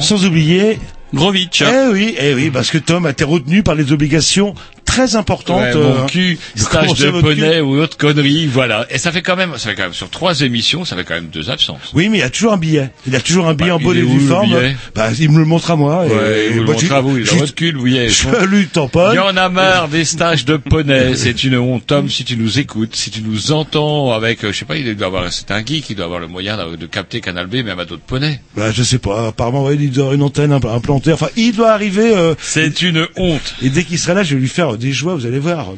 Sans oublier Grovitch. Eh oui, eh oui, parce que Tom a été retenu par les obligations très importantes. Ouais, mon euh, cul, de stage de poney ou autre connerie, voilà. Et ça fait quand même, ça fait quand même sur trois émissions, ça fait quand même deux absences. Oui, mais il a toujours un billet. Il a toujours un billet Bah, en bonne il et due le forme. Bah, il me le montre à moi. Ouais, et, vous le moi, montrez je- à vous, il votre cul, oui. Je lui tamponne. Il y en a marre des stages de poney, c'est une honte. Tom, si tu nous écoutes, si tu nous entends avec, euh, je sais pas, il doit avoir, c'est un geek, il doit avoir le moyen de, capter Canal B, même à d'autres poneys. Bah, je sais pas. Apparemment, ouais, il doit avoir une antenne impl- implantée. Enfin, il doit arriver. euh, C'est une honte. et dès qu'il sera là, je vais lui faire des joies. Vous allez voir.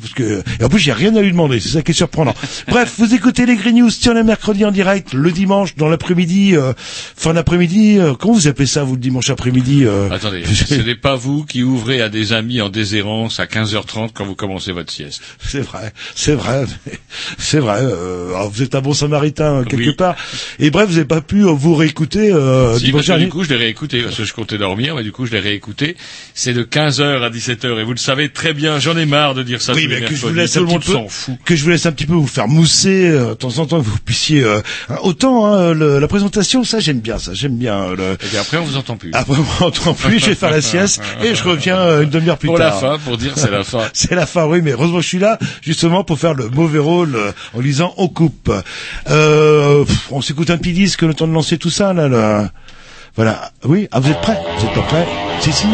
Parce que et en plus, j'ai rien à lui demander. C'est ça qui est surprenant. Bref, vous écoutez les Green News. Tiens, le mercredi en direct, le dimanche dans l'après-midi, euh, fin d'après-midi. euh, comment vous appelez ça, vous, le dimanche après-midi euh, Attendez, ce n'est pas vous qui ouvrez à des amis en déshérence à 15h30 quand vous commencez votre sieste. C'est vrai, c'est vrai, c'est vrai. euh, vous êtes un bon samaritain euh, quelque Oui. part. Et bref, vous n'avez pas pu euh, vous réécouter euh, Si, dimanche parce que du coup, je l'ai réécouté, parce que je comptais dormir, mais du coup, je l'ai réécouté. C'est de 15h à 17h, et vous le savez très bien, j'en ai marre de dire ça Oui, mais que je vous laisse Tout un petit peu, que je vous laisse un petit peu vous faire mousser euh, de temps en temps, que vous puissiez euh, hein, autant hein, le- la présentation, ça j'aime bien, ça j'aime bien. euh, Le... Et après, on vous entend plus. Après, on m'entend plus, je vais faire la sieste et je reviens euh, une demi-heure plus pour la tard. fin, pour dire c'est la fin. C'est la fin, oui, mais heureusement je suis là justement pour faire le mauvais rôle euh, en lisant On coupe. Euh, on s'écoute un petit disque, le temps de lancer tout ça là. là. Voilà. Oui, ah, vous êtes prêts? Vous êtes pas prêts? Si, si.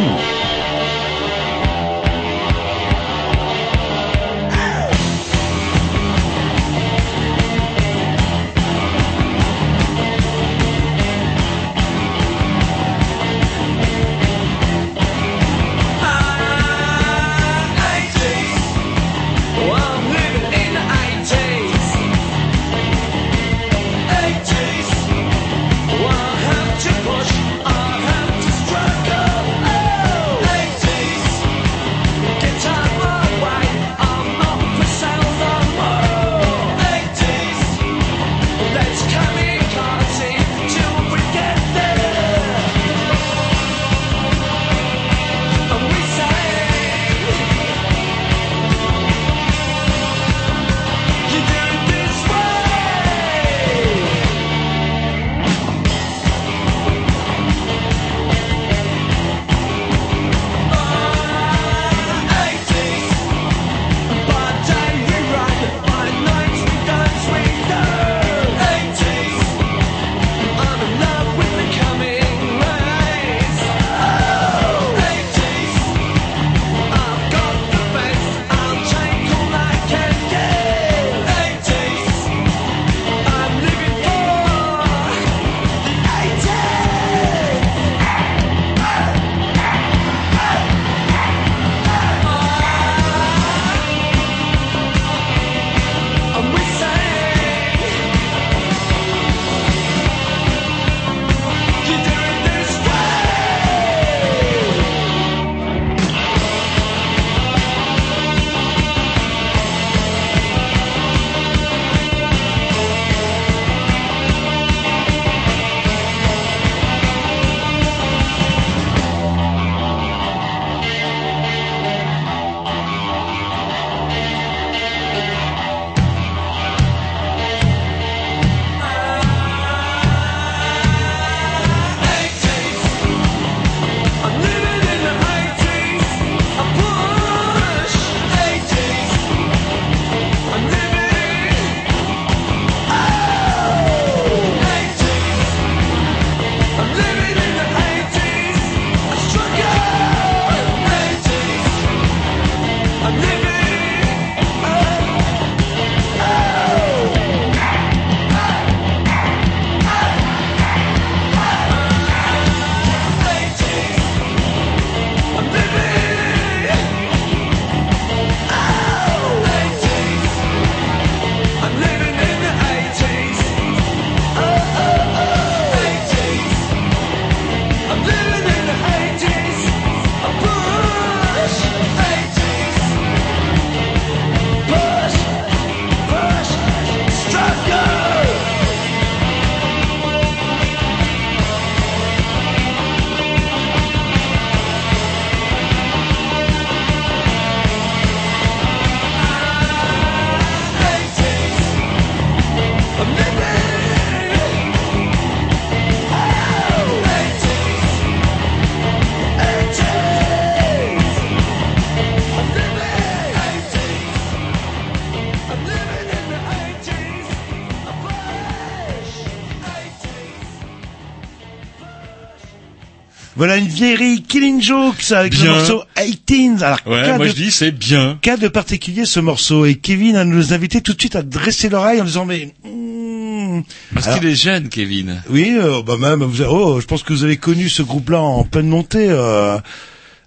Vieillerie Killing Jokes avec le Bien. morceau 18. Alors, Ouais, moi de je dis c'est bien. cas de particulier ce morceau et Kevin a nous invité tout de suite à dresser l'oreille en disant mais hmm. Parce qu'il est jeune, Kevin. oui euh, bah même vous oh, je pense que vous avez connu ce groupe-là en pleine montée euh.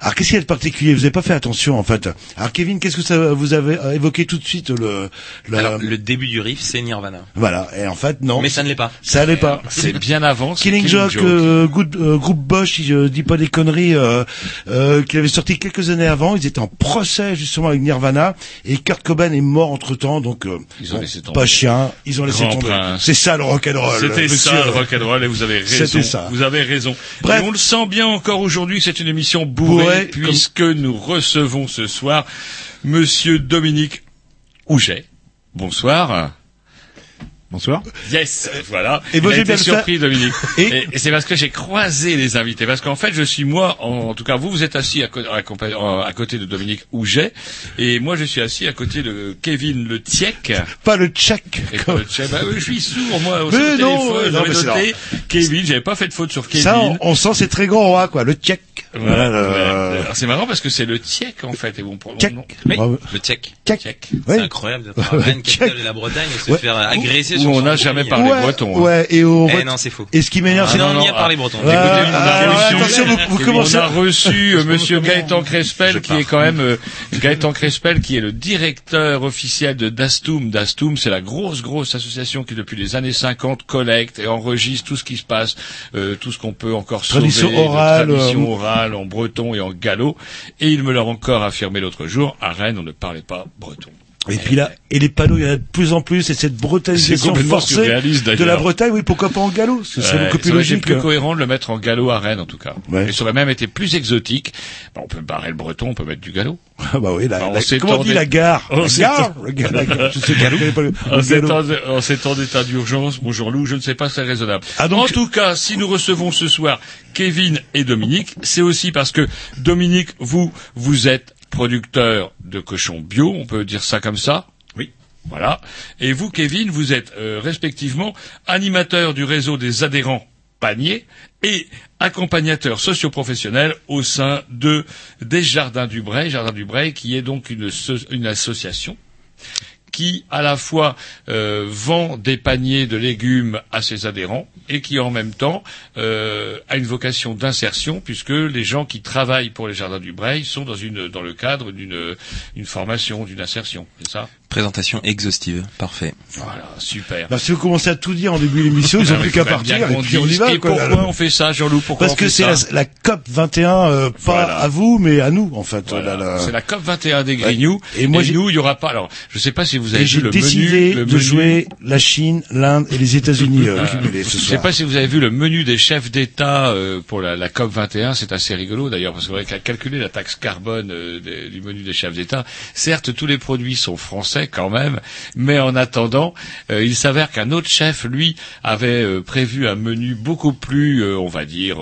Alors qu'est-ce qu'il y a de particulier? Vous n'avez pas fait attention en fait. Alors Kevin, qu'est-ce que ça vous avez euh, évoqué tout de suite le, le- Alors, le début du riff, c'est Nirvana. voilà et en fait non Mais ça ne l'est pas. ça allait pas. C'est bien avant. c'est Killing Joke, euh, good- euh, groupe Bosch, si je dis pas des conneries, euh, euh, qu'il avait sorti quelques années avant. Ils étaient en procès justement avec Nirvana et Kurt Cobain est mort entre temps, donc euh, Ils ont laissé tomber. pas chien, ils ont laissé Grand tomber. C'est ça le rock'n'roll. C'était monsieur. ça le rock'n'roll et vous avez raison. C'était ça. Vous avez raison. Bref. Et on le sent bien encore aujourd'hui, c'est une émission bourrée, Puisque nous recevons ce soir Monsieur Dominique Ouget. Bonsoir. Bonsoir. Yes, voilà. Et j'ai été surpris, Dominique. Et- Et, et c'est parce que j'ai croisé les invités. Parce qu'en fait, je suis moi, en, en tout cas, vous, vous êtes assis à, à à- à côté de Dominique Ouget, et moi, je suis assis à côté de Kevin Le Tiec. Pas le. Et pas le Tchèque. Bah oui, je suis sourd, moi, au Mais non, téléphone. ouais, non, mais noté Kevin, j'avais pas fait de faute sur Kevin. Ça, on, on sent c'est très grand roi quoi, le check. Voilà, ouais. C'est marrant parce que c'est le Tchèque, en fait, et bon. Oui, Bravo. le tchèque. Tchèque. C'est incroyable d'être capitale de la Bretagne et se Ouais. faire agresser Où on n'a jamais parlé ouais, breton. hein. ouais, et au Eh non, c'est faux. et ce qui m'énerve, Ah c'est non, non, on y a parlé breton. Ouais, Écoutez, ah, on a ouais, reçu- attention, vous, commencez on a reçu euh, Monsieur Gaëtan Crespel, qui est quand même euh, Gaëtan Crespel, qui est le directeur officiel de Dastum. Dastum, c'est la grosse, grosse association qui depuis les années 50 collecte et enregistre tout ce qui se passe, euh, tout ce qu'on peut encore Tradition sauver, de orale, tradition euh, orale en breton et en gallo. Et il me l'a encore affirmé l'autre jour. À Rennes, on ne parlait pas breton. Et puis là, et les panneaux, il y en a de plus en plus, et cette complètement forcée de la. Bretagne, oui, pourquoi pas en galop? Ce serait Ouais, beaucoup plus logique. plus cohérent de le mettre en gallo à Rennes, en tout cas. Ouais. Et ça aurait même été plus exotique. Bah, on peut barrer le breton, on peut mettre du gallo. Ah bah oui, la, Bah, on la- comment on dit la gare? On La gare? Le la gare, je sais pas, le- En le ces, galop. temps, en ces temps d'état d'urgence, bonjour Lou, je ne sais pas si c'est raisonnable. Ah, donc- En tout cas, si nous recevons ce soir Kevin et Dominique, c'est aussi parce que Dominique, vous, vous êtes producteur de cochons bio, on peut dire ça comme ça Oui. Voilà. Et vous, Kevin, vous êtes euh, respectivement animateur du réseau des adhérents panier et accompagnateur socio-professionnel au sein de des Jardins du Bray, Jardins du Bray qui est donc une, so- une association qui à la fois euh, vend des paniers de légumes à ses adhérents et qui en même temps euh, a une vocation d'insertion puisque les gens qui travaillent pour les jardins du Breil sont dans le cadre d'une une formation d'une insertion. C'est ça? Présentation exhaustive. Parfait. voilà super Bah, si vous commencez à tout dire en début de l'émission, ils ont Ah, plus qu'à partir et puis on y va. et quoi, pourquoi là, on fait ça Jean-Loup pourquoi Parce on que c'est la, la COP 21, euh, pas Voilà. à vous, mais à nous, en fait. Voilà. Là, là. C'est la COP 21 des Grignoux. Et moi, j'ai- nous, il y aura pas. Alors, je sais pas si vous avez Et vu j'ai le décidé menu. le de menu- jouer la Chine, l'Inde et les États-Unis euh, Euh, cumulés ce je sais pas si vous avez vu le menu des chefs d'État euh, pour la, la COP 21. C'est assez rigolo d'ailleurs parce qu'on va calculer la taxe carbone euh, des- du menu des chefs d'État. Certes, tous les produits sont français quand même, mais en attendant, euh, il s'avère qu'un autre chef, lui, avait euh, prévu un menu beaucoup plus, euh, on va dire.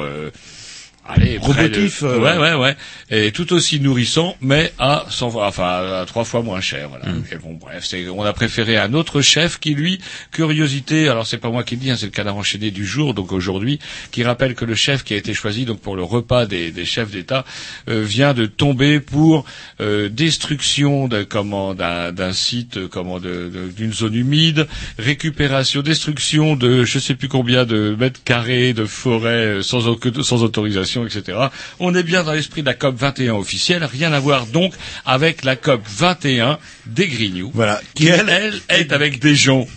Allez, Robotif, de- euh, ouais, ouais, ouais, et tout aussi nourrissant, mais à 100 fois, enfin à trois fois moins cher. Voilà. Mm. Et bon, bref, c'est, on a préféré un autre chef qui lui, curiosité, alors c'est pas moi qui le dis, hein, c'est le canard enchaîné du jour, donc aujourd'hui, qui rappelle que le chef qui a été choisi donc pour le repas des, des chefs d'État euh, vient de tomber pour euh, destruction de, comment, d'un, d'un site, euh, comment, de- d'une zone humide, récupération, destruction de je sais plus combien de mètres carrés de forêt euh, sans, sans autorisation, etc. On est bien dans l'esprit de la COP 21 officielle, rien à voir donc avec la COP 21 des Grignoux, Voilà. qui Qui, elle, elle, est avec des gens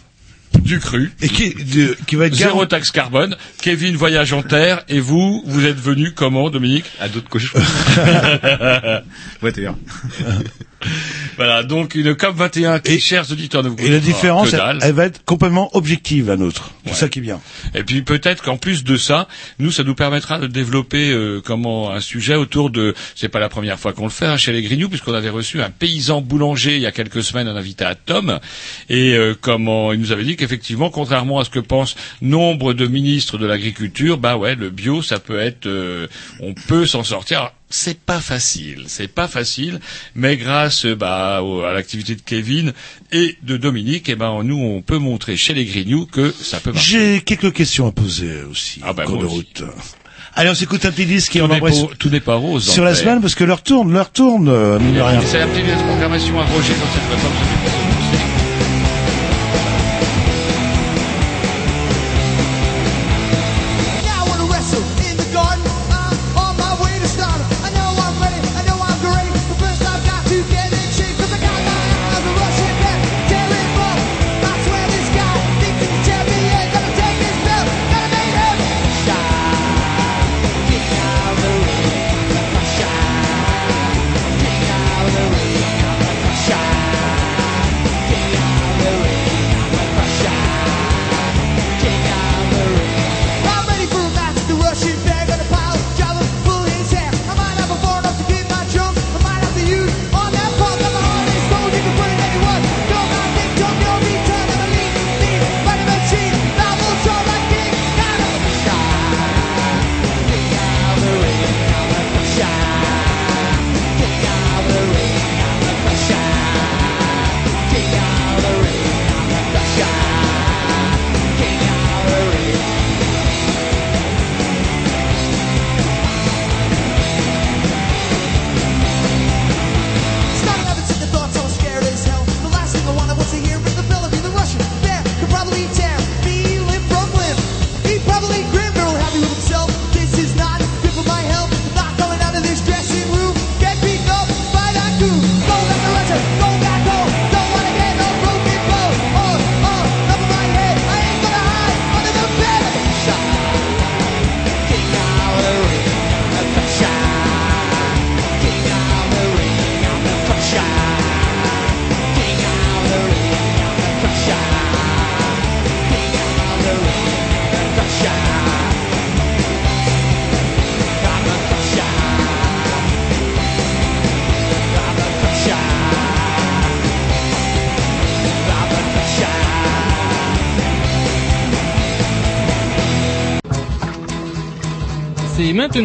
du cru. et qui, de- qui va être Zéro garant- taxe carbone. Kevin voyage en terre et vous, vous êtes venu comment, Dominique À d'autres cochons. Bien. Voilà, donc une COP 21 qui, Et- chers auditeurs, ne vous Et la différence, elle, va être complètement objective, la nôtre. C'est Ouais. ça qui est bien. Et puis peut-être qu'en plus de ça, nous, ça nous permettra de développer euh, comment un sujet autour de. C'est pas la première fois qu'on le fait hein, chez les Grignoux, puisqu'on avait reçu un paysan boulanger il y a quelques semaines, un invité à Tom, et euh, comment il nous avait dit qu'effectivement, contrairement à ce que pensent nombre de ministres de l'agriculture, bah ouais, le bio, ça peut être, euh, on peut s'en sortir. Alors, c'est pas facile, c'est pas facile, mais grâce bah, au- à l'activité de Kevin et de Dominique, eh ben nous on peut montrer chez les Grignoux que ça peut marcher. J'ai quelques questions à poser aussi. Ah bah, en cours aussi. Allez, on s'écoute un petit disque et on embrasse pas- tout n'est pas rose. sur la fait. semaine parce que l'heure tourne, l'heure tourne, euh, mine de rien. C'est la petite programmation à Roger dans cette réforme. Now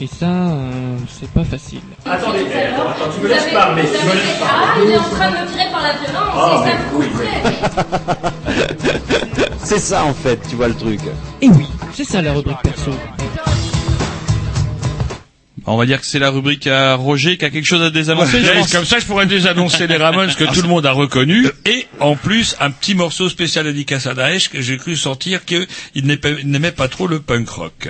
Et ça, euh, c'est pas facile. Attendez, attends, tu me laisses parler. Tu me laisses Ah, il est en train de me tirer par la violence, et ça me coûterait. C'est ça en fait, tu vois le truc. Et oui, c'est ça la rubrique perso. On va dire que c'est la rubrique à Roger qui a quelque chose à désannoncer. Ouais, pense. Comme ça, je pourrais désannoncer les Ramones que tout le monde a reconnu, et en plus un petit morceau spécial dédicace à Daesh que j'ai cru sentir qu'il n'aimait pas trop le punk rock.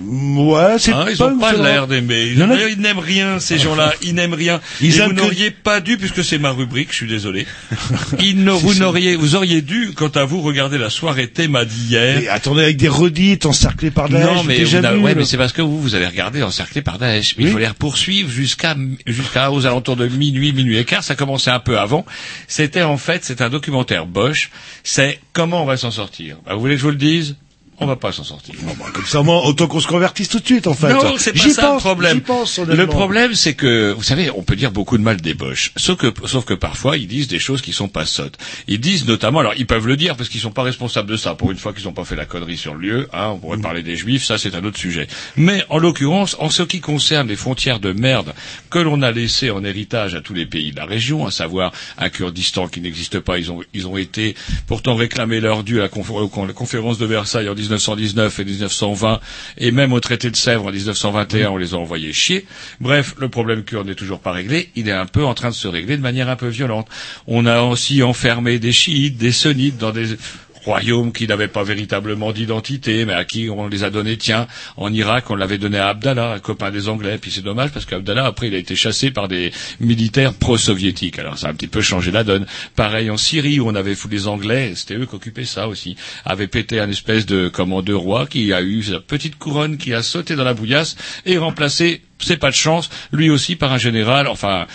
Ouais, c'est Hein, ils pas ont pas l'air d'aimer. A- Ils, ils n'aiment rien, ces gens-là. Ils n'aiment rien. Ils et vous que- n'auriez pas dû, puisque c'est ma rubrique, je suis désolé. Ils vous n'auriez, vous auriez dû, quant à vous, regarder la soirée théma d'hier. Attendez, avec des redites encerclés par Daesh. Non, mais, vous vu, ouais, mais c'est parce que vous, vous avez regardé encerclé par Daesh. Mais Oui. il faut les poursuivre jusqu'à, jusqu'à aux alentours de minuit, minuit et quart. Ça commençait un peu avant. C'était en fait, c'est un documentaire Bosch. C'est comment on va s'en sortir. Bah, vous voulez que je vous le dise? On va pas s'en sortir. Comme ça, moi, autant qu'on se convertisse tout de suite, en fait. Non, c'est pas ça pense, le problème. pense, le problème, c'est que, vous savez, on peut dire beaucoup de mal des Boches. Sauf que, sauf que parfois, ils disent des choses qui sont pas sottes. Ils disent notamment, alors, ils peuvent le dire parce qu'ils sont pas responsables de ça. Pour une fois qu'ils n'ont pas fait la connerie sur le lieu, hein, on pourrait parler des Juifs, ça c'est un autre sujet. Mais, en l'occurrence, en ce qui concerne les frontières de merde que l'on a laissées en héritage à tous les pays de la région, à savoir un Kurdistan qui n'existe pas, ils ont, ils ont été pourtant réclamés leur dû à la, confé- la conférence de Versailles en 1919 et 1920, et même au traité de Sèvres en 1921, on les a envoyés chier. Bref, le problème kurde n'est toujours pas réglé, il est un peu en train de se régler de manière un peu violente. On a aussi enfermé des chiites, des sunnites dans des royaumes qui n'avaient pas véritablement d'identité, mais à qui on les a donnés. Tiens, en Irak, on l'avait donné à Abdallah, un copain des Anglais. Puis c'est dommage parce qu'Abdallah, après, il a été chassé par des militaires pro-soviétiques. Alors ça a un petit peu changé la donne. Pareil en Syrie, où on avait foutu les Anglais, c'était eux qui occupaient ça aussi, avaient pété un espèce de commandeur roi qui a eu sa petite couronne qui a sauté dans la bouillasse et remplacé, c'est pas de chance, lui aussi par un général, enfin,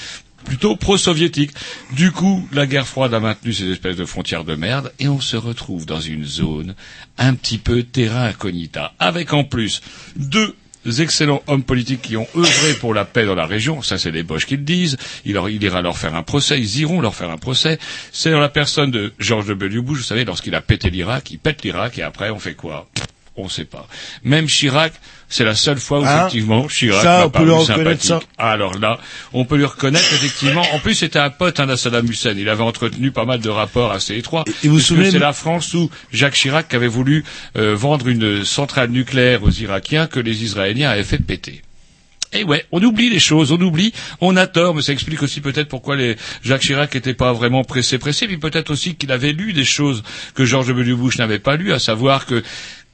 plutôt pro-soviétique. Du coup, la guerre froide a maintenu ces espèces de frontières de merde et on se retrouve dans une zone un petit peu terrain incognita, avec en plus deux excellents hommes politiques qui ont œuvré pour la paix dans la région, ça c'est les Boches qui le disent, il, ira leur faire un procès, ils iront leur faire un procès, c'est dans la personne de George W. Bush, vous savez, lorsqu'il a pété l'Irak, il pète l'Irak et après on fait quoi? On ne sait pas. Même Chirac, c'est la seule fois où Hein effectivement Chirac Ça, on peut le paru reconnaître. Alors là, on peut lui reconnaître effectivement. En plus, c'était un pote hein, Saddam Hussein. Il avait entretenu pas mal de rapports assez étroits. Et vous souvenez- c'est la France où Jacques Chirac avait voulu euh, vendre une centrale nucléaire aux Irakiens que les Israéliens avaient fait péter. Et ouais, on oublie les choses, on oublie, on a tort, mais ça explique aussi peut-être pourquoi les Jacques Chirac n'était pas vraiment pressé, pressé, puis peut-être aussi qu'il avait lu des choses que George W. Bush n'avait pas lues, à savoir que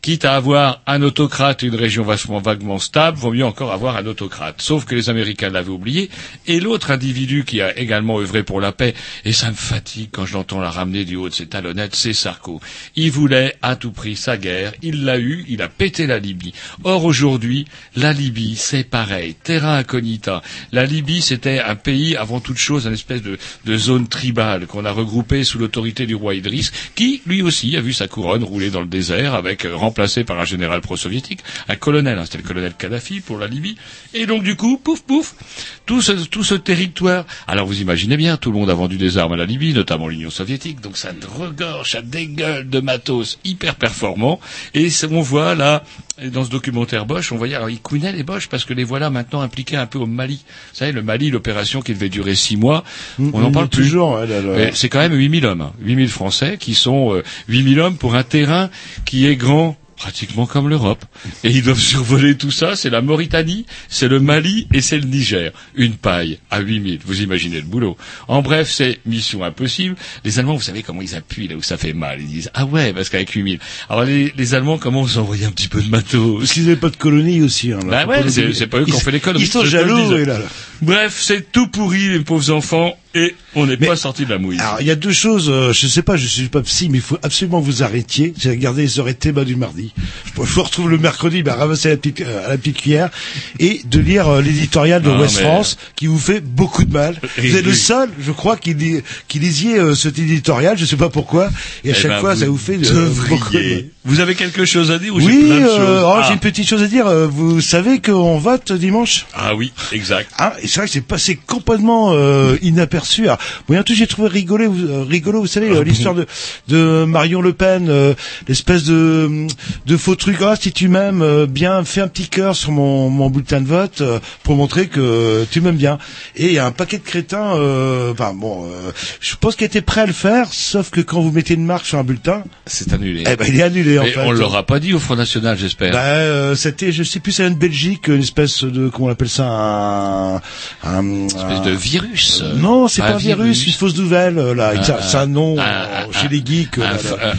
quitte à avoir un autocrate et une région vachement vaguement stable, vaut mieux encore avoir un autocrate. Sauf que les Américains l'avaient oublié. Et l'autre individu qui a également œuvré pour la paix, et ça me fatigue quand je l'entends la ramener du haut de ses talonnettes, c'est Sarko. Il voulait à tout prix sa guerre, il l'a eu, il a pété la Libye. Or aujourd'hui, la Libye, c'est pareil, terra incognita. La Libye, c'était un pays, avant toute chose, une espèce de, zone tribale qu'on a regroupée sous l'autorité du roi Idriss, qui, lui aussi, a vu sa couronne rouler dans le désert, avec euh, remplacé par un général pro-soviétique, un colonel, hein, c'était le colonel Kadhafi pour la Libye. Et donc, du coup, pouf, pouf, tout ce, tout ce territoire. Alors, vous imaginez bien, tout le monde a vendu des armes à la Libye, notamment l'Union soviétique, donc ça regorge, ça dégueule de matos hyper performants. Et on voit là, dans ce documentaire Bosch, on voyait, alors ils couinaient les Bosch parce que les voilà maintenant impliqués un peu au Mali. Vous savez, le Mali, l'opération qui devait durer six mois, on n'en Mm, parle plus. toujours. Mais c'est quand même 8000 hommes, hein. 8000 Français qui sont euh, 8000 hommes pour un terrain qui est grand pratiquement comme l'Europe. Et ils doivent survoler tout ça. C'est la Mauritanie, c'est le Mali et c'est le Niger. Une paille à 8000. Vous imaginez le boulot. En bref, c'est mission impossible. Les Allemands, vous savez comment ils appuient là où ça fait mal. Ils disent, ah ouais, parce qu'avec 8000. Alors les, les Allemands commencent à envoyer un petit peu de matos. Parce qu'ils n'avaient pas de colonie aussi. Hein, là. Bah ouais, c'est pas eux qui ont fait les conneries. Ils sont jaloux. là, là. Bref, c'est tout pourri, les pauvres enfants, et on n'est pas sortis de la mouise. Alors, il y a deux choses, euh, je sais pas, je suis pas psy, mais il faut absolument vous arrêtiez. J'ai regardé les et bas du mardi. Je vous retrouve le mercredi, bah, ramasser la petite, euh, à la petite cuillère, et de lire euh, l'éditorial de Non, West mais- France, qui vous fait beaucoup de mal. Vous êtes le seul, je crois, qui, qui lisiez euh, cet éditorial, je sais pas pourquoi, et à Eh chaque ben, fois, ça vous fait euh, beaucoup de mal. Vous avez quelque chose à dire ou Oui, oh, Ah. j'ai une petite chose à dire. Vous savez qu'on vote dimanche? Ah oui, exact. Hein, et c'est vrai que c'est passé complètement inaperçu. Moi, un truc que j'ai trouvé rigolo, vous- euh, rigolo, vous savez, euh, l'histoire de, de Marion Le Pen, euh, l'espèce de, de faux truc. Ah, si tu m'aimes euh, bien, fais un petit cœur sur mon, mon bulletin de vote euh, pour montrer que tu m'aimes bien. Et il y a un paquet de crétins. Euh, enfin bon, euh, je pense qu'il était prêt à le faire, sauf que quand vous mettez une marque sur un bulletin, C'est annulé. eh ben, il est annulé en fait. on l'aura pas dit au Front National, j'espère. Bah, euh, c'était, je sais plus, c'est une Belgique, une espèce de, comment on appelle ça, un, un, Une espèce de virus. non, c'est pas un virus, une fausse nouvelle, euh, là. C'est un nom euh, chez les geeks.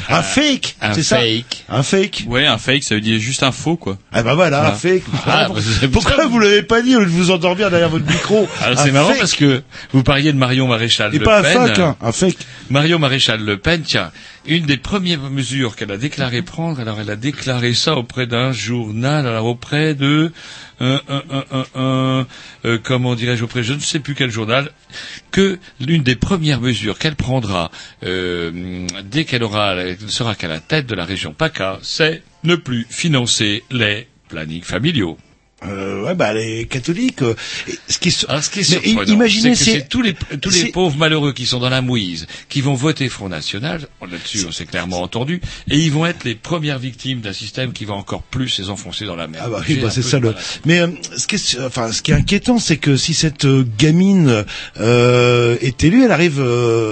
un fake, un c'est ça fake. Un fake. Ouais, un fake, ça veut dire juste un faux, quoi. Ah bah voilà, un fake. Ah, Pourquoi- vous l'avez pas dit au lieu de vous endormir derrière votre micro Alors Un c'est marrant parce que vous parliez de Marion Maréchal Et Le pas un Pen. fake, hein, un fake. Marion Maréchal Le Pen, tiens, une des premières mesures qu'elle a déclaré prendre, alors elle a déclaré ça auprès d'un journal, alors auprès de, euh, comment dirais-je, auprès, je ne sais plus quel journal, que l'une des premières mesures qu'elle prendra euh, dès qu'elle aura, sera qu'à la tête de la région PACA, c'est ne plus financer les plannings familiaux. Euh, ouais, bah les catholiques. euh, ce qui, Alors, ce qui est Mais surprenant, imaginez, c'est que c'est- c'est tous les tous les pauvres malheureux qui sont dans la mouise, qui vont voter Front National. Là-dessus, on s'est clairement entendu, et ils vont être les premières victimes d'un système qui va encore plus les enfoncer dans la merde. Ah bah oui, bah c'est ça le. Mais euh, ce qui est, enfin, ce qui est inquiétant, c'est que si cette euh, gamine euh, est élue, elle arrive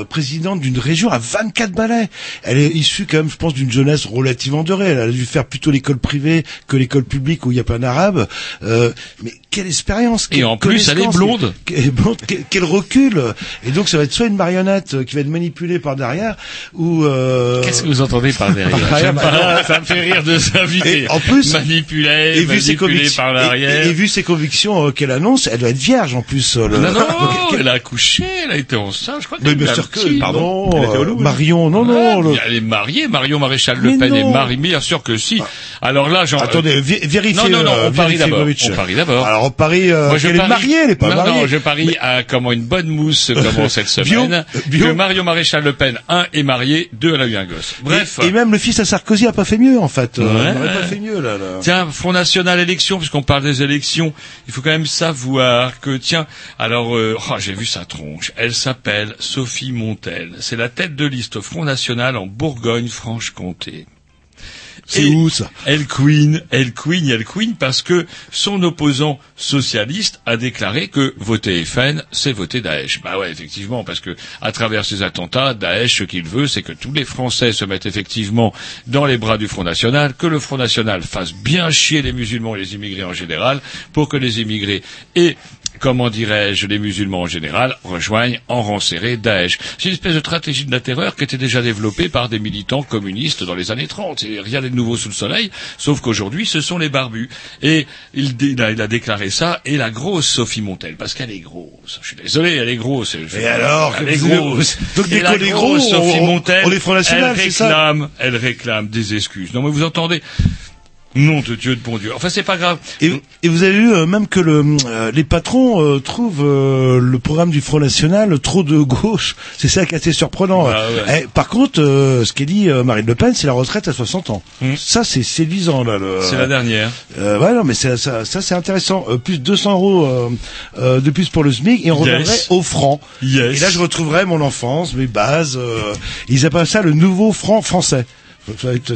présidente d'une région à 24 balais. Elle est issue quand même, je pense, d'une jeunesse relativement dorée. Elle a dû faire plutôt l'école privée que l'école publique où il y a plein d'arabes. Euh, mais quelle expérience Et en plus, elle est blonde. quel, blonde, quel- quel recul Et donc, ça va être soit une marionnette euh, qui va être manipulée par derrière, ou euh, Qu'est-ce que vous entendez par derrière Par derrière, J'aime bah, pas, Ça me fait rire de s'inviter. Et en plus- manipulé, et vu ses par et, l'arrière. et- et vu ses convictions euh, qu'elle annonce, elle doit être vierge en plus. euh, le- Non, non, Donc, elle a accouché, elle a été enceinte, je crois Mais bien sûr que, pardon, au euh, Marion, non, Ah, non, le- Elle est mariée, Marion Maréchal Le Pen est non. mariée, bien sûr que si. Alors là, j'en... Attendez, vé- vérifiez. Non, non, non, on parie d'abord. On parie d'abord. On parie. Euh, Moi, je elle est parie- mariée, elle est pas non, mariée. Non, je parie à comment une bonne mousse commence cette semaine. bio. Que Mario Maréchal Le Pen, un, est marié, deux, elle a eu un gosse. Bref. Et, et même le fils à Sarkozy a pas fait mieux en fait. Euh, Ouais. On pas fait mieux là. là. Tiens, Front National élection, puisqu'on parle des élections, il faut quand même savoir que, tiens, alors, euh, oh, j'ai vu sa tronche, elle s'appelle Sophie Montel. C'est la tête de liste Front National en Bourgogne-Franche-Comté. C'est où ça Elle queen, elle queen, elle queen parce que son opposant socialiste a déclaré que voter FN, c'est voter Daesh. Bah ouais, effectivement, parce que à travers ces attentats, Daesh, ce qu'il veut, c'est que tous les Français se mettent effectivement dans les bras du Front National, que le Front National fasse bien chier les musulmans et les immigrés en général, pour que les immigrés et comment dirais-je, les musulmans en général, rejoignent en rang serré Daesh. C'est une espèce de stratégie de la terreur qui était déjà développée par des militants communistes dans les années 30. Et rien n'est de nouveau sous le soleil, sauf qu'aujourd'hui, ce sont les barbus. Et il, a, il a déclaré ça, et la grosse Sophie Montel, parce qu'elle est grosse. Je suis désolé, elle est grosse. Je- Et alors, Elle est grosse. donc dès qu'on est gros, Sophie on- Montel, on est Front National, elle ça réclame, elle réclame des excuses. Non mais vous entendez Nom de Dieu de bon Dieu. Enfin, c'est pas grave. Et, et vous avez vu euh, même que le, euh, les patrons euh, trouvent euh, le programme du Front National trop de gauche. C'est ça qui est assez surprenant. Ah ouais. Eh, par contre, euh, ce qu'a dit euh, Marine Le Pen, c'est la retraite à 60 ans. Ça, c'est séduisant là. Le, Hmm. C'est la dernière. Euh, ouais, non, mais c'est- ça, ça c'est intéressant. Euh, plus de 200 euros euh, euh, de plus pour le SMIC et on Yes. reviendrait au franc. Yes. Et là, je retrouverai mon enfance, mes bases. euh, ils appellent ça le nouveau franc français.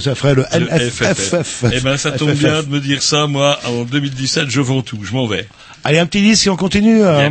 Ça, ferait le Le NFFF. Eh ben, ça tombe bien de me dire ça. Moi, en 2017, je vends tout. Je m'en vais. Allez, un petit disque et on continue. euh.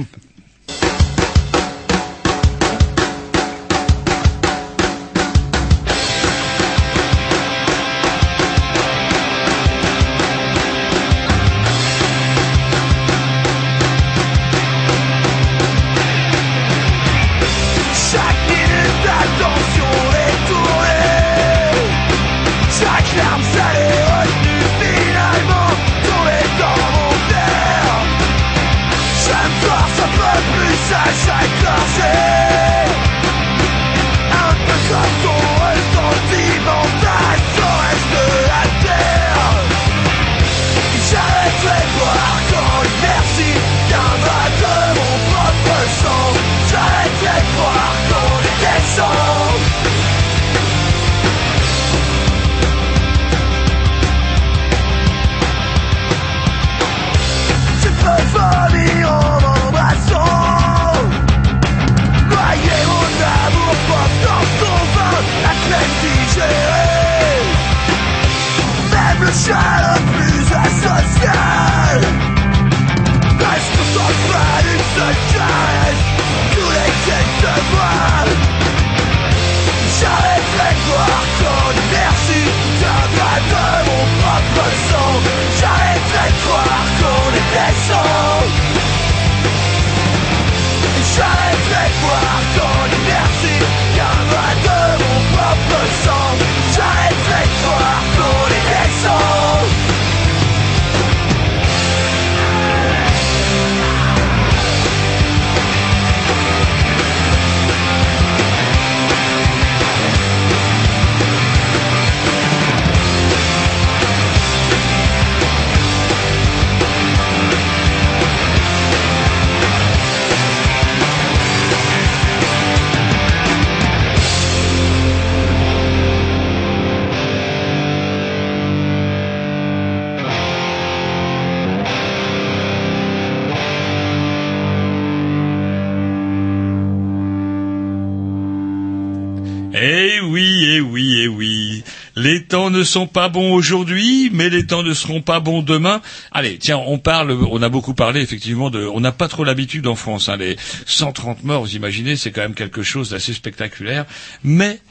Les temps ne sont pas bons aujourd'hui, mais les temps ne seront pas bons demain. Allez, tiens, on parle, on a beaucoup parlé effectivement de, on n'a pas trop l'habitude en France, hein, les 130 morts, vous imaginez, c'est quand même quelque chose d'assez spectaculaire, mais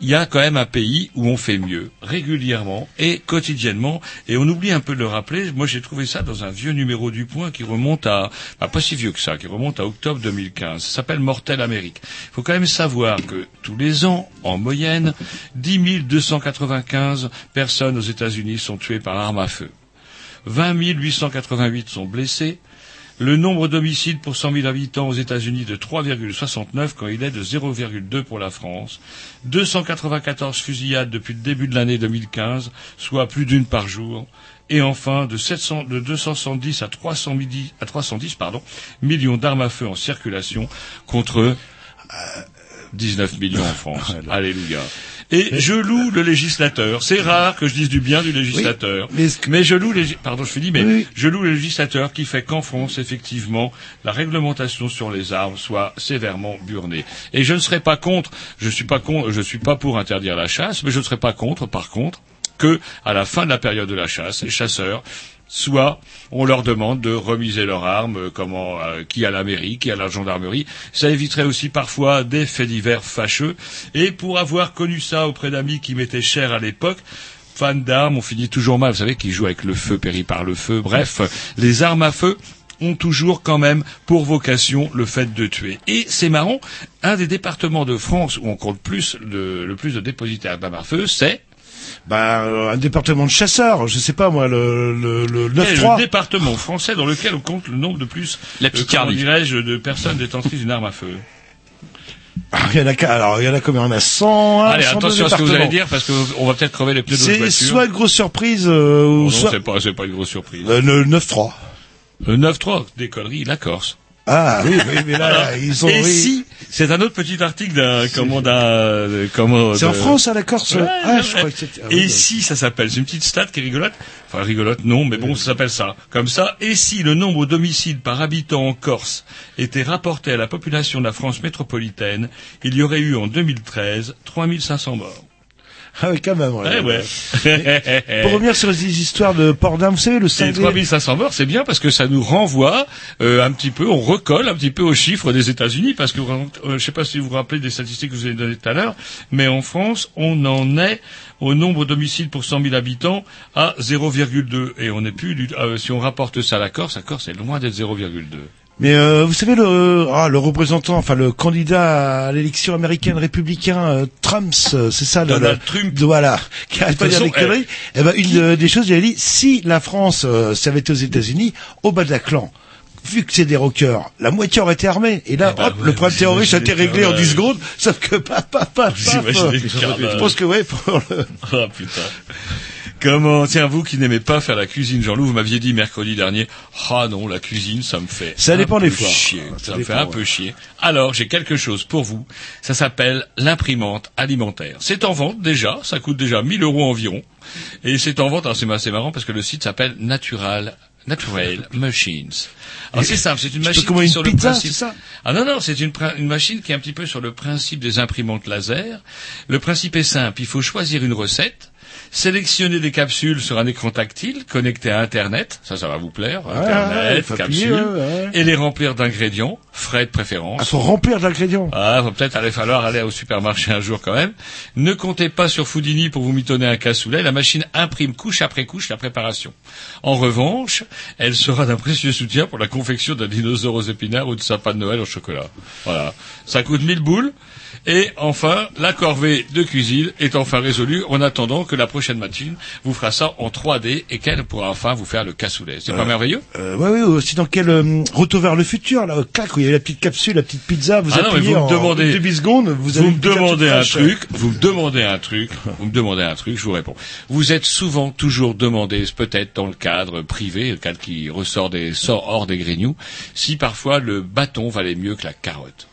il y a quand même un pays où on fait mieux, régulièrement et quotidiennement, et on oublie un peu de le rappeler. Moi, j'ai trouvé ça dans un vieux numéro du Point qui remonte à, bah, pas si vieux que ça, qui remonte à octobre 2015. Ça s'appelle Mortel Amérique. Il faut quand même savoir que tous les ans, en moyenne, 10 295 personnes aux États-Unis sont tuées par arme à feu. 20 888 sont blessés. Le nombre d'homicides pour 100 000 habitants aux États-Unis de 3,69 quand il est de 0,2 pour la France. 294 fusillades depuis le début de l'année 2015, soit plus d'une par jour. Et enfin, de, 700, de 270 à 300, midi- à 310 pardon, millions d'armes à feu en circulation contre 19 millions en France. Alléluia. Et je loue le législateur. C'est rare que je dise du bien du législateur. mais je loue les, pardon, je finis, mais Oui. je loue le législateur qui fait qu'en France, effectivement, la réglementation sur les armes soit sévèrement burnée. Et je ne serai pas contre, je suis pas con, je suis pas pour interdire la chasse, mais je ne serai pas contre, par contre, que, à la fin de la période de la chasse, les chasseurs soit on leur demande de remiser leurs armes, euh, comment, euh, qui à la mairie, qui à la gendarmerie. Ça éviterait aussi parfois des faits divers fâcheux. Et pour avoir connu ça auprès d'amis qui m'étaient chers à l'époque, fans d'armes, on finit toujours mal. Vous savez, qui jouent avec le feu, périt par le feu. Bref, les armes à feu ont toujours quand même pour vocation le fait de tuer. Et c'est marrant, un des départements de France où on compte plus le, le plus de dépositaires d'armes à feu, c'est Bah, euh, un département de chasseurs, je sais pas moi, le, le, le est 9-3. le département français dans lequel on compte le nombre de plus, La euh, Picardie. comment dirais-je, de personnes détentrices d'une arme à feu. Ah, Il y en a alors il y en a combien? On a 100. Allez, 102 attention à ce que vous allez dire parce qu'on va peut-être crever les pneus de votre C'est voiture. soit une grosse surprise, euh, Oh ou non, soit c'est pas, c'est pas une grosse surprise. euh, le 9-3. Le 9-3, des conneries, la Corse. Ah oui, oui, mais là, ils ont. Et si, c'est un autre petit article d'un, comment, d'un, euh, comment, C'est en France, à la Corse Ouais, Ah, je crois que ah, Et si ça s'appelle, c'est une petite stat qui est rigolote. Enfin rigolote, non, mais bon, ça s'appelle ça. Comme ça. Et si le nombre d'homicides par habitant en Corse était rapporté à la population de la France métropolitaine, il y aurait eu en 2013 3500 morts. Ah oui, quand même. ouais. Eh ouais. Pour revenir sur les histoires de port d'armes, vous savez, le Et 5 3500 morts, c'est bien parce que ça nous renvoie euh, un petit peu, on recolle un petit peu aux chiffres des États-Unis, parce que euh, je ne sais pas si vous vous rappelez des statistiques que je vous ai données tout à l'heure, mais en France, on en est au nombre d'homicides pour 100 000 habitants à 0,2. Et on n'est plus, du- euh, si on rapporte ça à la Corse, la Corse est loin d'être 0,2. Mais euh, vous savez le ah, le représentant, enfin le candidat à l'élection américaine républicain euh, Trump, euh, c'est ça le, Donald le- Trump. voilà, qui arrête pas dire des conneries. Eh ben une des choses, il a dit si la France euh, ça avait été aux États-Unis, au Bataclan. Vu que c'est des rockers, la moitié aurait été armée. Et là, Eh ben, hop, ouais, le problème terroriste a été réglé en que, 10 euh, secondes, sauf que euh, le Je pense que ouais, pour le... Ah putain. Comment, tiens, vous qui n'aimez pas faire la cuisine, Jean-Loup, vous m'aviez dit mercredi dernier, ah non, la cuisine, ça me fait Ça un dépend peu des fois. chier. Ça Ça, me dépend, fait un ouais. peu chier. Alors, j'ai quelque chose pour vous. Ça s'appelle l'imprimante alimentaire. C'est en vente déjà, ça coûte déjà 1000 euros environ. Et c'est en vente, alors c'est assez marrant parce que le site s'appelle Natural, Natural Machines. Alors c'est simple, c'est une machine qui une sur le pizza, principe. ça? Ah non, non, c'est une machine qui est un petit peu sur le principe des imprimantes laser. Le principe est simple, il faut choisir une recette, sélectionner des capsules sur un écran tactile connecté à Internet, ça, ça va vous plaire, ouais, Internet, capsules, ouais, ouais. et les remplir d'ingrédients, frais de préférence. Ah, faut remplir d'ingrédients. Ah, va peut-être aller falloir aller au supermarché un jour quand même. Ne comptez pas sur Foodini pour vous mitonner un cassoulet. La machine imprime couche après couche la préparation. En revanche, elle sera d'un précieux soutien pour la confection d'un dinosaure aux épinards ou de sapin de Noël au chocolat. Voilà. Ça coûte 1000 boules. Et enfin, la corvée de cuisine est enfin résolue en attendant que la prochaine machine vous fera ça en 3D et qu'elle pourra enfin vous faire le cassoulet. C'est pas merveilleux Euh, ouais, ouais, aussi dans quel euh, retour vers le futur là, clac, où il y a la petite capsule, la petite pizza, vous Ah non, appuyez vous me en demandez- demi-seconde, vous, me demandez un fraîche. truc, vous me demandez un truc, vous me demandez un truc, je vous réponds. Vous êtes souvent toujours demandé, peut-être dans le cadre privé, le cadre qui ressort des sort hors des grignoux, si parfois le bâton valait mieux que la carotte.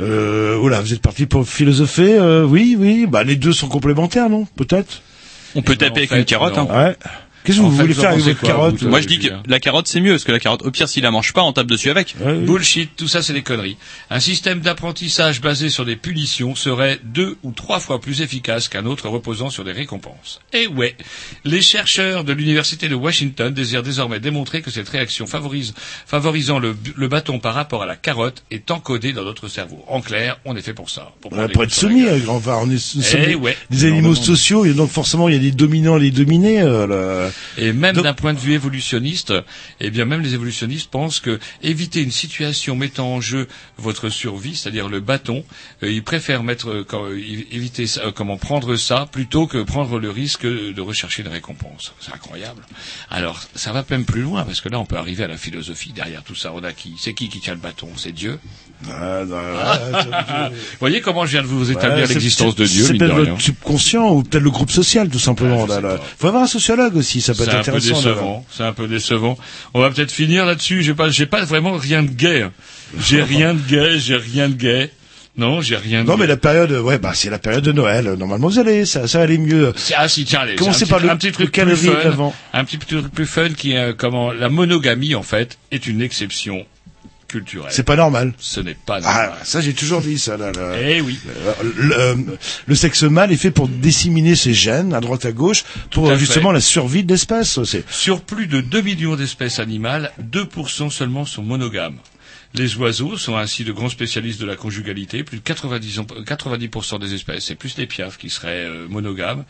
Euh, voilà, vous êtes parti pour philosopher, euh, oui, oui, bah les deux sont complémentaires, non? Peut-être? On peut En taper avec fait, une carotte. hein. Ouais. Qu'est-ce que vous voulez faire avec votre quoi, carotte vous, Moi je dis que la carotte c'est mieux parce que la carotte au pire s'il la mange pas on tape dessus avec. Ouais, oui. Bullshit, tout ça c'est des conneries. Un système d'apprentissage basé sur des punitions serait deux ou trois fois plus efficace qu'un autre reposant sur des récompenses. Et ouais, les chercheurs de l'université de Washington désirent désormais démontrer que cette réaction favorise, favorisant le, le bâton par rapport à la carotte est encodée dans notre cerveau. En clair, on est fait pour ça. Pour, On prendre va les pas être soumis, euh, enfin, on est, nous sommes Eh des, ouais. des animaux sociaux, et donc forcément il y a des dominants et des dominés. euh, le- Et même d'un point de vue évolutionniste, eh bien même les évolutionnistes pensent que éviter une situation mettant en jeu votre survie, c'est-à-dire le bâton, euh, ils préfèrent mettre euh, euh, éviter ça, euh, comment prendre ça plutôt que prendre le risque de rechercher une récompense. C'est incroyable. Alors ça va même plus loin parce que là on peut arriver à la philosophie derrière tout ça. On a qui? C'est qui qui tient le bâton? C'est Dieu. Ah, non, ah, Vous voyez comment je viens de vous établir Ouais, l'existence de Dieu, C'est peut-être votre subconscient ou peut-être le groupe social, tout simplement. Ouais, pas. Faut avoir un sociologue aussi, ça peut C'est être un peu intéressant. décevant. C'est un peu décevant. On va peut-être finir là-dessus. J'ai pas, j'ai pas vraiment rien de gay. hein. J'ai rien de gay. J'ai rien de gay. Non, j'ai rien Non, mais la période, ouais, bah, c'est la période de Noël. Normalement, vous allez, ça, ça aller mieux. Ah si, tiens, allez. Commencez par petit, le- un petit le truc plus fun. Un petit truc plus fun qui est euh, comment la monogamie en fait est une exception culturelle. C'est pas normal. Ce n'est pas normal. Ah, ça, j'ai toujours dit ça, là, là. Eh oui. Euh, Le, euh, le sexe mâle est fait pour disséminer ses gènes à droite à gauche pour à justement fait. la survie de l'espèce. Sur plus de 2 millions d'espèces animales, 2% seulement sont monogames. Les oiseaux sont ainsi de grands spécialistes de la conjugalité. Plus de 90%, 90% des espèces, c'est plus les piafs qui seraient euh, monogames.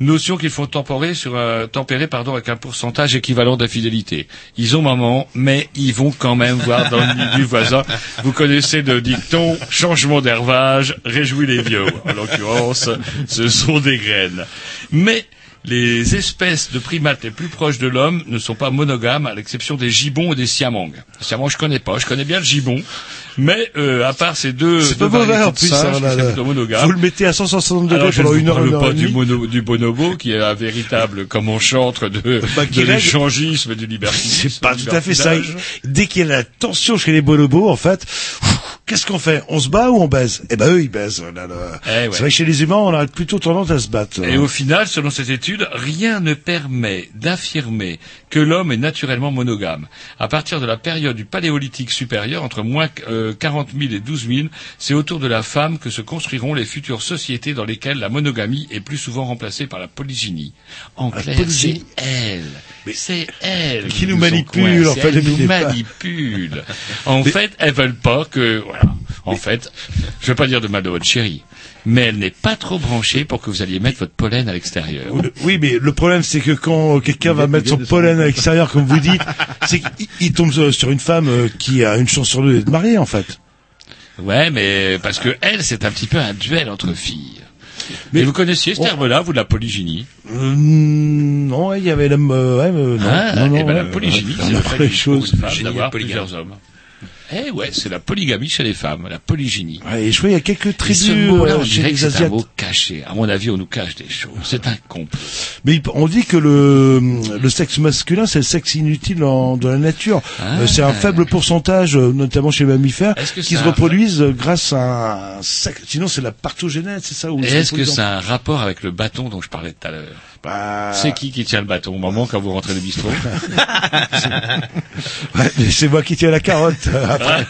Notion qu'ils font tempérer sur un, tempérer pardon avec un pourcentage équivalent d'infidélité. Ils ont maman, mais ils vont quand même voir dans le nid du voisin. Vous connaissez le dicton changement d'herbage réjouit les vieux. En l'occurrence, ce sont des graines. Mais les espèces de primates les plus proches de l'homme ne sont pas monogames, à l'exception des gibbons et des siamangs. Les siamangs, je connais pas. Je connais bien le gibbon, mais euh, à part ces deux, c'est pas mauvais en de plus. ça, là, monogames. Vous le mettez à 160 Alors, degrés je ne pendant une heure, une heure pas et du, mono- du bonobo, qui est un véritable comment chantre de, Bah, de l'échangisme et du libertinisme. C'est pas tout à fait ça. Dès qu'il y a la tension chez les bonobos, en fait, qu'est-ce qu'on fait? On se bat ou on baise? Eh ben eux, ils baisent. Là, là. Eh ouais. C'est vrai que chez les humains, on a plutôt tendance à se battre. Et au final, selon cette étude, rien ne permet d'affirmer que l'homme est naturellement monogame. À partir de la période du paléolithique supérieur, entre moins euh, 40 000 et 12 000, c'est autour de la femme que se construiront les futures sociétés dans lesquelles la monogamie est plus souvent remplacée par la polygynie. En La clair, c'est elle. C'est elle Qui nous manipule, en fait, Elle nous manipule. En fait, elles veulent pas que, voilà. En fait, je veux pas dire de mal de votre chérie, mais elle n'est pas trop branchée pour que vous alliez mettre votre pollen à l'extérieur. Oui, mais le problème, c'est que quand quelqu'un va mettre son pollen à l'extérieur, comme vous dites, c'est qu'il il tombe sur une femme euh, qui a une chance sur deux d'être mariée, en fait. Ouais, mais parce que elle, c'est un petit peu un duel entre filles. Mais- vous connaissiez ce terme-là, vous, de la polygynie Euh, non, ouais, il y avait la... euh, ouais, euh, non, Hein non, non, Eh ben, la polygynie, c'est le fait choses. d'avoir plusieurs hommes. Eh ouais, c'est la polygamie chez les femmes, la polygynie. Ouais, et je vois, il y a quelques tribus ce euh, on chez les c'est un Asiates. mot caché. À mon avis, on nous cache des choses. C'est un complot. Mais on dit que le, le sexe masculin, c'est le sexe inutile en, de la nature. Ah. Euh, c'est un faible pourcentage, euh, notamment chez les mammifères, que qui se un- reproduisent euh, grâce à un sexe. Sinon, c'est la partogénèse, c'est ça c'est Est-ce que a un rapport avec le bâton dont je parlais tout à l'heure? Bah, C'est qui qui tient le bâton au moment quand vous rentrez du bistrot ouais, mais c'est moi qui tiens la carotte. euh, après.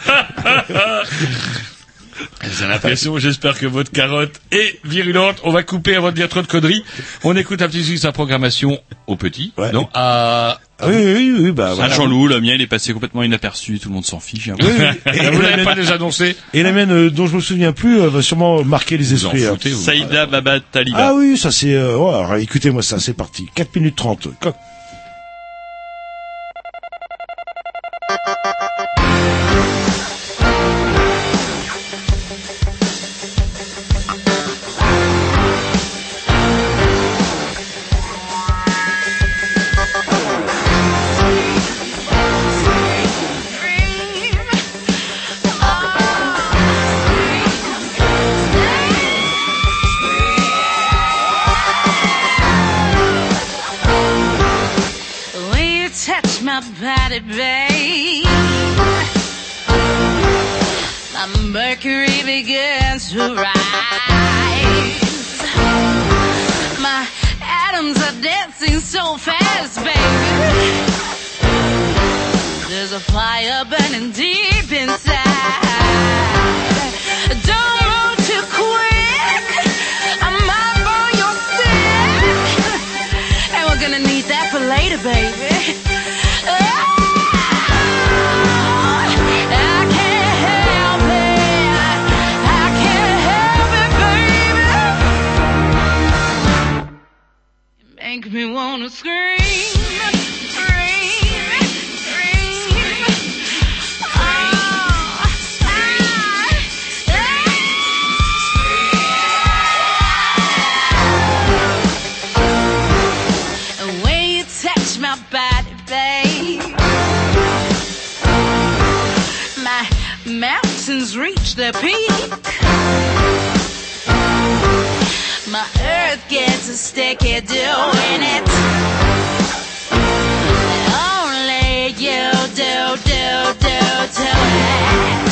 J'ai l'impression, j'espère que votre carotte est virulente. On va couper avant de dire trop de conneries. On écoute un petit peu sa programmation au petit. Ouais. Non, à... Ah oui, oui, oui, bah, Ah, voilà. Jean-Loup, le mien, il est passé complètement inaperçu, tout le monde s'en fiche. hein. Oui, oui. Et, vous la l'avez pas déjà annoncé et la mienne, euh, dont je me souviens plus, euh, va sûrement marquer les esprits. hein. Saïda Baba Taliba. Ah oui, ça c'est... Euh, oh, alors, écoutez-moi ça, c'est parti. 4 minutes 30. Make me wanna scream. my body, babe. My mountains reach the peak. My gets a sticky doing it. Only you do, do, do, do it.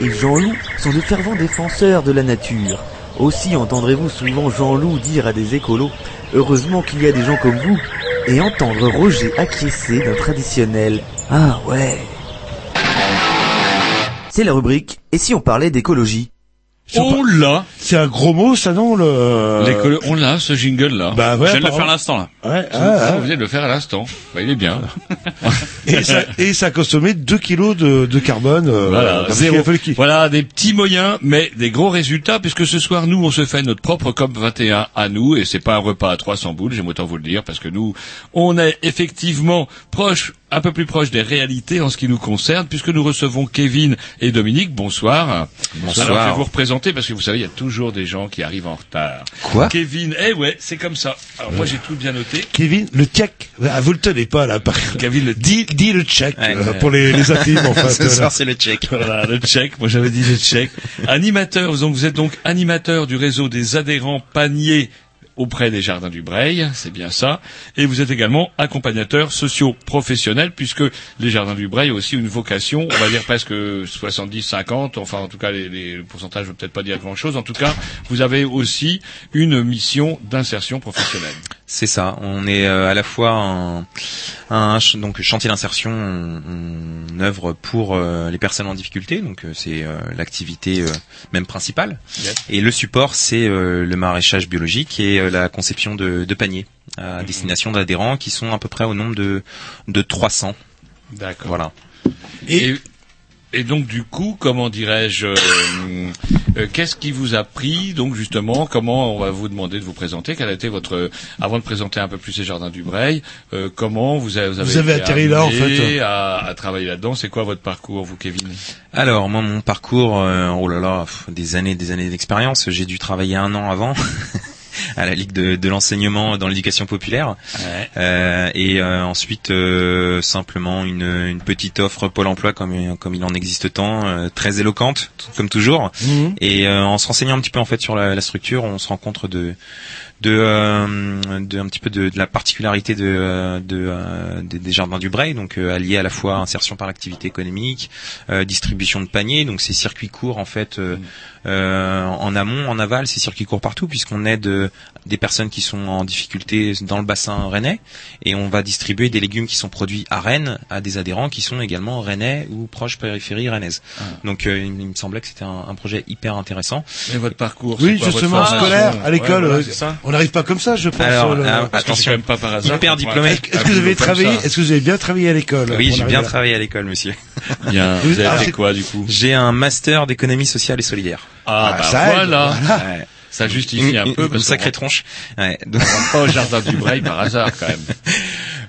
Et Jean-Loup sont de fervents défenseurs de la nature. Aussi entendrez-vous souvent Jean-Loup dire à des écolos Heureusement qu'il y a des gens comme vous et entendre Roger acquiescer d'un traditionnel Ah ouais. C'est la rubrique Et si on parlait d'écologie? On l'a. C'est un gros mot, ça non le. On l'a, ce jingle-là. Bah ouais, Je viens de le faire à l'instant, là. Ouais, Ah, ah, ah. Vous venez de le faire à l'instant. Bah, il est bien. Et ça, et ça a consommé 2 kilos de, de carbone. euh, Voilà, parce zéro. voilà, des petits moyens, mais des gros résultats, puisque ce soir, nous, on se fait notre propre COP 21 à nous, et c'est pas un repas à 300 boules, j'aime autant vous le dire, parce que nous, on est effectivement proche, un peu plus proche des réalités en ce qui nous concerne, puisque nous recevons Kevin et Dominique. Bonsoir. Bonsoir. Alors, je vais vous représenter, parce que vous savez, il y a toujours des gens qui arrivent en retard. Quoi Kevin, eh ouais, c'est comme ça. Alors, moi, j'ai tout bien noté. Kevin, le tchèque. Ah, vous le tenez pas là. Par... Kevin, le dis, dis le tchèque Ouais, euh, pour les, les intimes en fait. Ce soir, c'est le tchèque. Voilà, le tchèque. Moi, j'avais dit le tchèque. Animateur, donc vous êtes donc animateur du réseau des adhérents paniers auprès des Jardins du Breil, c'est bien ça. Et vous êtes également accompagnateur socio-professionnel, puisque les Jardins du Breil ont aussi une vocation, on va dire presque 70-50, enfin en tout cas les, les, le pourcentage ne veut peut-être pas dire grand-chose. En tout cas, vous avez aussi une mission d'insertion professionnelle. C'est ça. On est euh, à la fois un, donc chantier d'insertion, on, on œuvre pour euh, les personnes en difficulté, donc euh, c'est l'activité même principale. Et le support, c'est le maraîchage biologique et euh, la conception de, de paniers à destination d'adhérents qui sont à peu près au nombre de de 300. D'accord. Voilà. Et, et donc du coup, comment dirais-je, euh, euh, qu'est-ce qui vous a pris donc justement Comment on va vous demander de vous présenter Quel a été votre avant de présenter un peu plus les jardins du Breil euh, Comment vous avez vous avez, Vous avez été atterri là, en fait. à, à travailler là-dedans? C'est quoi votre parcours, vous, Kevin? Alors moi mon parcours, euh, oh là là, pff, des années, des années d'expérience. J'ai dû travailler un an avant à la Ligue de, de l'enseignement dans l'éducation populaire, Ouais. Euh, et euh, ensuite euh, simplement une, une petite offre Pôle Emploi comme comme il en existe tant, euh, très éloquente comme toujours. Mhm. Et euh, en se renseignant un petit peu en fait sur la, la structure, on se rend compte de de, euh, de un petit peu de, de la particularité de, euh, de, des- jardins du Bray, donc euh, allié à la fois insertion par l'activité économique, euh, distribution de paniers, donc ces circuits courts en fait euh, en amont, en aval, ces circuits courts partout puisqu'on aide euh, des personnes qui sont en difficulté dans le bassin rennais et on va distribuer des légumes qui sont produits à Rennes à des adhérents qui sont également rennais ou proches périphérie rennaise. Donc euh, il me semblait que c'était un, un projet hyper intéressant. Et votre parcours Oui, c'est quoi, justement, scolaire, à l'école. Ouais, voilà, euh, c'est ça. on n'arrive pas comme ça, je pense. Alors, euh, le- alors, c'est quand même pas par hasard. Hyper diplômé. Est-ce que vous avez travaillé. Est-ce que vous avez bien travaillé à l'école Oui, j'ai en bien travaillé à l'école, monsieur. Bien. Vous Ah, avez fait c'est- quoi du coup? J'ai un master d'économie sociale et solidaire. Ah, Ah, bah ça aide, voilà. Ouais. Ça justifie un Une- peu une parce sacrée tronche. Ouais. Donc- rentre pas au jardin du Breil par hasard quand même.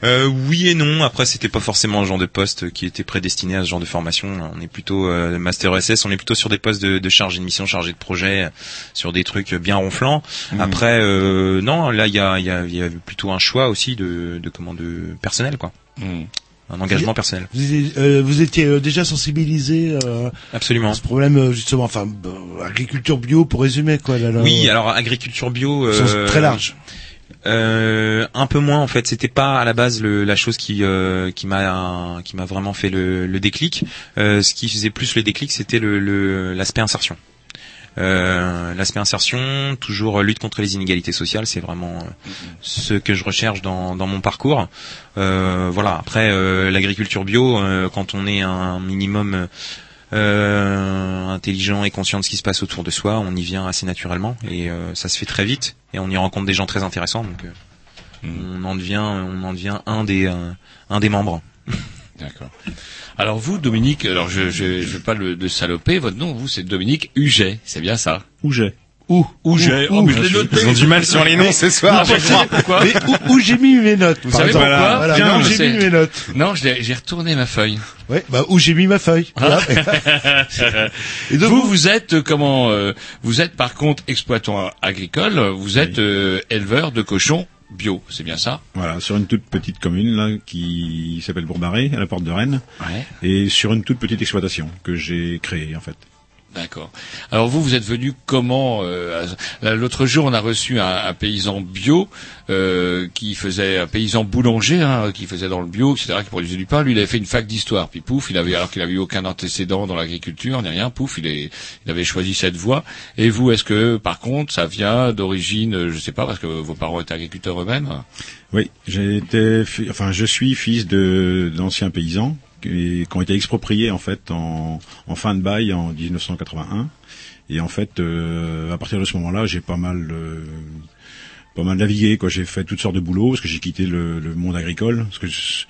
Euh, oui et non. Après, c'était pas forcément le genre de poste qui était prédestiné à ce genre de formation. On est plutôt euh, master SS. On est plutôt sur des postes de, de chargé de mission, chargé de projet, sur des trucs bien ronflants. Mhm. Après, euh, non, là, il y a, il y, a, y a plutôt un choix aussi de, de comment de personnel, quoi. Hmm. Un engagement personnel. Vous, étiez- euh, vous étiez euh, déjà sensibilisé euh, Absolument. à ce problème euh, justement, enfin euh, agriculture bio pour résumer quoi. Là, là, Oui, alors agriculture bio. euh, très large. Euh, un peu moins en fait. C'était pas à la base le, la chose qui euh, qui m'a qui m'a vraiment fait le, le déclic. Euh, ce qui faisait plus le déclic, c'était le le- l'aspect insertion. Euh, l'aspect insertion, toujours lutte contre les inégalités sociales, c'est vraiment euh, ce que je recherche dans, dans mon parcours. Euh, voilà. Après, euh, l'agriculture bio, euh, quand on est un minimum euh, intelligent et conscient de ce qui se passe autour de soi, on y vient assez naturellement et euh, ça se fait très vite et on y rencontre des gens très intéressants. Donc, euh, on en devient, on en devient un des euh, un des membres. D'accord. Alors vous, Dominique, alors je je, je vais pas le, le saloper, votre nom, vous, c'est Dominique Huget, c'est bien ça? Où j'ai Où Huget, oh, mais je l'ai noté. Ils ont du mal sur les noms ce soir. Non, pourquoi? Mais où, où j'ai mis mes notes Vous par savez exemple. pourquoi? Voilà, Bien, où mais j'ai mis mes notes. Non, j'ai retourné ma feuille. Ouais, bah où j'ai mis ma feuille. Voilà. Et donc vous, vous êtes euh, comment euh, Vous êtes par contre exploitant agricole. Vous êtes euh, éleveur de cochons bio, c'est bien ça Voilà, sur une toute petite commune là qui s'appelle Bourbaré, à la porte de Rennes, Ouais. et sur une toute petite exploitation que j'ai créée en fait. D'accord. Alors vous, vous êtes venu comment euh, L'autre jour, on a reçu un, un paysan bio euh, qui faisait un paysan boulanger, hein, qui faisait dans le bio, etc., qui produisait du pain. Lui, il avait fait une fac d'histoire. Puis pouf, il avait alors qu'il avait eu aucun antécédent dans l'agriculture, ni rien. Pouf, il, est, il avait choisi cette voie. Et vous, est-ce que par contre, ça vient d'origine, je sais pas, parce que vos parents étaient agriculteurs eux-mêmes? Oui, j'ai été, fi- enfin, je suis fils de d'anciens paysans qui, qui ont été expropriés en fait en, en fin de bail en 1981. Et en fait, euh, à partir de ce moment-là, j'ai pas mal, euh, pas mal navigué. Quoi, j'ai fait toutes sortes de boulots parce que j'ai quitté le, le monde agricole. Parce que je-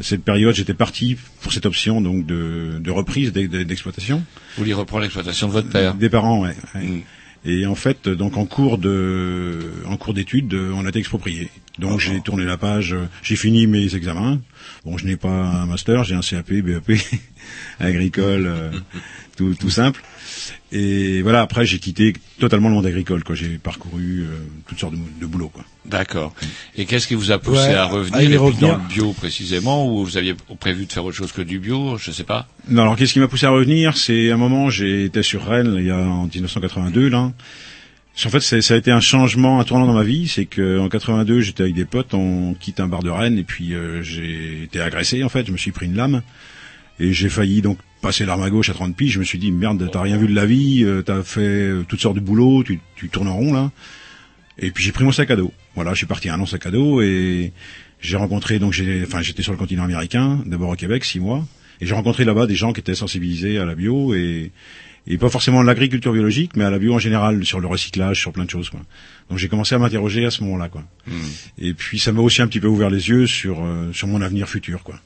cette période, j'étais parti pour cette option donc de, de reprise d'ex- d'exploitation. Vous voulez reprendre l'exploitation de votre père Des parents, ouais. ouais. Mm. Et en fait, donc en cours de, en cours d'études, euh, on a été exproprié. Donc j'ai tourné la page, euh, j'ai fini mes examens. Bon, je n'ai pas un master, j'ai un CAP, BEP, agricole, euh, tout, tout simple. Et voilà, après j'ai quitté totalement le monde agricole. Quoi, j'ai parcouru euh, toutes sortes de, de boulots. Quoi. D'accord. Et qu'est-ce qui vous a poussé Ouais, à revenir et revenir. dans le bio précisément, ou vous aviez prévu de faire autre chose que du bio Je sais pas? Non, alors qu'est-ce qui m'a poussé à revenir? C'est un moment, j'étais sur Rennes, il y a en 1982, là. En fait, c'est- ça a été un changement, un tournant dans ma vie. C'est que en 82, j'étais avec des potes, on quitte un bar de Rennes et puis euh, j'ai été agressé. En fait, je me suis pris une lame et j'ai failli donc passer l'arme à gauche à 30 piges. Je me suis dit merde, t'as rien vu de la vie, euh, t'as fait euh, toutes sortes de boulots, tu, tu tournes en rond là. Et puis j'ai pris mon sac à dos. Voilà, je suis parti un an sac à dos et j'ai rencontré donc j'ai, enfin j'étais sur le continent américain, d'abord au Québec, six mois, et j'ai rencontré là-bas des gens qui étaient sensibilisés à la bio et et pas forcément à l'agriculture biologique, mais à la bio en général, sur le recyclage, sur plein de choses. Quoi. Donc j'ai commencé à m'interroger à ce moment-là. Quoi. Et puis ça m'a aussi un petit peu ouvert les yeux sur euh, sur mon avenir futur. Quoi.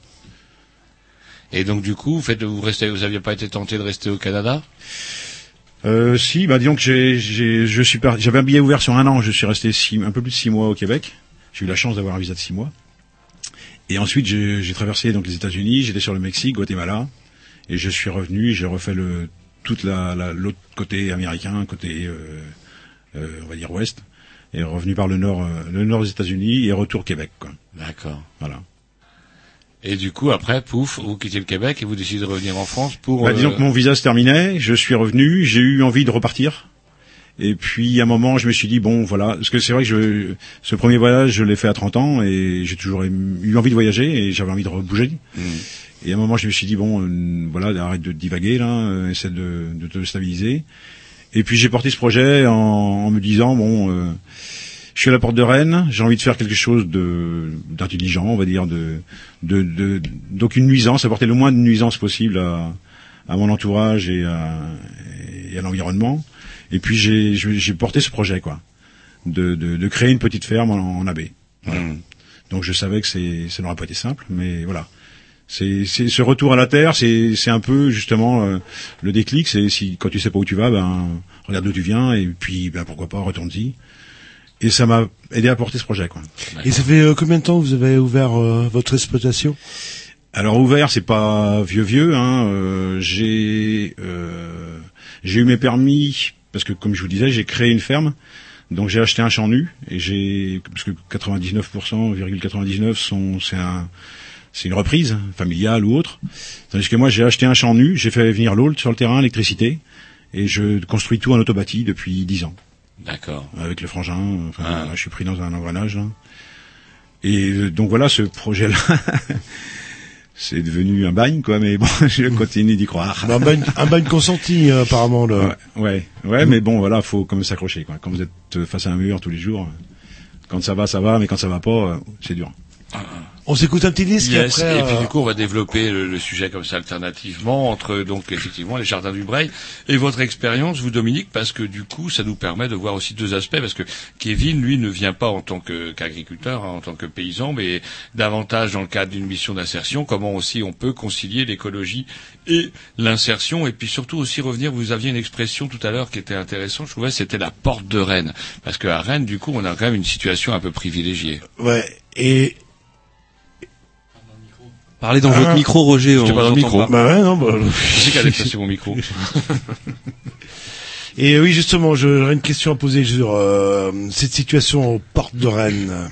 Et donc du coup, vous faites, vous restez, vous aviez pas été tenté de rester au Canada? Euh, si, bah disons que j'ai, j'ai, je suis par- j'avais un billet ouvert sur un an. Je suis resté six, un peu plus de six mois au Québec. J'ai eu la chance d'avoir un visa de six mois. Et ensuite, j'ai, j'ai traversé donc les États-Unis. J'étais sur le Mexique, Guatemala, et je suis revenu. J'ai refait le toute la, la- l'autre côté américain, côté euh, euh, on va dire ouest, et revenu par le nord, euh, le nord des États-Unis et retour Québec. Quoi. D'accord. Voilà. Et du coup, après, pouf, vous quittez le Québec et vous décidez de revenir en France pour. Bah, euh, disons que mon visa se terminait, je suis revenu, j'ai eu envie de repartir. Et puis à un moment, je me suis dit bon, voilà, parce que c'est vrai que je, ce premier voyage, je l'ai fait à 30 ans et j'ai toujours eu envie de voyager et j'avais envie de bouger. Et à un moment, je me suis dit bon, euh, voilà, arrête de divaguer là, euh, essaie de, de te stabiliser. Et puis j'ai porté ce projet en, en me disant bon, euh, je suis à la porte de Rennes, j'ai envie de faire quelque chose de d'intelligent, on va dire, de de de- d'aucune nuisance, apporter le moins de nuisance possible à, à mon entourage et à, et à l'environnement. Et puis j'ai j'ai porté ce projet quoi, de, de, de créer une petite ferme en, en. Voilà. Donc je savais que c'est ça n'aurait pas été simple, mais voilà. C'est c'est ce retour à la terre, c'est c'est un peu justement euh, le déclic. C'est si quand tu sais pas où tu vas, ben regarde d'où tu viens et puis ben pourquoi pas retourne-y. Et ça m'a aidé à porter ce projet quoi. Et ça fait euh, combien de temps que vous avez ouvert euh, votre exploitation? Alors ouvert, c'est pas vieux vieux. Hein. euh, j'ai euh, j'ai eu mes permis parce que comme je vous disais, j'ai créé une ferme. Donc j'ai acheté un champ nu et j'ai parce que 99,99 sont c'est un c'est une reprise familiale ou autre. Tandis que moi j'ai acheté un champ nu, j'ai fait venir l'eau sur le terrain, l'électricité et je construis tout en autobâti depuis 10 ans. D'accord. Avec le frangin, enfin, voilà, je suis pris dans un engrenage. là. Et euh, donc voilà, ce projet-là, c'est devenu un bagne, quoi. Mais bon, je continue d'y croire. un bagne, un bagne consenti euh, apparemment. Là. Ouais, ouais, ouais, mais bon, voilà, faut quand même s'accrocher, quoi. Quand vous êtes face à un mur tous les jours, quand ça va, ça va, mais quand ça va pas, euh, c'est dur. On s'écoute un petit disque Yes, et après. et puis euh, du coup, on va développer le, le sujet comme ça alternativement entre donc effectivement les jardins du Breil et votre expérience, vous Dominique, parce que du coup, ça nous permet de voir aussi deux aspects, parce que Kevin, lui, ne vient pas en tant qu'agriculteur, hein, en tant que paysan, mais davantage dans le cadre d'une mission d'insertion. Comment aussi on peut concilier l'écologie et l'insertion, et puis surtout aussi revenir. Vous aviez une expression tout à l'heure qui était intéressante, je trouvais, c'était la porte de Rennes, parce qu'à Rennes, du coup, on a quand même une situation un peu privilégiée. Ouais. Et Parlez dans Ah. votre micro, Roger. Je pas dans le micro. pas. bah ouais, non. Bah, Je sais qu'elle est passée mon micro. Et oui, justement, j'aurais une question à poser sur euh, cette situation aux portes de Rennes.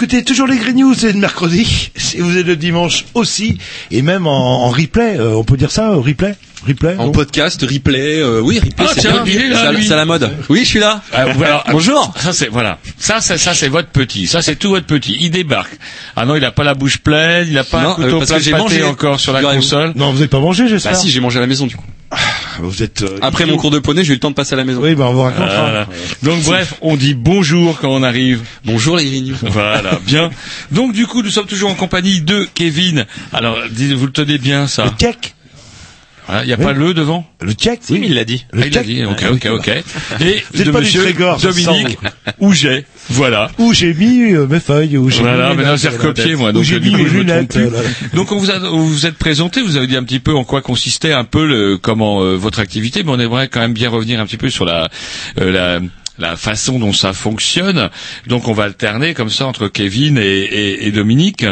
Écoutez toujours les Green News, c'est le mercredi, si vous êtes le dimanche aussi, et même en, en replay, euh, on peut dire ça, euh, replay Replay En podcast, replay, euh, oui, replay, Ah, c'est à- la mode. Oui, je suis là. Ah, voilà. Bonjour. Ça c'est voilà. Ça c'est ça c'est votre petit. Ça c'est tout votre petit. Il débarque. Ah non, il a pas la bouche pleine, il a pas Non, un couteau euh, parce plein que j'ai pâté mangé. encore sur la console. Non, vous n'avez pas mangé, j'espère Bah si, j'ai mangé à la maison du coup. Vous êtes... euh, Après mon cours de poney, j'ai eu le temps de passer à la maison. Oui, bah on vous racontera. Voilà. Donc bref, on dit bonjour quand on arrive. Bonjour les News. Voilà, bien. Donc du coup, nous sommes toujours en compagnie de Kevin. Alors, vous le tenez bien ça. Le tchèque Il n'y a Oui. pas le devant Le tchèque Oui, mais il l'a dit. Ah, il a dit. Ok, ok, ok. Et de pas monsieur Trégor, Dominique Ouget. Voilà. Où j'ai mis euh, mes feuilles, où j'ai Voilà, mis mes maintenant j'ai la recopié moi, donc j'ai mis mes lunettes. plus. Donc on vous a vous vous êtes présenté, vous avez dit un petit peu en quoi consistait un peu le, comment euh, votre activité, mais on aimerait quand même bien revenir un petit peu sur la euh, la la façon dont ça fonctionne. Donc on va alterner comme ça entre Kevin et, et, et Dominique.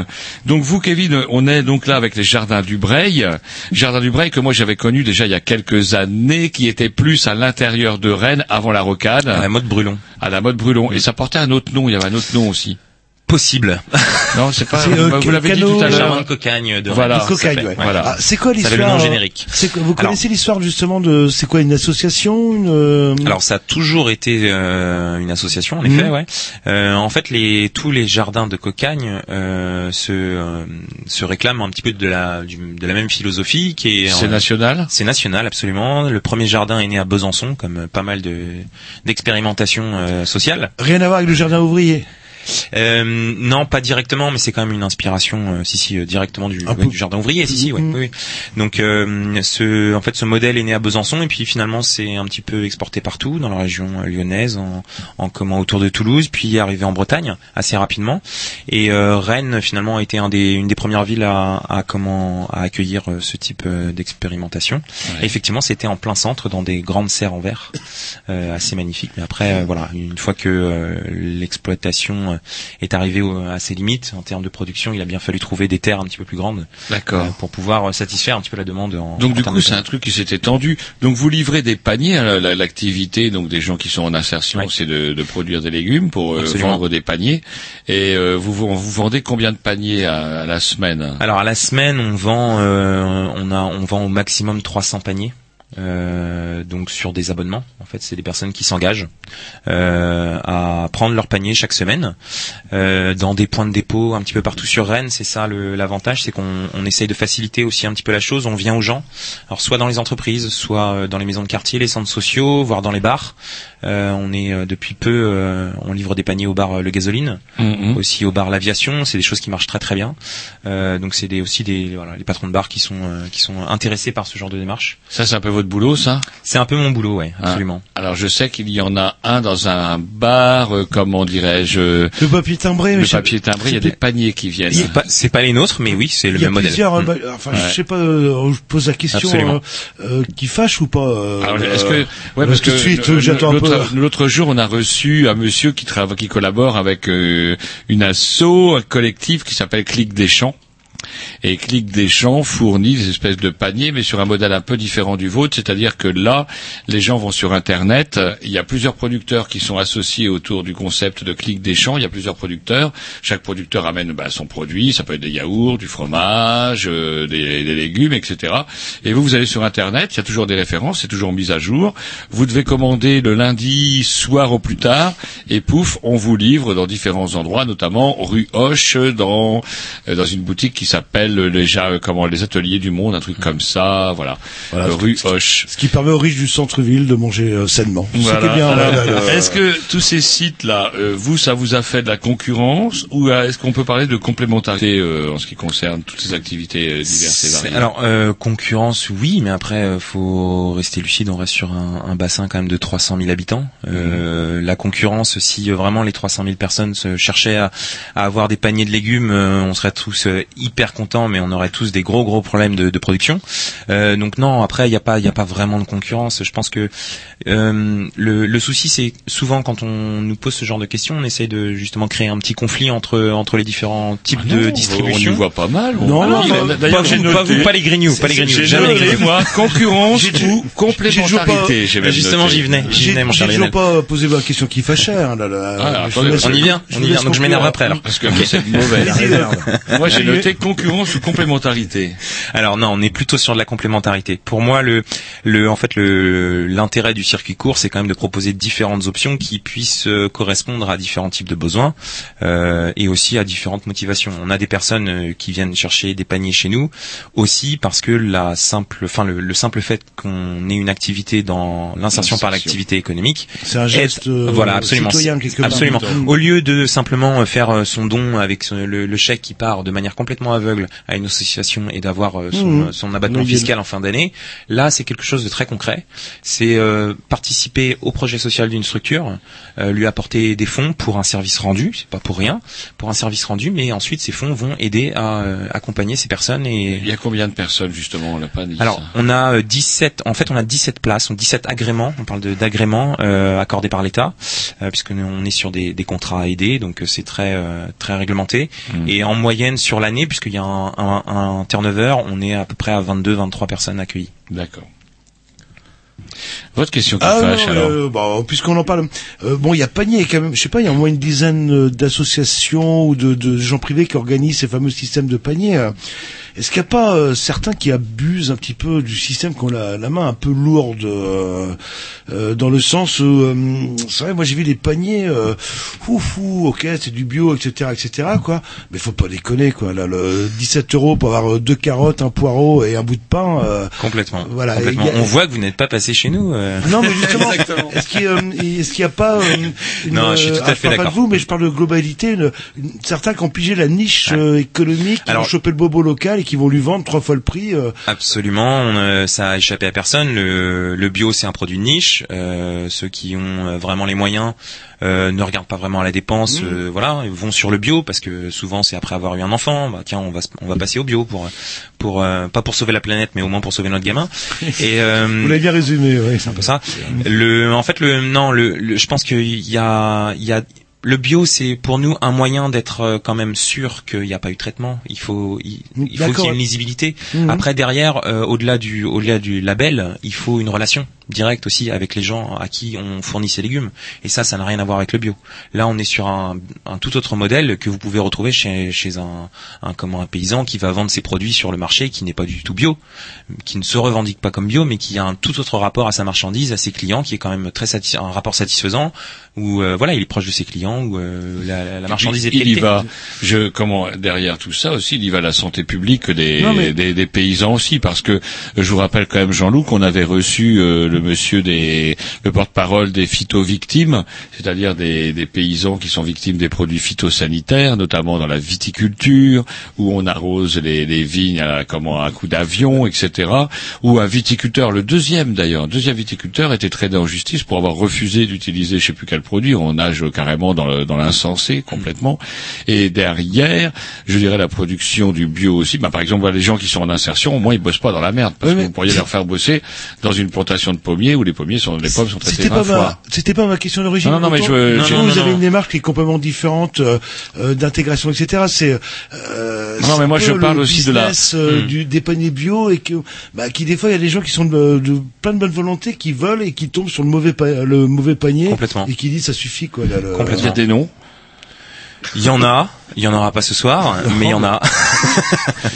Donc vous Kevin, on est donc là avec les jardins du Breil. Jardins du Breil que moi j'avais connu déjà il y a quelques années, qui était plus à l'intérieur de Rennes avant la rocade. À la mode brûlon. À la mode brûlon. Et ça portait un autre nom, il y avait un autre nom aussi. Possible. Non, c'est pas. Euh, vous l'avez dit tout à Le l'heure. jardin de cocagne de Voilà. Ça Cocagne, ouais. Voilà. Ah, c'est quoi Ça l'histoire le nom euh, générique. c'est quoi- Vous Alors- connaissez l'histoire justement de c'est quoi une association une, euh, Alors ça a toujours été euh, une association en effet, Mhm. ouais. Euh, en fait, les tous les jardins de Cocagne euh, se euh, se réclament un petit peu de la du- de la même philosophie qui est C'est euh, national? C'est national absolument. Le premier jardin est né à Besançon, comme pas mal de d'expérimentations euh, sociales. Rien à voir avec le jardin ouvrier. Euh, non, pas directement, mais c'est quand même une inspiration, euh, si si, euh, directement du, ouais, du jardin ouvrier, si si, ouais, Mhm. oui, oui. Donc, euh, ce, en fait, ce modèle est né à Besançon et puis finalement, c'est un petit peu exporté partout dans la région lyonnaise, en, en comment autour de Toulouse, puis arrivé en Bretagne assez rapidement. Et euh, Rennes, finalement, a été un des, une des premières villes à, à comment à accueillir ce type d'expérimentation. Et effectivement, c'était en plein centre, dans des grandes serres en verre, euh, assez magnifiques. Mais après, euh, voilà, une fois que euh, l'exploitation est arrivée au- à ses limites en termes de production, il a bien fallu trouver des terres un petit peu plus grandes euh, pour pouvoir euh, satisfaire un petit peu la demande. En, Donc en du coup, c'est un truc qui s'est étendu. Donc vous livrez des paniers. hein, la- L'activité donc des gens qui sont en insertion, Ouais. c'est de, de produire des légumes pour euh, vendre des paniers. Et euh, vous, vous vous vendez combien de paniers à, à la semaine? Alors à la semaine, on vend, euh, on a, on vend au maximum 300 paniers. Euh, donc sur des abonnements, en fait, c'est des personnes qui s'engagent euh, à prendre leur panier chaque semaine euh, dans des points de dépôt un petit peu partout sur Rennes. C'est ça le- l'avantage, c'est qu'on on essaye de faciliter aussi un petit peu la chose. On vient aux gens, alors soit dans les entreprises, soit euh, dans les maisons de quartier, les centres sociaux, voire dans les bars. Euh, on est euh, depuis peu, euh, on livre des paniers au bar Le Gasoline, Mhm. aussi au bar L'Aviation. C'est des choses qui marchent très très bien. Euh, donc c'est des, aussi des voilà, les patrons de bar qui sont euh, qui sont intéressés par ce genre de démarche. Ça, c'est un peu votre boulot, ça C'est un peu mon boulot, ouais, Ah. absolument. Alors je sais qu'il y en a un dans un bar, euh, comment dirais-je, euh, Le papier timbré, le papier timbré. Il y a des paniers qui viennent. C'est pas c'est pas les nôtres, mais oui, c'est le Il y a même modèle. plusieurs, euh, Mm. bah, enfin, Ouais. je sais pas, euh, je pose la question, Absolument. euh, euh, qui fâche ou pas euh, Alors, est-ce euh, que, ouais, parce tout que de suite, j'attends un peu. l'autre, jour, on a reçu un monsieur qui travaille, qui collabore avec euh, une asso, un collectif qui s'appelle Clic des Champs. Et Clic des Champs fournit des espèces de paniers, mais sur un modèle un peu différent du vôtre, c'est-à-dire que là, les gens vont sur Internet, il y a plusieurs producteurs qui sont associés autour du concept de Clic des Champs, il y a plusieurs producteurs, chaque producteur amène bah, son produit, ça peut être des yaourts, du fromage, euh, des, des légumes, etc. Et vous, vous allez sur Internet, il y a toujours des références, c'est toujours mis à jour, vous devez commander le lundi soir au plus tard, et pouf, on vous livre dans différents endroits, notamment rue Hoche, dans, euh, dans une boutique qui s'appelle euh, les, ja- euh, comment, les Ateliers du Monde, un truc comme ça, voilà. Voilà, Euh, rue Hoche. Ce qui permet aux riches du centre-ville de manger euh, sainement. Voilà. là, là, là. Est-ce que tous ces sites-là, euh, vous, ça vous a fait de la concurrence ou euh, est-ce qu'on peut parler de complémentarité euh, en ce qui concerne toutes ces activités euh, diverses et variées? Alors euh, concurrence, oui, mais après euh, faut rester lucide. On reste sur un, un bassin quand même de 300 000 habitants. Euh, La concurrence, si euh, vraiment les 300 000 personnes se cherchaient à, à avoir des paniers de légumes, euh, on serait tous euh, hyper super content, mais on aurait tous des gros gros problèmes de, de production. Euh, donc non, après il n'y a pas il y a pas vraiment de concurrence. Je pense que euh, le, le souci c'est souvent quand on nous pose ce genre de questions, on essaye de justement créer un petit conflit entre entre les différents types Ah non, de on distribution. y voit pas mal. Non, non, non, d'ailleurs, pas j'ai vous, noté- pas vous, pas les grignoux, pas les j'ai- grignoux, jamais les noté, grignoux. moi, concurrence ou complémentarité. j'ai même Justement, j'y venais, j'y J'ai venais, mon j'ai cher toujours Lionel. pas posé ma question qui fâchait. Hein, là, là. Ah, on y vient, on y vient. Donc je m'énerve après alors. Parce que c'est mauvais. Vas-y, merde. Moi, j'ai noté concurrence ou complémentarité. Alors non, on est plutôt sur de la complémentarité. Pour moi, le, le, en fait, le, l'intérêt du circuit court, c'est quand même de proposer différentes options qui puissent euh, correspondre à différents types de besoins euh, et aussi à différentes motivations. On a des personnes euh, qui viennent chercher des paniers chez nous aussi parce que la simple, enfin le, le simple fait qu'on ait une activité dans l'insertion par l'activité économique, C'est un geste, euh, voilà, absolument, citoyen, quelque part. absolument. Mm. Au lieu de simplement euh, faire euh, son don avec le, le chèque qui part de manière complètement aveugle à une association et d'avoir euh, son, Mhm. son abattement Oui, fiscal en fin d'année, là c'est quelque chose de très concret. C'est euh, participer au projet social d'une structure, euh, lui apporter des fonds pour un service rendu, c'est pas pour rien, pour un service rendu, mais ensuite ces fonds vont aider à euh, accompagner ces personnes et Il y a combien de personnes, justement, on l'a pas dit alors, ça. on a euh, 17, en fait, on a 17 places, on 17 agréments, on parle d'agréments euh, accordés par l'État, euh, puisque nous, on est sur des, des contrats aidés, donc euh, c'est très euh, très réglementé. Mm. Et en moyenne sur l'année, puisqu'il y a un, un, un turnover, on est à peu près à 22-23 personnes accueillies. D'accord. Votre question qui Ah fâche, non, alors. euh, bah, puisqu'on en parle, euh, bon, il y a Panier quand même. Je sais pas, il y a au moins une dizaine euh, d'associations ou de, de gens privés qui organisent ces fameux systèmes de panier. euh. Est-ce qu'il n'y a pas euh, certains qui abusent un petit peu du système, qui ont la, la main un peu lourde, euh, dans le sens où, euh, c'est vrai, moi j'ai vu des paniers, euh, fou fou, ok, c'est du bio, etc., etc., quoi. Mais faut pas déconner, quoi. Là, le 17 euros pour avoir deux carottes, un poireau et un bout de pain. euh, Complètement. Voilà, Complètement. a- On voit que vous n'êtes pas passé chez nous. euh. non, mais justement, est-ce qu'il y, a, est-ce qu'il y a pas une, Non, je suis tout à fait je parle pas d'accord. de vous, mais je parle de globalité. Une, une- certains qui ont pigé la niche euh, économique, qui Alors- vont choper le bobo local et qui vont lui vendre trois fois le prix. euh. Absolument, euh, ça a échappé à personne. Le, le bio, c'est un produit de Euh, ceux qui ont euh, vraiment les moyens euh, ne regardent pas vraiment à la dépense. Mmh. euh, voilà, ils vont sur le bio parce que souvent c'est après avoir eu un enfant. Bah tiens, on va on va passer au bio pour pour euh, pas pour sauver la planète, mais au moins pour sauver notre gamin. Et euh, Vous l'avez bien résumé, oui. c'est un peu ça. Le, en fait, le, non, le, le- je pense qu'il y a, il y a, le bio, c'est pour nous un moyen d'être quand même sûr qu'il n'y a pas eu de traitement. Il faut, il, il faut qu'il y ait une lisibilité. Mhm. Après, derrière, euh, au-delà du, au-delà du label, il faut une relation directe aussi avec les gens à qui on fournit ces légumes. Et ça, ça n'a rien à voir avec le bio. Là, on est sur un, un tout autre modèle que vous pouvez retrouver chez, chez un, un, comment, un paysan qui va vendre ses produits sur le marché qui n'est pas du tout bio, qui ne se revendique pas comme bio, mais qui a un tout autre rapport à sa marchandise, à ses clients, qui est quand même très satis- un rapport satisfaisant, où euh, voilà, il est proche de ses clients, où euh, la, la marchandise est de il y va. Je comment derrière tout ça aussi, il y va la santé publique des, Non, mais- des, des paysans aussi, parce que je vous rappelle quand même Jean-Loup qu'on avait reçu euh, le monsieur des le porte-parole des phytovictimes, c'est-à-dire des, des paysans qui sont victimes des produits phytosanitaires, notamment dans la viticulture, où on arrose les, les vignes à comment à un coup d'avion, etc. Où un viticulteur, le deuxième d'ailleurs, un deuxième viticulteur était traîné en justice pour avoir refusé d'utiliser je sais plus quel produit. On nage carrément dans le- dans l'insensé complètement. Et derrière, je dirais la production du bio aussi. Bah, par exemple, les gens qui sont en insertion, au moins ils bossent pas dans la merde, parce que vous pourriez leur faire bosser dans une plantation de pommiers où les pommiers sont, les pommes sont traitées C'était 20 pas ma, c'était pas ma question d'origine. Non, non, mais Autant- je- autant je- vous non, avez non. une démarche qui est complètement différente euh, euh, d'intégration, etc. C'est euh, Non, mais moi, je parle le aussi de la- euh, Hmm. du des paniers bio et que bah, qui des fois il y a des gens qui sont de, de plein de bonne volonté qui veulent et qui tombent sur le mauvais pa- le mauvais panier Complètement. et qui disent ça suffit quoi. Là, le- Complètement. Il y a des noms? Il y en a, il y en aura pas ce soir, mais il y en a.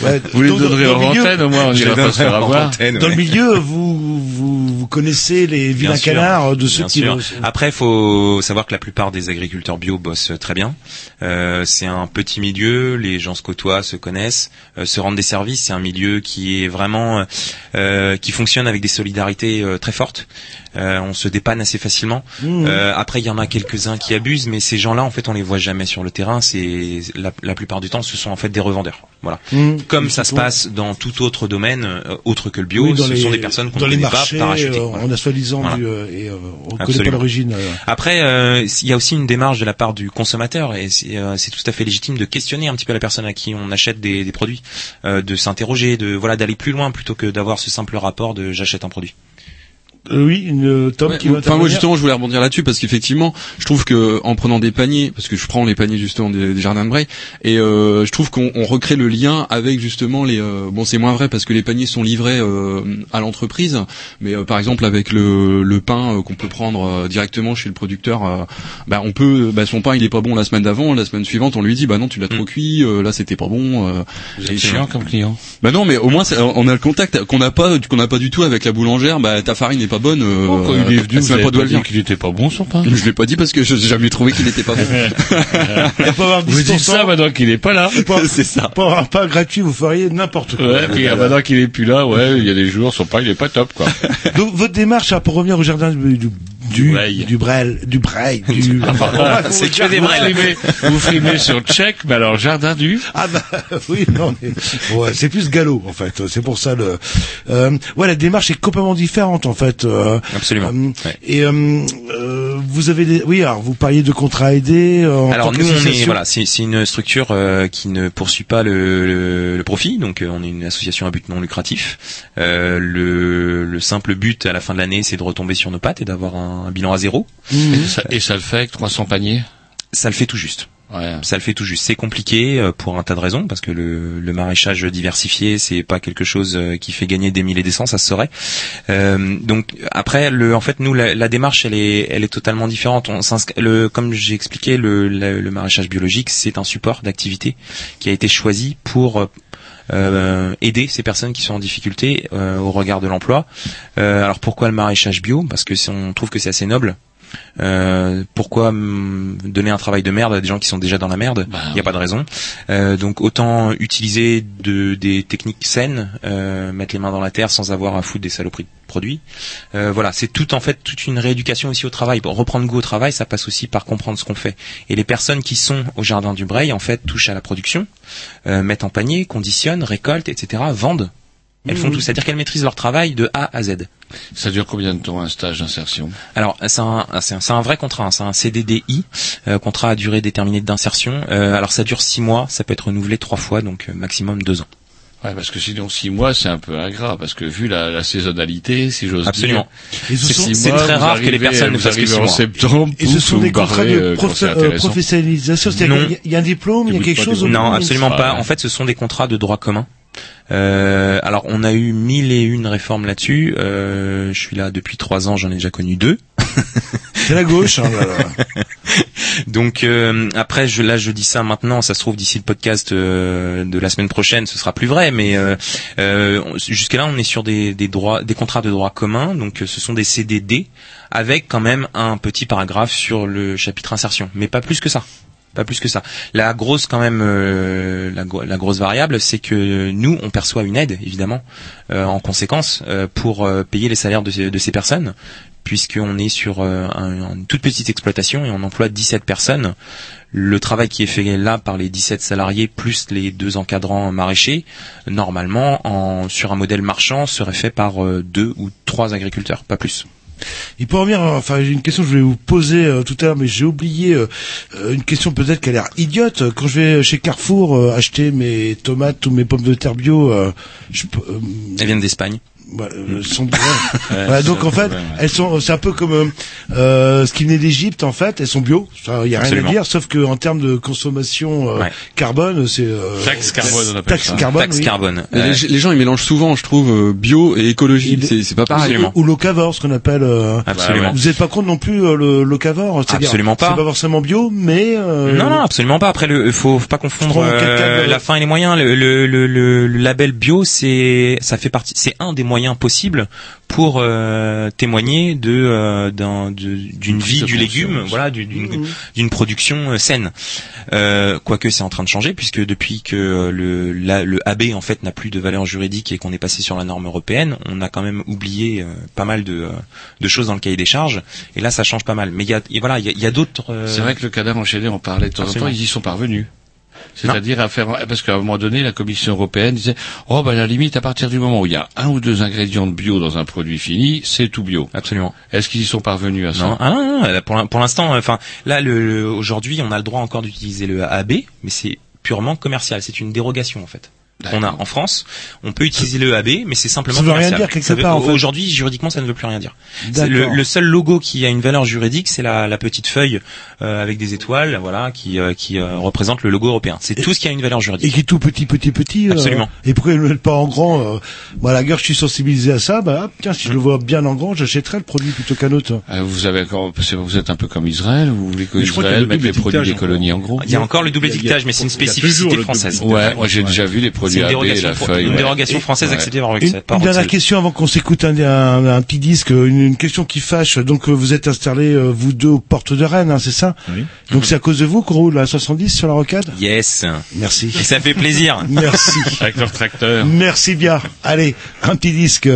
Ouais, Vous les donnerez en milieu- antenne, au moins, on ira pas se faire avoir. antenne, Dans le milieu, vous, vous, vous connaissez les vilains Bien sûr, canards de ceux qui vont- Après, il faut savoir que la plupart des agriculteurs bio bossent très bien. Euh, c'est un petit milieu, les gens se côtoient, se connaissent, euh, se rendent des services. C'est un milieu qui est vraiment, euh, qui fonctionne avec des solidarités euh, très fortes. Euh, on se dépanne assez facilement. Mmh. Euh, après, il y en a quelques-uns qui abusent, mais ces gens-là, en fait, on les voit jamais sur le terrain. C'est la, la plupart du temps, ce sont en fait des revendeurs. Voilà. Mmh. Comme ça se passe dans tout autre domaine euh, autre que le bio, Oui, ce les- sont des personnes qu'on ne connaît marchés, pas parachutées. euh, Voilà. on a soi-disant Voilà. du, euh, et euh, on connaît pas l'origine. euh. Après, euh, il y a aussi une démarche de la part du consommateur et c'est euh, tout à fait légitime de questionner un petit peu la personne à qui on achète des, des produits, euh, de s'interroger, de voilà d'aller plus loin plutôt que d'avoir ce simple rapport de j'achète un produit. Euh, oui, une euh, Tom Ouais, qui va Enfin moi justement je voulais rebondir là-dessus parce qu'effectivement je trouve que en prenant des paniers parce que je prends les paniers justement des, des jardins de Bray et euh, je trouve qu'on on recrée le lien avec justement les euh, bon c'est moins vrai parce que les paniers sont livrés euh, à l'entreprise mais euh, par exemple avec le, le pain euh, qu'on peut prendre euh, directement chez le producteur euh, bah on peut bah son pain il est pas bon la semaine d'avant la semaine suivante on lui dit bah non tu l'as trop cuit euh, là c'était pas bon euh, Vous et êtes c'est- chiant comme client. bah non, mais au moins on a le contact qu'on n'a pas, qu'on n'a pas du tout avec la boulangère. Bah ta farine n'est pas bonne. euh, Oh, quand il est venu, vous pas dit qu'il était pas bon son pain. Je l'ai pas dit parce que je- j'ai jamais trouvé qu'il était pas bon. Il va pas avoir Vous dites 10%. ça maintenant qu'il est pas là. c'est ça. Pour avoir pas gratuit, vous feriez n'importe quoi. Ouais, puis ah, maintenant qu'il est plus là, ouais, il y a des jours, son pain il est pas top quoi. Donc votre démarche, hein, pour revenir au jardin du du du Breil. du Brel, du du. C'est que des Vous frimez, vous frimez sur check, mais alors jardin du. Ah bah oui, non, mais ouais, c'est plus galop en fait. C'est pour ça le. Euh, ouais, la démarche est complètement différente en fait. euh, Absolument. euh, Ouais. Et euh, euh, vous avez des. Oui, alors vous parliez de contrats aidés. euh, Alors nous, on est voilà, c'est c'est une structure euh, qui ne poursuit pas le, le, le profit, donc euh, on est une association à but non lucratif. Euh, le, le simple but à la fin de l'année, c'est de retomber sur nos pattes et d'avoir un, un bilan à zéro. Et ça, et ça le fait avec 300 paniers? Ça le fait tout juste. Ouais. Ça le fait tout juste. C'est compliqué euh, pour un tas de raisons parce que le, le maraîchage diversifié, c'est pas quelque chose euh, qui fait gagner des mille et des cents, ça se saurait. Euh, donc après, le, en fait, nous, la, la démarche, elle est, elle est totalement différente. On le, comme j'ai expliqué, le, le, le maraîchage biologique, c'est un support d'activité qui a été choisi pour euh, aider ces personnes qui sont en difficulté euh, au regard de l'emploi. Euh, alors pourquoi le maraîchage bio? Parce que c'est- on trouve que c'est assez noble. Euh, pourquoi hum, donner un travail de merde à des gens qui sont déjà dans la merde Bah, Il n'y a pas de raison. Euh, donc autant utiliser de, des techniques saines, euh, mettre les mains dans la terre sans avoir à foutre des saloperies de produits. Euh, voilà, c'est tout en fait toute une rééducation aussi au travail. Pour reprendre goût au travail, ça passe aussi par comprendre ce qu'on fait. Et les personnes qui sont au jardin du Breil, en fait, touchent à la production, euh, mettent en panier, conditionnent, récoltent, etc., vendent. Elles font Mhm. tout, c'est-à-dire qu'elles maîtrisent leur travail de A à Z. Ça dure combien de temps un stage d'insertion? Alors c'est un, c'est un, vrai contrat, hein, c'est un CDDI, euh, contrat à durée déterminée d'insertion. Euh, alors ça dure six mois, ça peut être renouvelé trois fois, donc euh, maximum deux ans. Ouais, parce que sinon six mois c'est un peu ingrat, parce que vu la, la saisonnalité, si j'ose Absolument. Dire, six c'est très rare que les personnes ne vous fassent que en septembre, Et ce sont des contrats barrez, de euh, prof- euh, professionnalisation. C'est-à-dire qu'il y y a un diplôme, il y a quelque chose. Non, absolument Ah, pas. En fait, ce sont des contrats de droit commun. Euh, alors, on a eu mille et une réformes là-dessus. Euh, je suis là depuis trois ans, j'en ai déjà connu deux. C'est la gauche. hein, là, là. Donc euh, après, je, là, je dis ça maintenant. Ça se trouve d'ici le podcast euh, de la semaine prochaine, ce sera plus vrai. Mais euh, jusqu'à là, on est sur des, des droits, des contrats de droit commun. Donc, ce sont des CDD avec quand même un petit paragraphe sur le chapitre insertion, mais pas plus que ça. Pas plus que ça. La grosse quand même, euh, la, gro- la grosse variable, c'est que nous, on perçoit une aide, évidemment, euh, en conséquence, euh, pour payer les salaires de, ces- personnes, puisqu'on est sur un- une toute petite exploitation et on emploie 17 personnes. Le travail qui est fait là par les 17 salariés plus les deux encadrants maraîchers, normalement, en, sur un modèle marchand, serait fait par deux ou trois agriculteurs, pas plus. Il peut revenir, euh, enfin j'ai une question que je voulais vous poser euh, tout à l'heure, mais j'ai oublié euh, une question peut-être qui a l'air idiote. Quand je vais chez Carrefour acheter mes tomates ou mes pommes de terre bio, je Elles viennent d'Espagne. Bah, euh, sont ouais. Ouais, Voilà, c'est donc en fait, elles sont, c'est un peu comme euh, euh, ce qui venait d'Égypte en fait, elles sont bio. Il y a rien Absolument. à dire, sauf que en termes de consommation euh, Ouais. carbone, c'est euh, Taxe carbone, on appelle taxe ça. carbone, Taxe oui. carbone. Euh, les, les gens ils mélangent souvent, je trouve, euh, bio et écologie. Il- C'est c'est pas pareil. Absolument. Ou locavore, ce qu'on appelle. euh, Absolument. Vous n'êtes pas contre non plus euh, le locavore c'est-à-dire, Absolument pas. C'est pas forcément bio, mais euh, Non, non, absolument pas. Après, le, faut, faut pas confondre euh, la fin et les moyens. Le, le, le, le- le label bio, c'est, ça fait partie, c'est un des moyens possibles pour euh, témoigner de euh, d'une vie du légume, voilà, du- d'une production euh, saine. Euh, quoique c'est en train de changer puisque depuis que le la- le AB en fait n'a plus de valeur juridique et qu'on est passé sur la norme européenne, on a quand même oublié pas mal de, de choses dans le cahier des charges. Et là, ça change pas mal. Mais il y a et voilà, il y a, d'autres. C'est vrai que le cadavre enchaîné, on parlait de temps en temps, ils y sont parvenus. C'est-à-dire à faire parce qu'à un moment donné la Commission européenne disait oh à la limite à partir du moment où il y a un ou deux ingrédients de bio dans un produit fini, c'est tout bio. Absolument. Est-ce qu'ils y sont parvenus à ça? Non, ah non, non, pour l'in- pour l'instant, enfin, là, le, le- aujourd'hui, on a le droit encore d'utiliser le AB, mais c'est purement commercial. C'est une dérogation en fait. Qu'on a en France. On peut utiliser le AB, mais c'est simplement Ça veut rien dire quelque part, en fait. Aujourd'hui, juridiquement, ça ne veut plus rien dire. Le, le seul logo qui a une valeur juridique, c'est la, la petite feuille euh, avec des étoiles, voilà, qui, euh, qui euh, représente le logo européen. C'est tout ce qui a une valeur Et juridique. qui est tout petit, petit, petit. euh, Absolument. et pourquoi le mettent pas en grand euh, Moi, à la guerre, je suis sensibilisé à ça. Bah, tiens, si je le vois bien en grand, j'achèterai le produit plutôt qu'un autre. Euh, Vous avez encore, parce que vous êtes un peu comme Israël, vous voulez que Israël mette les produits des colonies en gros. Il y a encore le double étiquetage, mais c'est une spécificité française. Ouais, moi j'ai déjà vu les C'est une dérogation, la fr- feuille. une ouais. dérogation française Ouais. acceptée par Une, Bruxelles. par une dernière question avant qu'on s'écoute un, un, un petit disque, une, une question qui fâche. Donc euh, vous êtes installés euh, vous deux aux portes de Rennes, hein, c'est ça Oui. Donc c'est à cause de vous qu'on roule à 70 sur la rocade Yes. Merci. Et ça fait plaisir. Merci. Avec leur tracteur. Merci bien. Allez, un petit disque.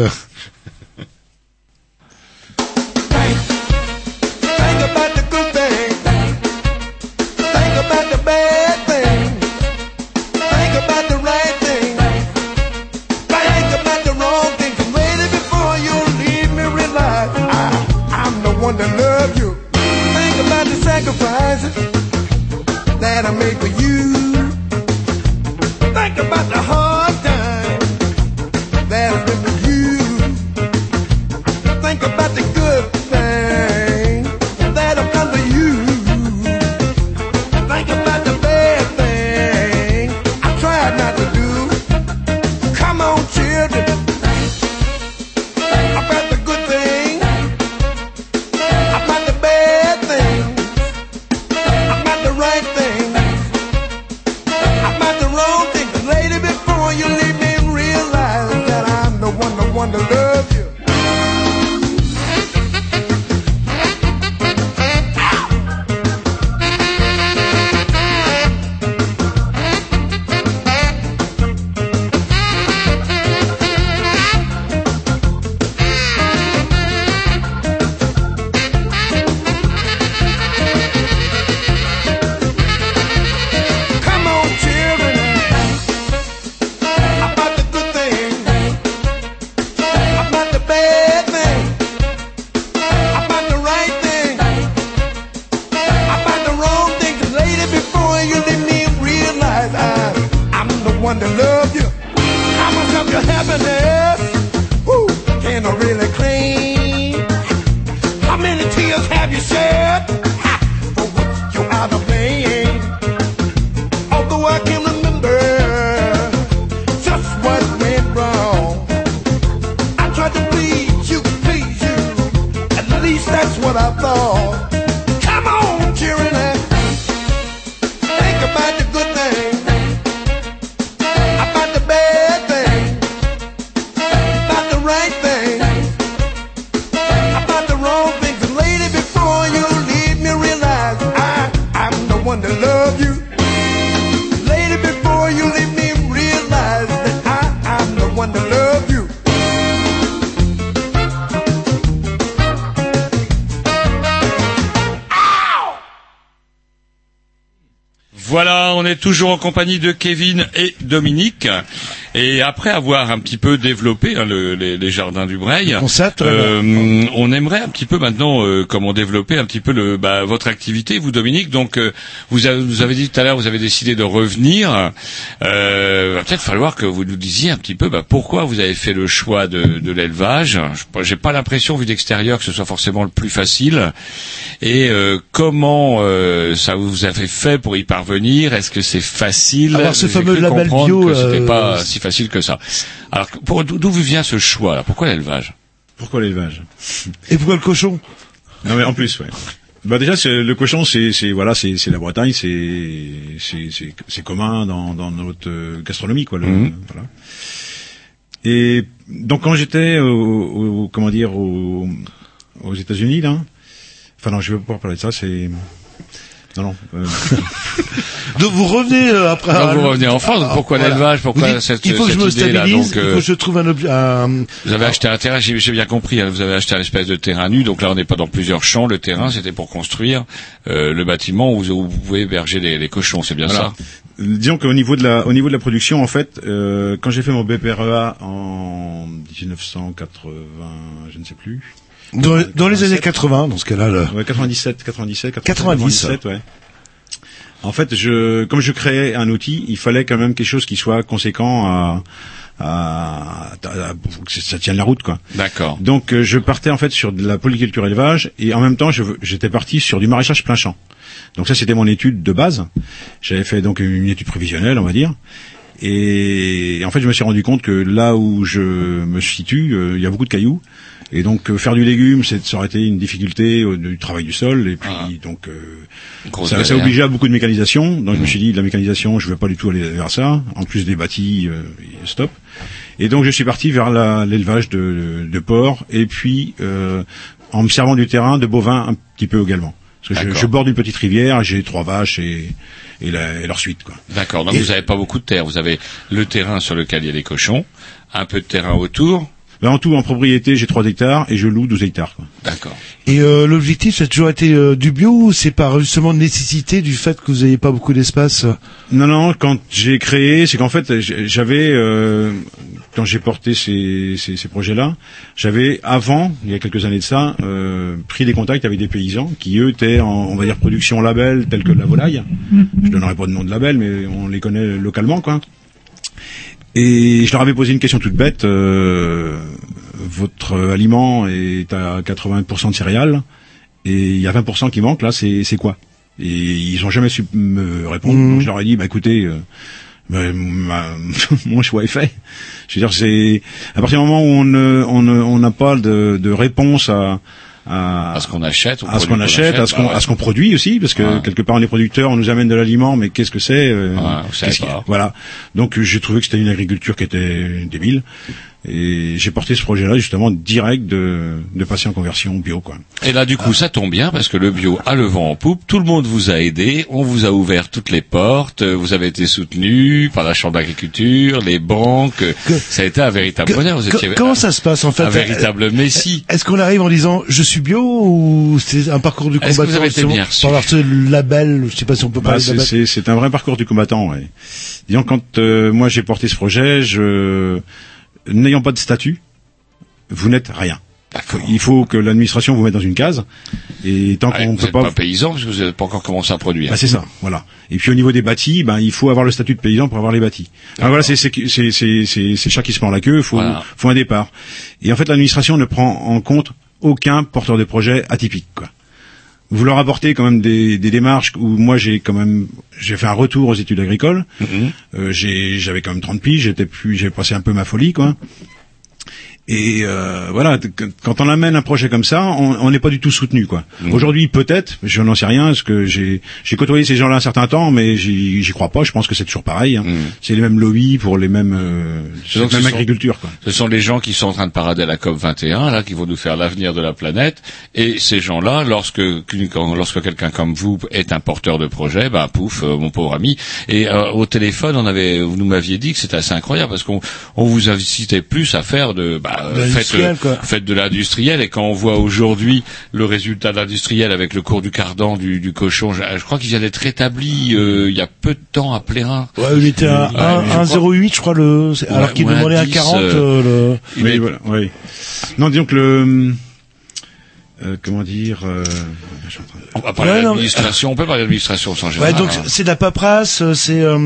I'm the one that love you. Think about the sacrifices that I made for you. I can toujours en compagnie de Kevin et Dominique. Et après avoir un petit peu développé hein, le- les, les jardins du Breil, concept, euh, on aimerait un petit peu maintenant, euh, comment développer un petit peu le, bah, votre activité, vous Dominique. Donc, euh, vous, avez, vous avez dit tout à l'heure, vous avez décidé de revenir. Euh, va peut-être falloir que vous nous disiez un petit peu bah, pourquoi vous avez fait le choix de, de l'élevage. J'ai pas l'impression, vu d'extérieur, que ce soit forcément le plus facile. Et euh, comment euh, ça vous avez fait pour y parvenir? Est-ce que c'est facile? Avoir ce fameux label bio, c'était euh, pas si facile que ça. Alors, pour- d'où vient ce choix là Pourquoi l'élevage? Pourquoi l'élevage? Et pourquoi le cochon? Non mais en plus, ouais. Bah déjà, c'est- le cochon, c'est c'est- voilà, c'est c'est la Bretagne, c'est c'est c'est c'est commun dans dans notre euh, gastronomie, quoi. Le, Mhm. Voilà. Et donc quand j'étais au, au- comment dire au, aux États-Unis là, enfin non, je vais pas pouvoir parler de ça, c'est non non. euh, Donc vous revenez euh, après. Donc, à- vous revenez en France, pourquoi Voilà. l'élevage, pourquoi dites, cette- Il faut que je me idée-là, stabilise. donc, il euh, faut que je trouve un objet. un- Vous avez acheté un terrain, j'ai bien compris, hein, vous avez acheté un espèce de terrain nu, donc là on n'est pas dans plusieurs champs, le terrain c'était pour construire euh, le bâtiment où vous, où vous pouvez héberger les, les cochons, c'est bien Voilà. ça? Disons qu'au niveau de la, au niveau de la production, en fait, euh, quand j'ai fait mon BPREA en 1980, je ne sais plus. Dans, dans les années 80, dans ce cas-là, là. Ouais, 97, 97, 90. 97, ouais. En fait, je, comme je créais un outil, il fallait quand même quelque chose qui soit conséquent à, à, à- pour que ça tienne la route, quoi. D'accord. Donc, euh, je partais en fait sur de la polyculture élevage et en même temps, je- j'étais parti sur du maraîchage plein champ. Donc ça, c'était mon étude de base. J'avais fait donc une étude prévisionnelle, on va dire. Et en fait, je me suis rendu compte que là où je me situe, euh, il y a beaucoup de cailloux. Et donc euh, faire du légume, c'est ça aurait été une difficulté euh, du travail du sol. Et puis donc euh, ça, ça obligeait à beaucoup de mécanisation. Donc je me suis dit de la mécanisation, je ne vais pas du tout aller vers ça. En plus des bâtis, euh, stop. Et donc je suis parti vers l'élevage de, de porcs et puis euh, en me servant du terrain de bovins un petit peu également. Parce que je, je borde une petite rivière, j'ai trois vaches et, et, la- et leur suite. D'accord. Donc Et- vous n'avez pas beaucoup de terre. Vous avez le terrain sur lequel il y a les cochons, un peu de terrain autour. Ben, en tout, en propriété, j'ai 3 hectares et je loue 12 hectares. Quoi. D'accord. Et euh, l'objectif, ça a toujours été euh, du bio ou c'est par justement nécessité du fait que vous n'avez pas beaucoup d'espace? Non, non, quand j'ai créé, c'est qu'en fait, j'avais, euh, quand j'ai porté ces, ces, ces projets-là, j'avais avant, il y a quelques années de ça, euh, pris des contacts avec des paysans qui, eux, étaient en, on va dire, production label, telle que la volaille. Je donnerai pas de nom de label, mais on les connaît localement, quoi. Et je leur avais posé une question toute bête. euh, votre aliment est à 80% de céréales et il y a 20% qui manque. Là, c'est quoi? Et ils ont jamais su me répondre. Mhm. Donc je leur ai dit, bah écoutez, euh, bah, ma- mon choix est fait. Je veux dire, c'est à partir du moment où on ne- on on n'a pas de, de réponse à à, À ce qu'on achète, à ce qu'on achète, achète, à ce qu'on ouais. produit aussi, parce que quelque part on est producteur, on nous amène de l'aliment, mais qu'est-ce que c'est euh. Voilà. Donc j'ai trouvé que c'était une agriculture qui était débile, et j'ai porté ce projet-là justement direct de de passer en conversion bio, quoi. Et là, du coup, ça tombe bien parce que le bio a le vent en poupe. Tout le monde vous a aidé. On vous a ouvert toutes les portes. euh, Vous avez été soutenu par la Chambre d'agriculture, les banques. Ça a été un véritable bonheur. Vous étiez Comment ça se passe en fait? Un véritable messie. Est-ce qu'on arrive en disant je suis bio ou c'est un parcours du Est-ce que combattant vous avez été bien reçu? Par avoir ce label, je sais pas si on peut Bah, parler de c'est- label. c'est c'est un vrai parcours du combattant. Ouais. Disons quand euh, moi j'ai porté ce projet, je n'ayant pas de statut, vous n'êtes rien. Il faut que l'administration vous mette dans une case. Et tant Ouais, qu'on vous peut n'êtes pas, pas paysan parce que vous n'avez pas encore commencé à produire. bah, c'est ça, voilà. Et puis au niveau des bâtis, ben il faut avoir le statut de paysan pour avoir les bâtis. Alors voilà, c'est c'est c'est c'est c'est c'est chat qui se mord la queue. Faut Voilà. faut un départ. Et en fait, l'administration ne prend en compte aucun porteur de projet atypique. Quoi. Vous leur apportez quand même des, des démarches où moi j'ai quand même j'ai fait un retour aux études agricoles. Euh, j'ai j'avais quand même 30 piges, j'étais plus j'ai passé un peu ma folie quoi. Et euh, voilà, quand on amène un projet comme ça, on n'est pas du tout soutenu quoi. Aujourd'hui peut-être, je n'en sais rien, parce que j'ai côtoyé ces gens-là un certain temps, mais j'y crois pas. Je pense que c'est toujours pareil. hein. C'est les mêmes lobbies pour les mêmes euh, donc même sont- agriculture quoi. Ce sont les gens qui sont en train de parader à la COP 21, là, qui vont nous faire l'avenir de la planète. Et ces gens-là, lorsque lorsque quelqu'un comme vous est un porteur de projet, ben pouf, euh, mon pauvre ami. Et euh, au téléphone, on avait, vous nous m'aviez dit que c'était assez incroyable parce qu'on on vous incitait plus à faire de, bah, euh, De faites, de l'industriel. Et quand on voit aujourd'hui le résultat de l'industriel avec le cours du cardan du, du cochon, je, je crois qu'il vient d'être rétabli euh, il y a peu de temps à Plérin. Ouais, il était à Ouais, mais je crois- 1,08 je crois le, alors Ouais, qu'il demandait 10, 40 euh, le... Oui, est- voilà, oui. Non, disons que le euh, comment dire euh, je suis en train de- On va parler Ouais, mais- d'administration, on peut parler d'administration sans Ouais, général. donc hein. c'est de la paperasse, euh, c'est euh,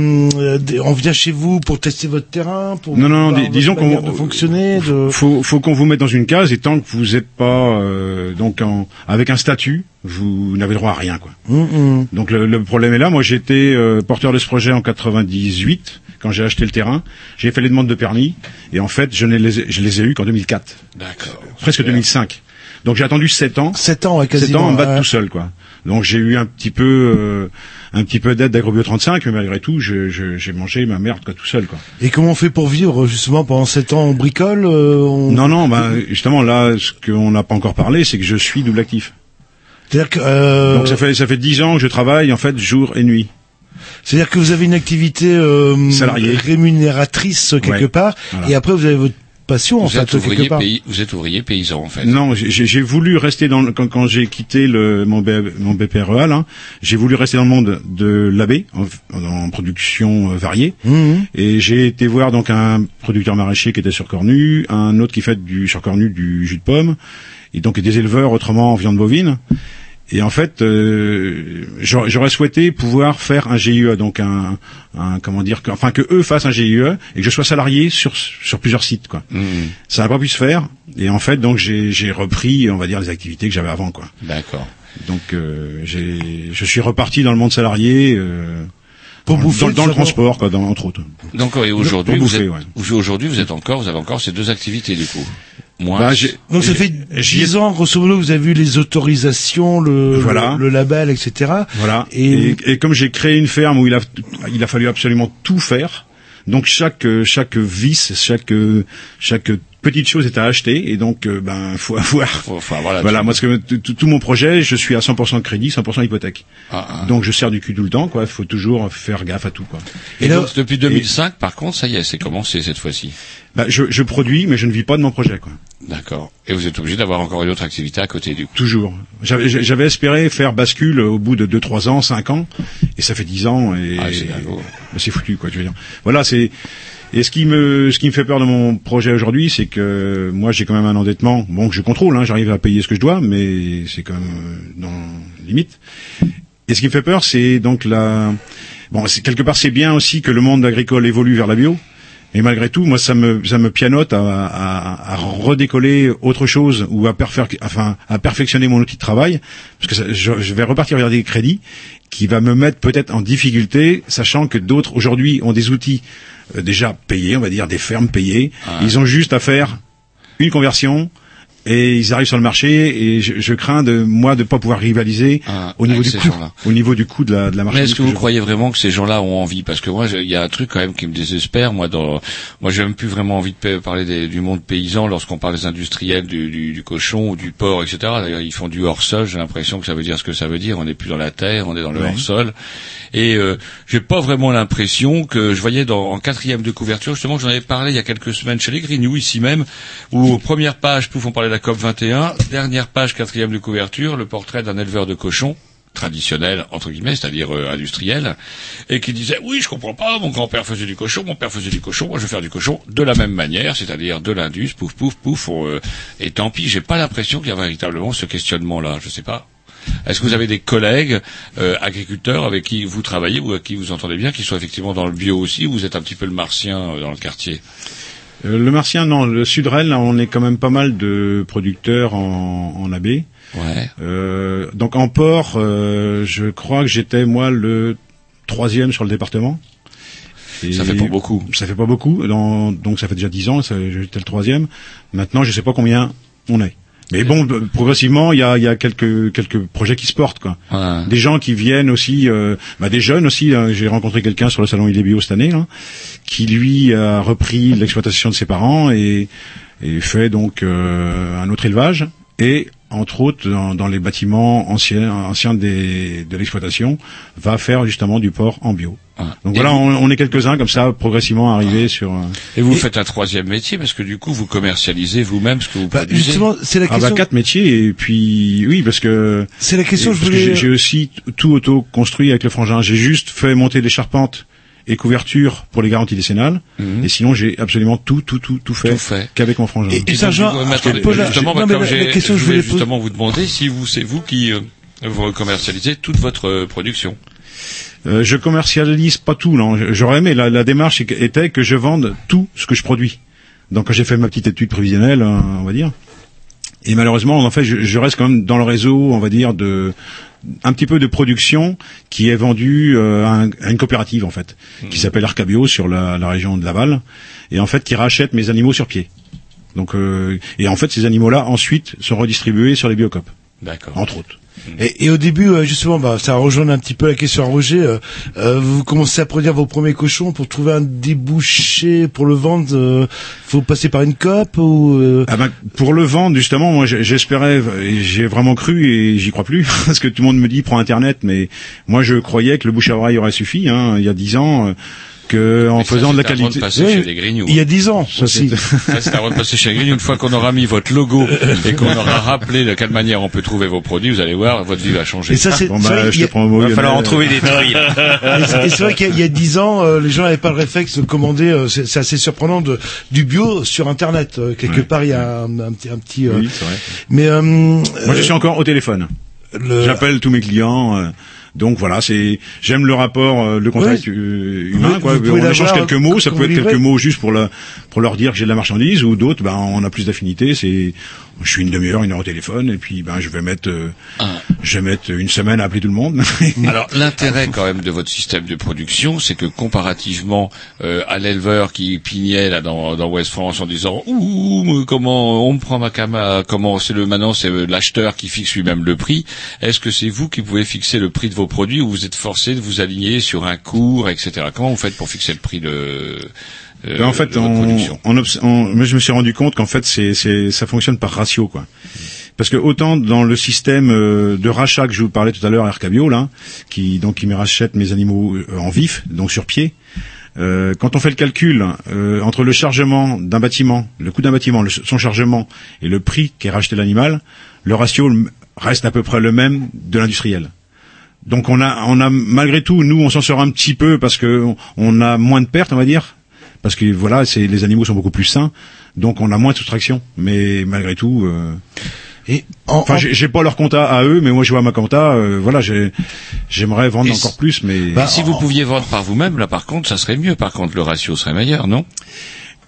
on vient chez vous pour tester votre terrain, pour Non, non, disons qu'on de fonctionner, de... faut, faut qu'on vous mette dans une case et tant que vous n'êtes pas euh, donc en, avec un statut, vous n'avez droit à rien quoi. Hum. Donc le, le problème est là. Moi j'étais euh, porteur de ce projet en 98 quand j'ai acheté le terrain. J'ai fait les demandes de permis et en fait je, ne les, ai- je les ai eu qu'en 2004, D'accord. presque 2005. Donc j'ai attendu 7 ans. 7 ans, ouais, 7 quasiment. ans en battre ouais. tout seul quoi. Donc j'ai eu un petit peu euh, un petit peu d'aide d'AgroBio 35 mais malgré tout je- je- j'ai mangé ma merde quoi tout seul quoi. Et comment on fait pour vivre justement pendant 7 ans On bricole euh, on... Non non bah justement là ce qu'on n'a pas encore parlé c'est que je suis double actif. C'est-à-dire que euh, Donc ça fait ça fait 10 ans que je travaille en fait jour et nuit. c'est-à-dire que vous avez une activité euh, Salariée. rémunératrice euh, quelque Ouais, part, voilà. et après vous avez votre passion en Vous fait êtes quelque ouvrier part. pays, vous êtes ouvrier paysan en fait. Non, j'ai- j'ai j'ai voulu rester dans le, quand, quand j'ai quitté le, mon, B- mon BPREA, là, j'ai voulu rester dans le monde de l'abbé, en, en production euh, variée. Mhm. Et j'ai été voir donc un producteur maraîcher qui était sur Cornu, un autre qui fait du sur Cornu du jus de pomme, et donc des éleveurs autrement en viande bovine. Et en fait, euh, j'aurais souhaité pouvoir faire un GIE, donc un, un comment dire, que, enfin que eux fassent un GIE et que je sois salarié sur sur plusieurs sites, quoi. Mmh. Ça n'a pas pu se faire. Et en fait, donc j'ai repris, on va dire, les activités que j'avais avant, quoi. D'accord. Donc euh, j'ai je suis reparti dans le monde salarié. Euh, Pour dans, bouffer, dans, dans le transport, quoi, dans, entre autres. Donc et aujourd'hui, vous êtes, ouais. aujourd'hui, vous êtes encore, vous avez encore ces deux activités du coup. Moi, Bah, ça fait 10 ans, grosso modo, vous avez vu les autorisations, le, Voilà. le, le label, etc. Voilà. Et- Et, et comme j'ai créé une ferme où il a, il a fallu absolument tout faire, donc chaque chaque vis, chaque chaque petite chose est à acheter, et donc euh, ben faut avoir. Faut- faut avoir la- voilà, moi parce que tout, mon projet, je suis à 100% de crédit, 100% hypothèque. Ah, ah. Donc je sers du cul tout le temps, quoi. Il faut toujours faire gaffe à tout, quoi. Et, donc, depuis 2005, par contre, ça y est, c'est commencé cette fois-ci. Bah, je, je produis, mais je ne vis pas de mon projet, quoi. D'accord. Et vous êtes obligé d'avoir encore une autre activité à côté du coup. Toujours. J'avais espéré faire bascule au bout de 2 3 ans, 5 ans et ça fait 10 ans et Ah, mais c'est foutu quoi, je veux dire. Voilà, c'est et ce qui me ce qui me fait peur de mon projet aujourd'hui, c'est que moi j'ai quand même un endettement, bon que je contrôle hein, j'arrive à payer ce que je dois mais c'est quand même euh, dans limite. Et ce qui me fait peur, c'est donc la bon, quelque part c'est bien aussi que le monde agricole évolue vers la bio. Et malgré tout, moi, ça me, ça me pianote à, à, à redécoller autre chose ou à, perfer- enfin, à perfectionner mon outil de travail, parce que ça- je, je vais repartir vers des crédits qui va me mettre peut-être en difficulté, sachant que d'autres aujourd'hui ont des outils déjà payés, on va dire des fermes payées. Ils ont juste à faire une conversion et ils arrivent sur le marché et je, je crains de moi de pas pouvoir rivaliser Ah, au niveau du coût, au niveau du coût de la, de la Mais marchandise. est-ce que vous je- croyez vraiment que ces gens-là ont envie? Parce que moi, il y a un truc quand même qui me désespère. Moi, dans, moi, j'ai même plus vraiment envie de pa- parler des- du monde paysan lorsqu'on parle des industriels du, du, du cochon ou du porc, etc. D'ailleurs, ils font du hors-sol. J'ai l'impression que ça veut dire ce que ça veut dire. On n'est plus dans la terre, on est dans le Ouais. hors-sol. Et euh, j'ai pas vraiment l'impression que je voyais dans, en quatrième de couverture, justement, j'en avais parlé il y a quelques semaines chez les Grignoux, ici même, où première page, pouf, on parlait la COP 21, dernière page, quatrième de couverture, le portrait d'un éleveur de cochons traditionnel entre guillemets, c'est-à-dire euh, industriel, et qui disait oui, je comprends pas, mon grand-père faisait du cochon, mon père faisait du cochon, moi je vais faire du cochon de la même manière, c'est-à-dire de l'indus, pouf pouf pouf, euh, et tant pis, j'ai pas l'impression qu'il y a véritablement ce questionnement-là, je sais pas. Est-ce que vous avez des collègues euh, agriculteurs avec qui vous travaillez ou avec qui vous entendez bien, qui sont effectivement dans le bio aussi, ou vous êtes un petit peu le martien euh, dans le quartier? Euh, le martien, non. Le Sud-Rennes, là, on est quand même pas mal de producteurs en, en AB. Ouais. Euh, donc en port, euh, je crois que j'étais moi le troisième sur le département. Et Ça fait pas beaucoup. Ça fait pas beaucoup. Dans- donc ça fait déjà dix ans. J'étais le troisième. Maintenant, je sais pas combien on est. Mais bon, euh, progressivement, il y a, il y a quelques quelques projets qui se portent, quoi. Ouais. Des gens qui viennent aussi, euh, bah, des jeunes aussi. hein. J'ai rencontré quelqu'un sur le salon Il est bio cette année, qui lui a repris l'exploitation de ses parents et, et fait donc euh, un autre élevage. Et entre autres, dans, dans les bâtiments anciens, anciens des, de l'exploitation, va faire justement du porc en bio. Donc Et voilà, on, on est quelques-uns comme ça, progressivement arrivés sur. euh, Et vous faites un troisième métier parce que du coup vous commercialisez vous-même ce que vous produisez. justement, c'est la Ah question. bah quatre métiers et puis oui parce que C'est la question que je parce que voulais- j'ai- j'ai aussi tout auto construit avec le frangin. J'ai juste fait monter les charpentes et couvertures pour les garanties décennales et sinon j'ai absolument tout tout tout tout fait, qu'avec mon frangin. Et- et Sergent, justement, non, comme la- question que je je voulais poser- justement vous demander si vous, c'est vous qui euh, vous commercialisez toute votre euh, production. Euh, je commercialise pas tout, non. J'aurais aimé. La, la démarche était que je vende tout ce que je produis. Donc quand j'ai fait ma petite étude prévisionnelle, hein, on va dire. Et malheureusement, en fait, je, je reste quand même dans le réseau, on va dire, de un petit peu de production qui est vendue euh, à, un- à une coopérative en fait, qui s'appelle Arcabio sur la, la région de Laval, et en fait qui rachète mes animaux sur pied. Donc euh, et en fait ces animaux-là ensuite sont redistribués sur les biocopes. D'accord. Entre autres. Et, et au début, euh, justement, bah, ça rejoint un petit peu la question à Roger. euh, euh, vous commencez à produire vos premiers cochons pour trouver un débouché pour le vendre. euh, faut passer par une COP ou euh, Ah ben, pour le vendre, justement, moi j'espérais, j'ai vraiment cru et j'y crois plus, parce que tout le monde me dit prends Internet, mais moi je croyais que le bouche à oreille aurait suffi. Hein, il y a dix ans, euh, que en ça, faisant de la c'est qualité. Grignoux. Il y a dix ans, ça c'est avant de passer chez Grignoux. Une fois qu'on aura mis votre logo et qu'on aura rappelé de quelle manière on peut trouver vos produits, vous allez voir, votre vie va changer. Et ça, c'est- Bon, c'est vrai bah, je y te a- prends au mot. Va falloir en trouver des trucs. Et c'est- c'est vrai qu'il y a- il dix ans, euh, les gens n'avaient pas le réflexe de commander. euh, c'est c'est assez surprenant de du bio sur Internet. Euh, quelque Ouais. part, il y a un, un petit, un petit. euh, Oui, c'est vrai. Mais euh, Moi, je suis encore au téléphone. le- J'appelle tous mes clients. Donc voilà, c'est j'aime le rapport, euh, le contact Oui. euh, Vous- humain. Quoi. vous on échange quelques mots. Ça peut être quelques mots juste pour la, pour leur dire que j'ai de la marchandise, ou d'autres, ben on a plus d'affinité. C'est je suis une demi-heure, une heure au téléphone, et puis ben je vais mettre, euh, Ah. je vais mettre une semaine à appeler tout le monde. Alors l'intérêt quand même de votre système de production, c'est que comparativement euh, à l'éleveur qui pignait là dans, dans West France en disant ouh comment on me prend ma cama, comment c'est le maintenant c'est euh, l'acheteur qui fixe lui-même le prix. Est-ce que c'est vous qui pouvez fixer le prix de vos produits ou vous êtes forcé de vous aligner sur un cours, etc. Comment vous faites pour fixer le prix de euh, en fait, on, je me suis rendu compte qu'en fait, c'est, ça fonctionne par ratio, quoi. Parce que autant dans le système euh, de rachat que je vous parlais tout à l'heure, Arcabio, là, qui donc qui me rachète mes animaux euh, en vif, donc sur pied. euh, quand on fait le calcul euh, entre le chargement d'un bâtiment, le coût d'un bâtiment, le- son chargement et le prix qu'est racheté l'animal, le ratio reste à peu près le même de l'industriel. Donc on a, on a malgré tout, nous on s'en sort un petit peu parce que on a moins de pertes, on va dire, parce que voilà, c'est les animaux sont beaucoup plus sains, donc on a moins de soustraction. Mais malgré tout, euh, et en- enfin, en- j'ai j'ai pas leur compta à eux, mais moi je vois ma compta. euh, voilà, j'ai- j'aimerais vendre Et encore plus, mais Bah, si vous pouviez vendre par vous-même, là par contre, ça serait mieux. Par contre, le ratio serait meilleur, non?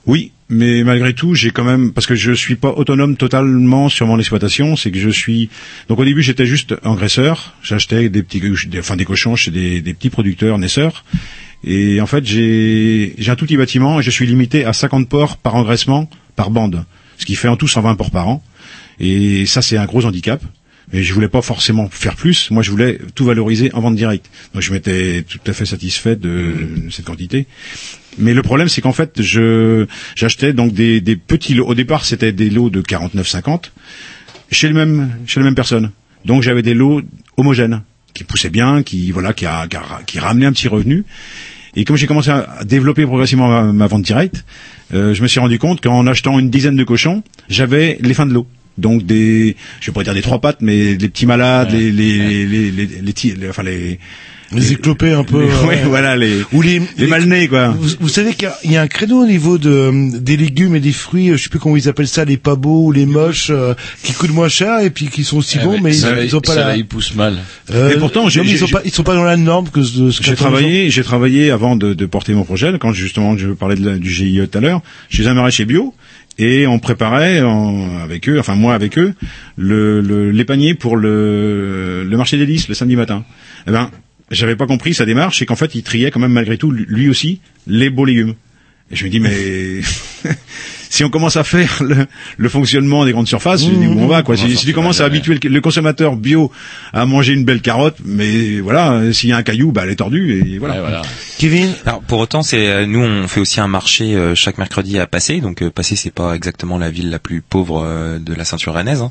Oui, mais malgré tout, j'ai quand même parce que je suis pas autonome totalement sur mon exploitation, c'est que je suis donc au début j'étais juste engraisseur, j'achetais des petits des, enfin des cochons chez des, des petits producteurs naisseurs et en fait j'ai un tout petit bâtiment et je suis limité à 50 porcs par engraissement par bande, ce qui fait en tout 120 porcs par an et ça c'est un gros handicap. Et je voulais pas forcément faire plus. Moi, je voulais tout valoriser en vente directe. Donc, je m'étais tout à fait satisfait de cette quantité. Mais le problème, c'est qu'en fait, je j'achetais donc des, des petits lots. Au départ, c'était des lots de 49,50 chez le même chez la même personne. Donc, j'avais des lots homogènes qui poussaient bien, qui voilà, qui, a- qui ramenaient un petit revenu. Et comme j'ai commencé à développer progressivement ma, vente directe, euh, je me suis rendu compte qu'en achetant une dizaine de cochons, j'avais les fins de l'eau. Donc des, je vais pas dire des trois pattes, mais les petits malades, les, les, les, les, les, les ti- les- enfin les, les éclopés un peu. les- euh, ouais, voilà les, Ou les, les mal nés quoi. Vous, vous savez qu'il y a- il y, a un créneau au niveau de des légumes et des fruits, euh, je sais plus comment ils appellent ça, les pas beaux ou les moches, euh, qui coûtent moins cher et puis qui sont aussi Eh bons, ouais, mais ça, ils, ils ont pas ça, la. là, il pousse mal. Euh, Et pourtant, j'ai- non, ils sont pas, ils sont pas dans la norme que de ce J'ai travaillé, j'ai travaillé avant de, de porter mon projet. Quand justement je parlais de la- du GIE tout à l'heure, chez un maraîcher bio et on préparait en- avec eux, enfin moi avec eux, le, le- les paniers pour le, le marché des lys le samedi matin. Eh ben, j'avais pas compris sa démarche et qu'en fait il triait quand même malgré tout lui aussi les beaux légumes. Et je me dis mais si on commence à faire le, le fonctionnement des grandes surfaces, je dis où on va quoi. Si, si tu commences à habituer le, le consommateur bio à manger une belle carotte, mais voilà, s'il y a un caillou, bah elle est tordue et voilà. Kevin, Alors pour autant, c'est euh, nous on fait aussi un marché euh, chaque mercredi à Passé. Donc euh, Passé c'est pas exactement la ville la plus pauvre euh, de la ceinture rennaise, hein.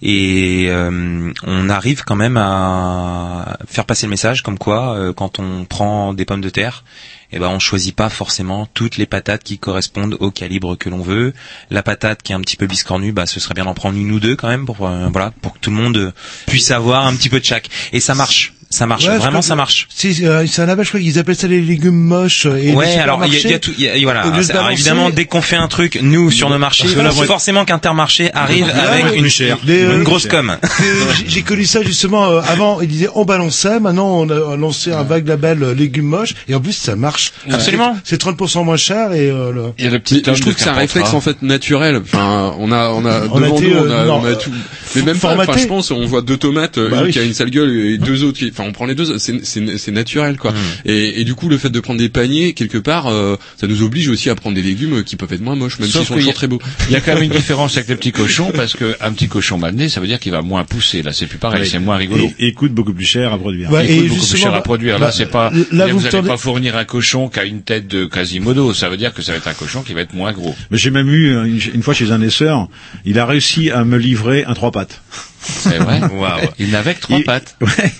et euh, on arrive quand même à faire passer le message comme quoi euh, quand on prend des pommes de terre, eh ben on choisit pas forcément toutes les patates qui correspondent au calibre que l'on veut. La patate qui est un petit peu biscornue, bah ce serait bien d'en prendre une ou deux quand même pour euh, voilà pour que tout le monde puisse avoir un petit peu de chaque. Et ça marche, ça marche, Ouais, vraiment ça marche. C'est euh, c'est un label, je crois qu'ils appellent ça les légumes moches. euh, Et ouais, les alors il y, a- il y a supermarchés, tout. il y a- voilà. alors, évidemment, dès qu'on fait un truc, nous sur nos marchés, Parce que il là, faut ouais. forcément qu'Intermarché arrive Ouais, avec ouais, une, une Les, euh, grosse com. j'ai- connu ça justement euh, avant. Ils disaient on balançait, maintenant on a lancé un vague label euh, légumes moches et en plus ça marche. Absolument. C'est 30% moins cher et euh, le... Il y a le petit je trouve que c'est un réflexe en fait naturel. Enfin, on a, on a On a devant été, nous, on euh, a, non, on a tout. Mais même pas. je pense, on voit deux tomates, euh, Bah une qui a une sale gueule et deux autres. Qui... Enfin, on prend les deux. C'est, c'est, c'est naturel, quoi. Et, et du coup, le fait de prendre des paniers quelque part, euh, ça nous oblige aussi à prendre des légumes qui peuvent être moins moches, même s'ils sont toujours a- très beaux. Il y a quand même une différence avec les petits cochons parce que un petit cochon mal né, ça veut dire qu'il va moins pousser. Là, c'est plus pareil, c'est moins rigolo. Et, et coûte beaucoup plus cher à produire. Ouais, et coûte beaucoup plus justement, cher à produire. Là, bah, c'est pas. là, vous n'allez tendez- pas fournir un cochon qui a une tête de Quasimodo. Ça veut dire que ça va être un cochon qui va être moins gros. Mais j'ai même eu une, une fois chez un naisseur, il a réussi à me livrer un trois pattes. C'est vrai. Il n'avait que trois Il- pattes. Ouais.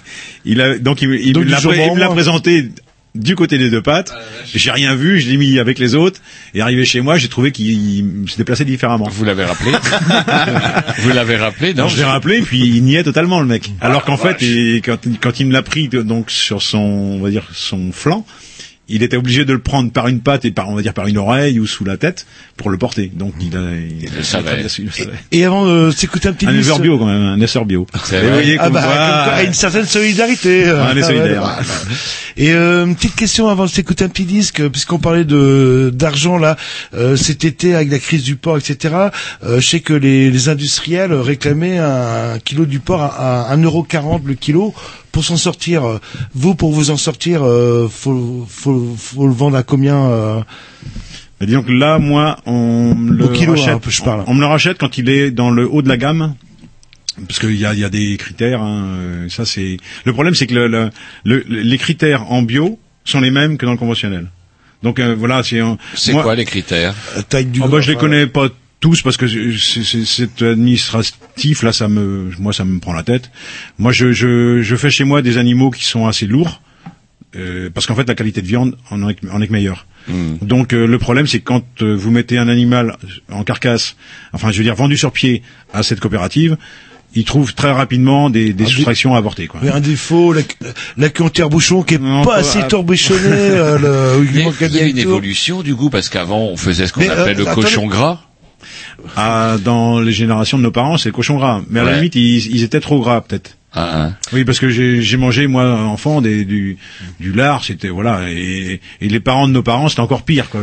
Il a donc il, me- il Donc me l'a pré- présenté du côté des deux pattes. J'ai rien vu, je l'ai mis avec les autres. Et arrivé chez moi, j'ai trouvé qu'il se déplaçait différemment. Vous l'avez rappelé Vous l'avez rappelé, non Non, je l'ai rappelé, puis il niait totalement le mec. Alors qu'en fait, et quand, quand il me l'a pris donc sur son, on va dire son flanc, il était obligé de le prendre par une patte et par, on va dire, par une oreille ou sous la tête pour le porter. Donc il, a, il, le savait. il le savait. Et avant de s'écouter un petit Un disque- éleveur bio quand même, un essor bio. Et vous vrai. voyez Ah comme bah, quoi, comme quoi, une certaine solidarité. on est solidaire. Ouais, ouais. Et euh, une petite question avant de s'écouter un petit disque, puisqu'on parlait de d'argent là, euh, cet été avec la crise du porc, etc. Euh, je sais que les, les industriels réclamaient un, kilo du porc à, à 1,40€ le kilo pour s'en sortir. Vous, pour vous en sortir, euh, faut, faut, faut le vendre à combien euh, Mais disons que là, moi, on me le Au kilo, rachète, hein, je parle. On, on me le rachète quand il est dans le haut de la gamme. Parce qu'il y a, il y a des critères. hein, euh, ça, c'est le problème, c'est que le, le- le- les critères en bio sont les mêmes que dans le conventionnel. Donc euh, voilà, c'est. C'est quoi les critères? Taille du. Oh, bah, je les connais pas tous parce que c'est- administratif là, ça me, moi, ça me prend la tête. Moi, je, je, je fais chez moi des animaux qui sont assez lourds. euh, parce qu'en fait, la qualité de viande en est, en est meilleure. Donc euh, le problème, c'est que quand euh, vous mettez un animal en carcasse, enfin, je veux dire vendu sur pied à cette coopérative, ils trouvent très rapidement des, des soustractions à avorter. Quoi. Oui, un défaut, la, la queue en terre-bouchon qui est Non, pas assez torbichonnée. euh, Il y a, manque il y a un une évolution du goût parce qu'avant on faisait ce qu'on Mais, euh, appelle le attendez. cochon gras. Ah, dans les générations de nos parents, c'est le cochon gras. Mais à la limite, ils, ils étaient trop gras peut-être. Ah, hein. Oui, parce que j'ai j'ai mangé moi enfant des, du du lard, c'était voilà, et, et les parents de nos parents c'était encore pire. Quoi.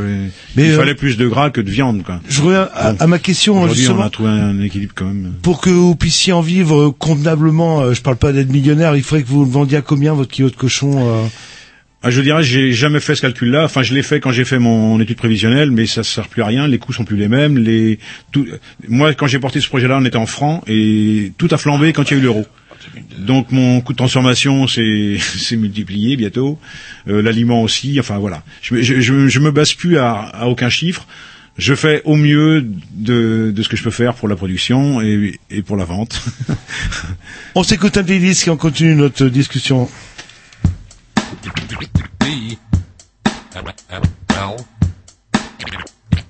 Mais, Il euh, fallait plus de gras que de viande. Quoi. Je reviens à, Bon. à ma question Aujourd'hui, on a trouvé un équilibre quand même. Pour que vous puissiez en vivre convenablement, euh, je parle pas d'être millionnaire, il faudrait que vous le vendiez à combien votre kilo de cochon euh Ah, je dirais, j'ai jamais fait ce calcul-là. Enfin, je l'ai fait quand j'ai fait mon étude prévisionnelle, mais ça sert plus à rien. Les coûts sont plus les mêmes. Les tout... moi, quand j'ai porté ce projet-là, on était en francs et tout a flambé quand il y a eu l'euro. Donc mon coût de transformation s'est multiplié bientôt, Euh, l'aliment aussi. Enfin voilà, je, je, je, je me base plus à, à aucun chiffre. Je fais au mieux de, de ce que je peux faire pour la production et, et pour la vente. On s'écoute un petit disque et on continue notre discussion.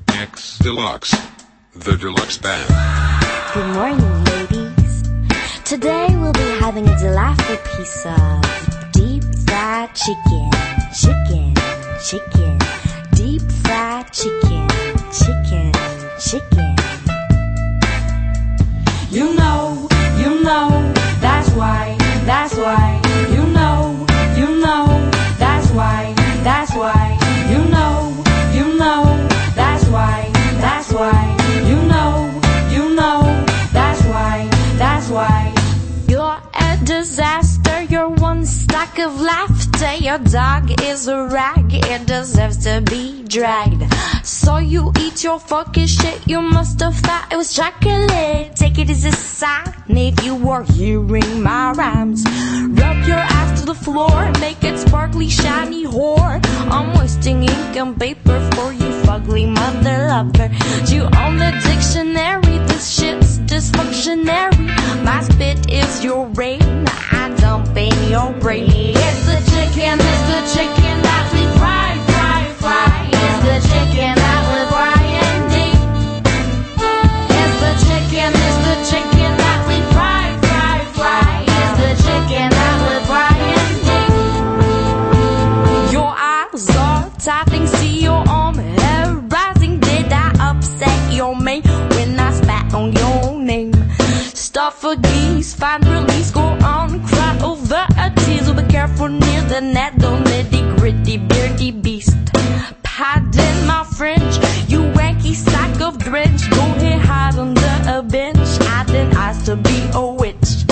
X Deluxe. The Deluxe Band. Good morning, ladies. Today we'll be having a delightful piece of deep fried chicken, chicken, chicken, deep fried chicken, chicken, chicken. You know, you know, that's why, that's why. Disaster, one stack of laughter. Your dog is a rag, it deserves to be dragged. So you eat your fucking shit, you must have thought it was chocolate. Take it as a sign if you were hearing my rhymes. Rub your ass to the floor, make it sparkly, shiny whore. I'm wasting ink and paper for you, fugly mother lover. You own the dictionary, this shit's dysfunctionary. My spit is your rain, I dump Oh, in your brain. It's the chicken, it's the chicken that we fry, fry, fry. It's the chicken that we're frying deep. It's the chicken, it's the chicken that we fry, fry, fry. It's the chicken that we're frying deep. Your eyes are tapping, see your arm hair rising. Did I upset your mate when I spat on your name? Stuff a geese, find release, go careful near the net, don't nitty gritty, beardy beast. Pardon my French, you wanky sack of drench. Go ahead, hide under a bench, hiding eyes to be a witch.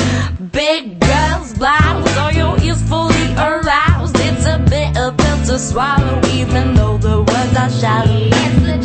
Big girls blouse, all your ears fully aroused. It's a bit of pill to swallow, even though the words are shallow.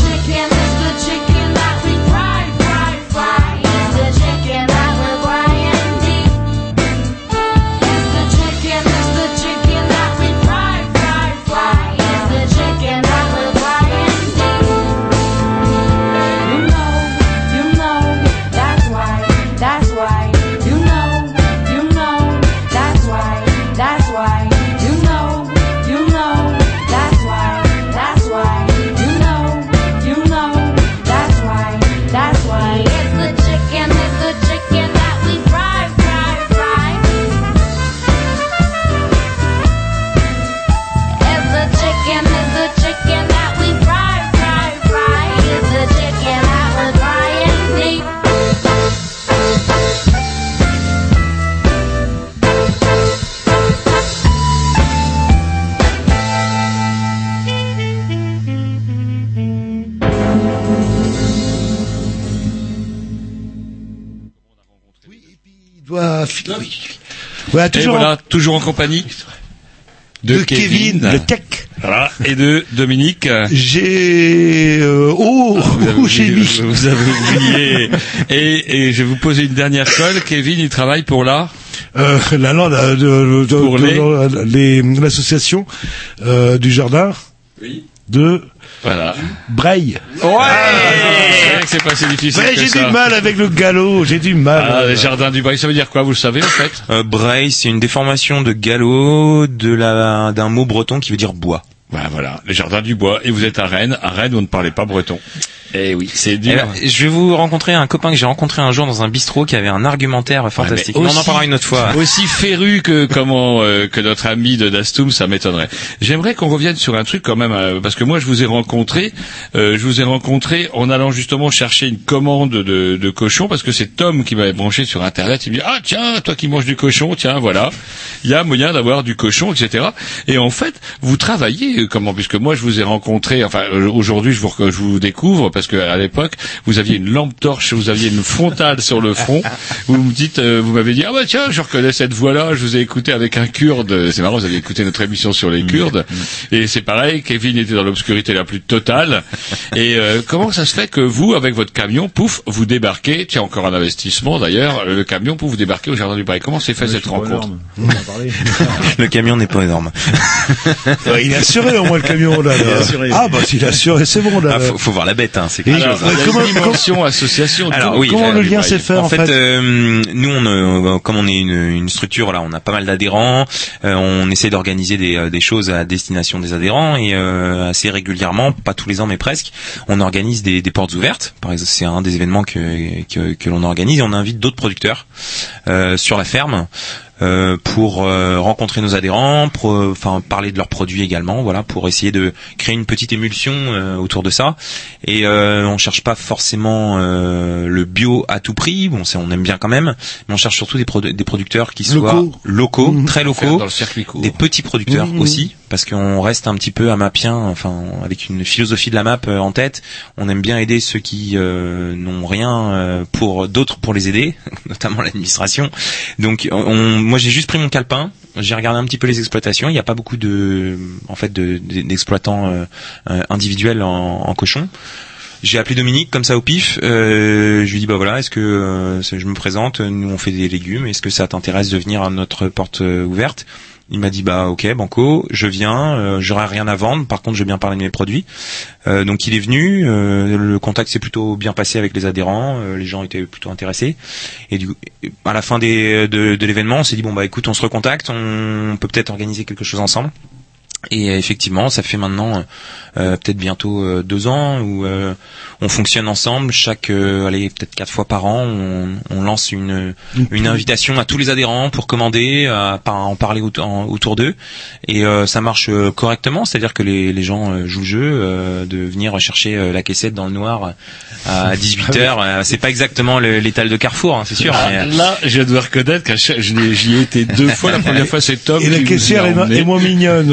Voilà, Et toujours voilà, toujours en compagnie de, de Kevin, le tech. Voilà, et de Dominique. J'ai euh, oh, avez oh, j'ai mis. vous avez oublié. Et, et je vais vous poser une dernière colle. Kevin, il travaille pour là. Euh, de, de- de- l'association euh, du jardin Oui. De Voilà. Braille. Ouais. C'est vrai que c'est pas si difficile Ouais, j'ai du mal avec le galop, j'ai du mal. Ah, les jardins du Braille, ça veut dire quoi Vous le savez en fait? Euh, Braille, c'est une déformation de galop de la d'un mot breton qui veut dire bois. Voilà, voilà, les jardins du bois. Et vous êtes à Rennes. À Rennes, on ne parlait pas breton. Eh oui, c'est Eh dur. ben, je vais vous rencontrer un copain que j'ai rencontré un jour dans un bistrot qui avait un argumentaire fantastique. Ouais, mais Mais on en parlera une autre fois. Aussi féru que comment euh, que notre ami de Dastum, ça m'étonnerait. J'aimerais qu'on revienne sur un truc quand même, euh, parce que moi je vous ai rencontré, euh, je vous ai rencontré en allant justement chercher une commande de, de cochon, parce que c'est Tom qui m'avait branché sur Internet. Il me dit ah tiens toi qui manges du cochon, tiens voilà, il y a moyen d'avoir du cochon, etc. Et en fait vous travaillez euh, comment Puisque moi je vous ai rencontré, enfin euh, aujourd'hui je vous je vous découvre parce que à l'époque vous aviez une lampe torche, vous aviez une frontale sur le front. Vous me dites, euh, vous m'avez dit ah bah tiens je reconnais cette voix-là, je vous ai écouté avec un Kurde. C'est marrant, vous avez écouté notre émission sur les Kurdes et c'est pareil. Kevin était dans l'obscurité la plus totale. Et euh, comment ça se fait que vous avec votre camion, pouf, vous débarquez Tiens encore un investissement d'ailleurs. Le camion pour vous débarquer au jardin du Braille. Comment s'est fait cette rencontre Le camion n'est pas énorme. Il est assuré au moins le camion là. Là. Ah bah s'il est assuré, c'est bon là. Ah, faut, faut voir la bête, hein, c'est Et quelque alors, chose. hein. comment- dimension association. Alors comment- oui, comment euh, le lien bah, s'est fait, en En fait, fait euh, nous, on, euh, comme on est une, une structure, là, on a pas mal d'adhérents. euh, on essaie d'organiser des, des choses à destination des adhérents et euh, assez régulièrement, pas tous les ans, mais presque, on organise des, des portes ouvertes. Par exemple, c'est un des événements que que, que l'on organise et on invite d'autres producteurs euh, sur la ferme. Euh, pour euh, rencontrer nos adhérents, pour euh, enfin parler de leurs produits également, voilà, pour essayer de créer une petite émulsion euh, autour de ça. Et euh, on cherche pas forcément euh, le bio à tout prix, bon, c'est on aime bien quand même, mais on cherche surtout des, produ- des producteurs qui soient Locaux. locaux, très locaux, dans le circuit court. des petits producteurs Mhm. aussi, parce qu'on reste un petit peu à mapien, enfin avec une philosophie de la map euh, en tête. On aime bien aider ceux qui euh, n'ont rien euh, pour d'autres pour les aider, notamment l'administration. Donc on, moi j'ai juste pris mon calepin, j'ai regardé un petit peu les exploitations. Il n'y a pas beaucoup de, en fait, de- de- d'exploitants euh, euh, individuels en, en cochon. J'ai appelé Dominique comme ça au pif. Euh, je lui dis bah voilà, est-ce que euh, je me présente Nous on fait des légumes. Est-ce que ça t'intéresse de venir à notre porte ouverte? Il m'a dit bah ok banco, je viens. Euh, J'aurai rien à vendre. Par contre, je veux bien parler de mes produits. Euh, donc il est venu. euh, le contact s'est plutôt bien passé avec les adhérents. euh, les gens étaient plutôt intéressés. Et du coup, à la fin des, de, de l'événement, on s'est dit bon bah écoute, on se recontacte. On peut peut-être organiser quelque chose ensemble. Et euh, effectivement, ça fait maintenant euh, peut-être bientôt euh, deux ans où euh, on fonctionne ensemble. Chaque, euh, allez, peut-être quatre fois par an, on, on lance une, une invitation à tous les adhérents pour commander, à, par- en parler autour, en- autour d'eux. Et euh, ça marche euh, correctement, c'est-à-dire que les, les gens euh, jouent le jeu euh, de venir chercher euh, la caissette dans le noir à 18 heures. Euh, c'est pas exactement l'étal de Carrefour, hein, c'est sûr. Ah, mais, euh, Là, je dois reconnaître que j'y ai été deux fois. La première fois, c'est Tom. Et la caissière est, est moins mignonne.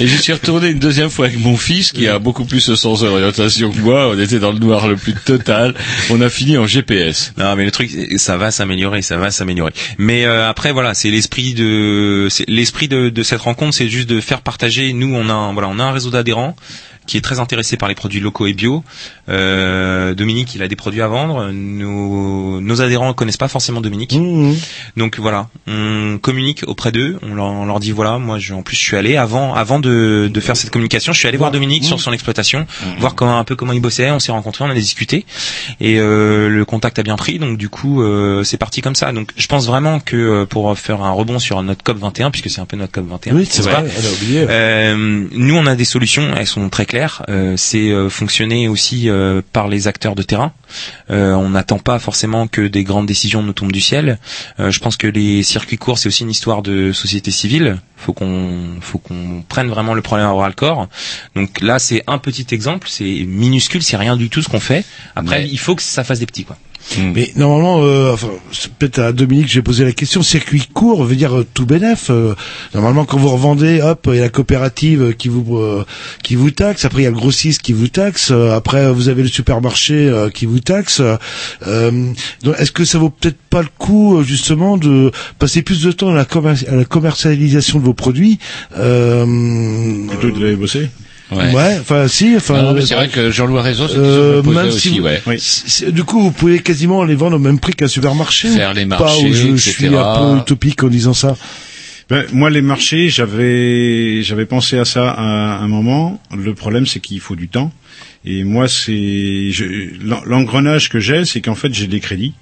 Et je suis retourné une deuxième fois avec mon fils qui a beaucoup plus ce sens d'orientation que moi. On était dans le noir le plus total. On a fini en GPS. Non, mais le truc, ça va s'améliorer, ça va s'améliorer. Mais euh, après, voilà, c'est l'esprit de, l'esprit de, de cette rencontre, c'est juste de faire partager. Nous, on a, voilà, on a un réseau d'adhérents qui est très intéressé par les produits locaux et bio. Euh, Dominique, il a des produits à vendre. Nos, nos adhérents ne connaissent pas forcément Dominique. Mhm. Donc voilà, on communique auprès d'eux, on leur, on leur dit voilà, moi je, en plus je suis allé avant avant de, de faire cette communication, je suis allé voir Dominique sur son exploitation, voir comment un peu comment il bossait, on s'est rencontrés, on a discuté et euh, le contact a bien pris, donc du coup euh, c'est parti comme ça. Donc je pense vraiment que euh, pour faire un rebond sur notre COP 21, puisque c'est un peu notre COP 21, Oui, c'est vrai, pas elle a oublié. euh, nous, on a des solutions, elles sont très claires. Euh, c'est euh, fonctionner aussi euh, par les acteurs de terrain. Euh, on n'attend pas forcément que des grandes décisions nous tombent du ciel. Euh, je pense que les circuits courts, c'est aussi une histoire de société civile. Faut qu'on, faut qu'on prenne vraiment le problème à bras le corps. Donc là, c'est un petit exemple, c'est minuscule, c'est rien du tout ce qu'on fait. Après, Mais- il faut que ça fasse des petits, quoi. Mais normalement, euh, enfin, c'est peut-être à Dominique, j'ai posé la question. Circuit court veut dire euh, tout bénef. euh, normalement, quand vous revendez, hop, il y a la coopérative euh, qui vous euh, qui vous taxe. Après, il y a le grossiste qui vous taxe. euh, après, vous avez le supermarché euh, qui vous taxe. Euh, donc, est-ce que ça vaut peut-être pas le coup justement de passer plus de temps à la, commer- à la commercialisation de vos produits euh, Plutôt de les bosser. Ouais. enfin si, enfin. Mais c'est vrai que Jean-Louis a raison, c'est une Euh, même si aussi, vous- ouais. du coup, vous pouvez quasiment les vendre au même prix qu'un supermarché. Faire les Pas marchés, où je, suis un peu utopique en disant ça. Ben, moi, les marchés, j'avais j'avais pensé à ça à un moment. Le problème, c'est qu'il faut du temps. Et moi, c'est l'engrenage que j'ai, c'est qu'en fait, j'ai des crédits.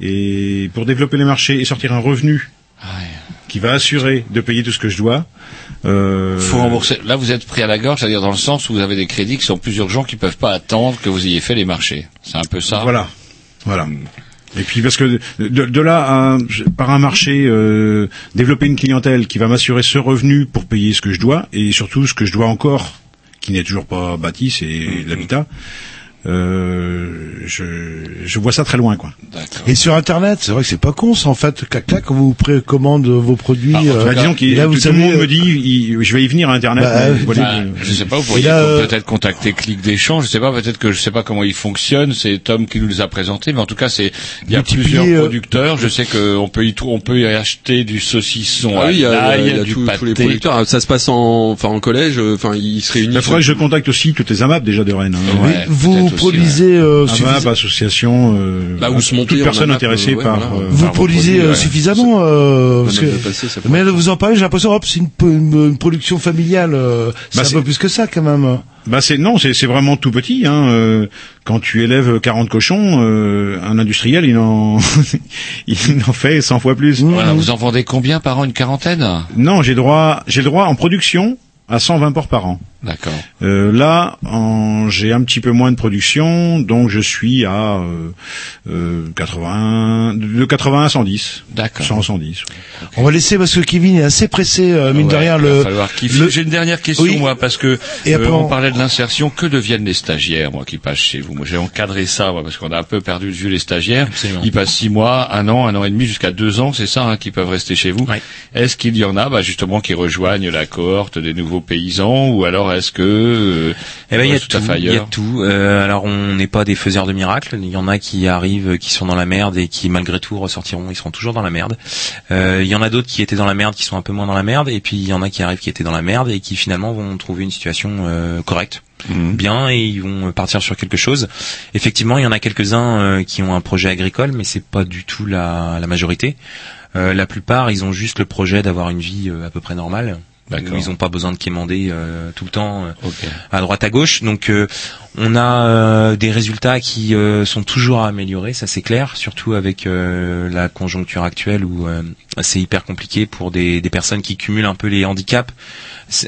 Et pour développer les marchés et sortir un revenu qui va assurer de payer tout ce que je dois, euh, faut rembourser. Là, vous êtes pris à la gorge, c'est-à-dire dans le sens où vous avez des crédits qui sont plus urgents, qui peuvent pas attendre que vous ayez fait les marchés. C'est un peu ça. Voilà, voilà. Et puis parce que de, de là à par un marché euh, développer une clientèle qui va m'assurer ce revenu pour payer ce que je dois et surtout ce que je dois encore qui n'est toujours pas bâti, c'est l'habitat. Euh, je, je vois ça très loin, quoi. Et sur Internet, c'est vrai que c'est pas con, ça, en fait. Clac, clac, quand vous précommandez vos produits. Bah, euh, disons qu'il là, tout, vous tout le savez, monde euh, me dit, il- je vais y venir à Internet. Bah, mais euh, voilà. Bah, je sais pas, vous pourriez euh, peut-être contacter Clic d'échange. Je sais pas, peut-être que je sais pas comment il fonctionne. C'est Tom qui nous les a présentés, mais en tout cas, c'est il y a plusieurs euh, producteurs. Je sais qu'on peut y trou- on peut y acheter du saucisson Ah à oui, il y a, l'ail, il y a du tous- pâté. tous les producteurs. Ah, Ça se passe en, enfin, en collège. Enfin, ils se réunissent. Il faudrait que je contacte aussi toutes les AMAP déjà de Rennes. hein. Oui, vous produisez euh, association, euh, Bah, où se monter toute en personne AMAP, intéressée euh, ouais, par. voilà. euh, vous par produisez produits, euh, ouais. suffisamment euh, Pas parce que- ça mais de vous en parler j'ai l'impression hop c'est une, une, une production familiale euh, c'est Bah, un peu plus que ça quand même Bah c'est non, c'est c'est vraiment tout petit. Hein. euh, quand tu élèves 40 cochons, euh, un industriel il en il en fait 100 fois plus. Voilà, vous en vendez combien par an Une quarantaine? Non, j'ai droit j'ai le droit en production à 120 porcs par an. D'accord. Euh, là, en- j'ai un petit peu moins de production, donc je suis à euh, euh, 80 de 80 à 110. D'accord. 100 110. on va laisser parce que Kevin est assez pressé euh, mine de Ouais, rien il le va falloir qu'il le- J'ai une dernière question, Oui. moi, parce que Et après, euh, on on- parlait de l'insertion. Que deviennent les stagiaires, moi, qui passent chez vous? Moi, j'ai encadré ça, moi, parce qu'on a un peu perdu de vue les stagiaires. Absolument. Ils passent six mois, un an, un an et demi, jusqu'à deux ans, c'est ça, hein, qui peuvent rester chez vous. Est-ce qu'il y en a, bah, justement, qui rejoignent la cohorte des nouveaux paysans, ou alors est-ce que euh, Eh ben, il y a tout, il y a tout. Euh, alors, on n'est pas des faiseurs de miracles. Il y en a qui arrivent, qui sont dans la merde et qui, malgré tout, ressortiront. Ils seront toujours dans la merde. Euh, il y en a d'autres qui étaient dans la merde, qui sont un peu moins dans la merde. Et puis, il y en a qui arrivent, qui étaient dans la merde et qui, finalement, vont trouver une situation euh, correcte. bien et ils vont partir sur quelque chose. Effectivement, il y en a quelques-uns euh, qui ont un projet agricole, mais c'est pas du tout la, la majorité. Euh, la plupart, ils ont juste le projet d'avoir une vie euh, à peu près normale. Ils n'ont pas besoin de quémander euh, tout le temps euh, à droite à gauche. Donc euh, on a euh, des résultats qui euh, sont toujours à améliorer, ça c'est clair, surtout avec euh, la conjoncture actuelle où euh, c'est hyper compliqué pour des, des personnes qui cumulent un peu les handicaps,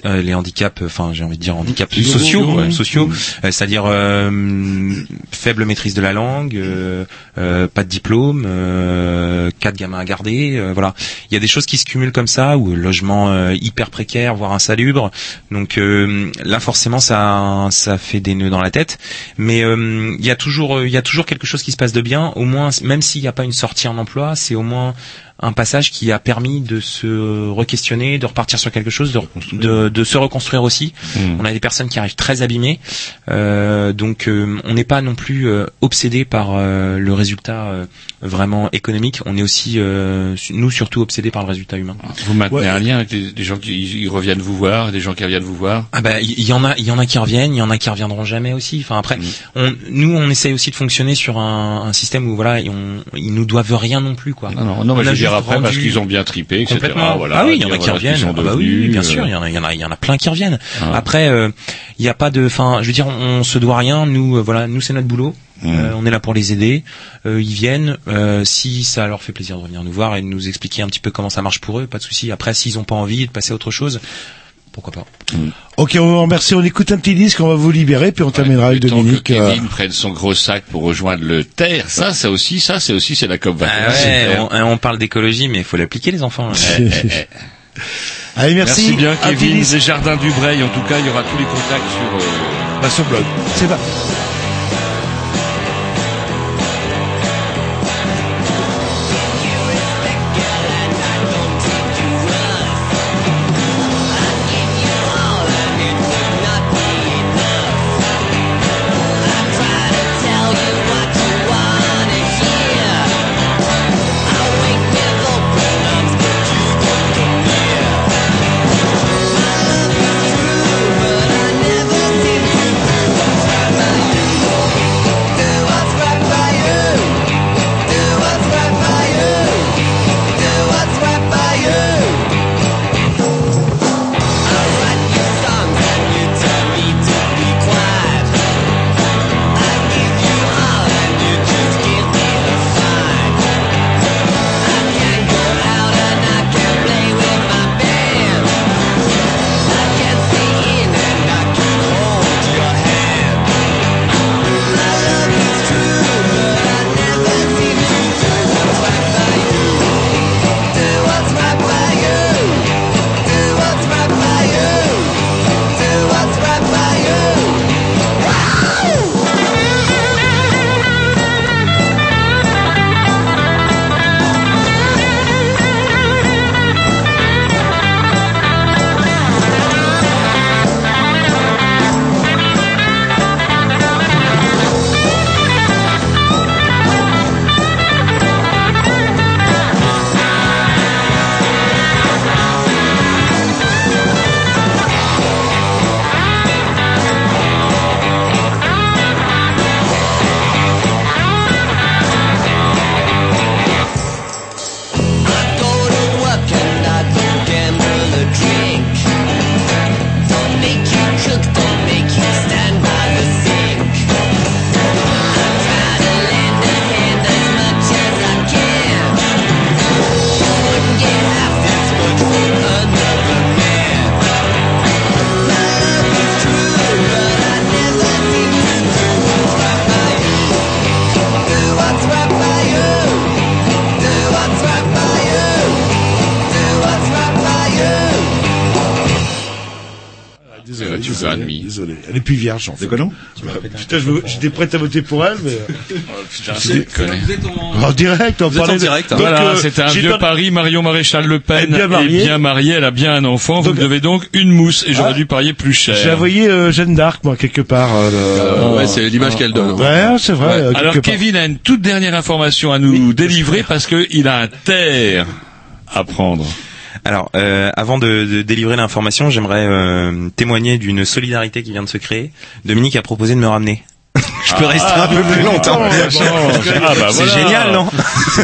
euh, les handicaps, enfin j'ai envie de dire handicaps Sociaux, sociaux, sociaux, euh, c'est-à-dire euh, faible maîtrise de la langue, euh, euh, pas de diplôme, euh, quatre gamins à garder, euh, voilà. Il y a des choses qui se cumulent comme ça, ou logement euh, hyper précaire, voire insalubre. Donc euh, là forcément ça ça fait des nœuds dans la tête, mais euh, il y a toujours il y a toujours quelque chose qui se passe de bien. Au moins même s'il n'y a pas une sortie en emploi, c'est au moins un passage qui a permis de se re-questionner, de repartir sur quelque chose, de, de, de se reconstruire aussi. On a des personnes qui arrivent très abîmées, euh, donc euh, on n'est pas non plus euh, obsédé par euh, le résultat euh, vraiment économique. On est aussi, euh, nous surtout, obsédés par le résultat humain. Vous maintenez un lien avec des, des gens qui ils reviennent vous voir, des gens qui reviennent vous voir? Ah bah il y, y en a, il y en a qui reviennent, il y en a qui reviendront jamais aussi. Enfin après, on, nous on essaye aussi de fonctionner sur un, un système où voilà, on, ils nous doivent rien non plus quoi. Non, non, non, On mais juste après parce qu'ils ont bien tripé, etc. Complètement. Voilà, ah oui, il y en a qui reviennent. Ah bah oui, bien euh, sûr, il y en a, il y en a, il y en a plein qui reviennent. Ah. Après, euh, il n'y a pas de, enfin, je veux dire, on, on se doit rien. Nous, euh, voilà, nous c'est notre boulot. Mmh. Euh, on est là pour les aider. Euh, ils viennent. euh, si ça leur fait plaisir de venir nous voir et de nous expliquer un petit peu comment ça marche pour eux, pas de souci. Après, s'ils ont pas envie de passer à autre chose, pourquoi pas. ok on vous remercie on écoute un petit disque on va vous libérer puis on terminera avec Le temps que Dominique euh, Kevin prenne son gros sac pour rejoindre le terre, ça, ça aussi, ça, c'est aussi, c'est la COP 21. Ah ouais, clair. on, on parle d'écologie, mais il faut l'appliquer les enfants. Eh, eh, eh. allez merci, Merci bien, Kevin. Des jardins du Breil, en tout cas, il y aura tous les contacts sur. euh, Bah, sur blog c'est pas Plus vierge, en fait. quoi non Putain, j'étais prêt à voter pour elle, mais... Putain, c'est connu. En direct, on Vous êtes parlait en direct, hein. Donc, Voilà, euh, c'était un vieux pari. Marion Maréchal Le Pen est bien mariée. est bien mariée, elle a bien un enfant. Vous me devez donc une mousse et j'aurais Ah. dû parier plus cher. J'ai envoyé euh, Jeanne d'Arc, moi, quelque part. euh, Euh, ouais, c'est l'image qu'elle donne. Ouais, c'est vrai. euh, Alors part. Kevin a une toute dernière information à nous délivrer parce qu'il a un terre à prendre. Alors, euh, avant de, délivrer l'information, j'aimerais euh, témoigner d'une solidarité qui vient de se créer. Dominique a proposé de me ramener. Je peux rester un peu plus longtemps. Ah bah C'est voilà. génial, non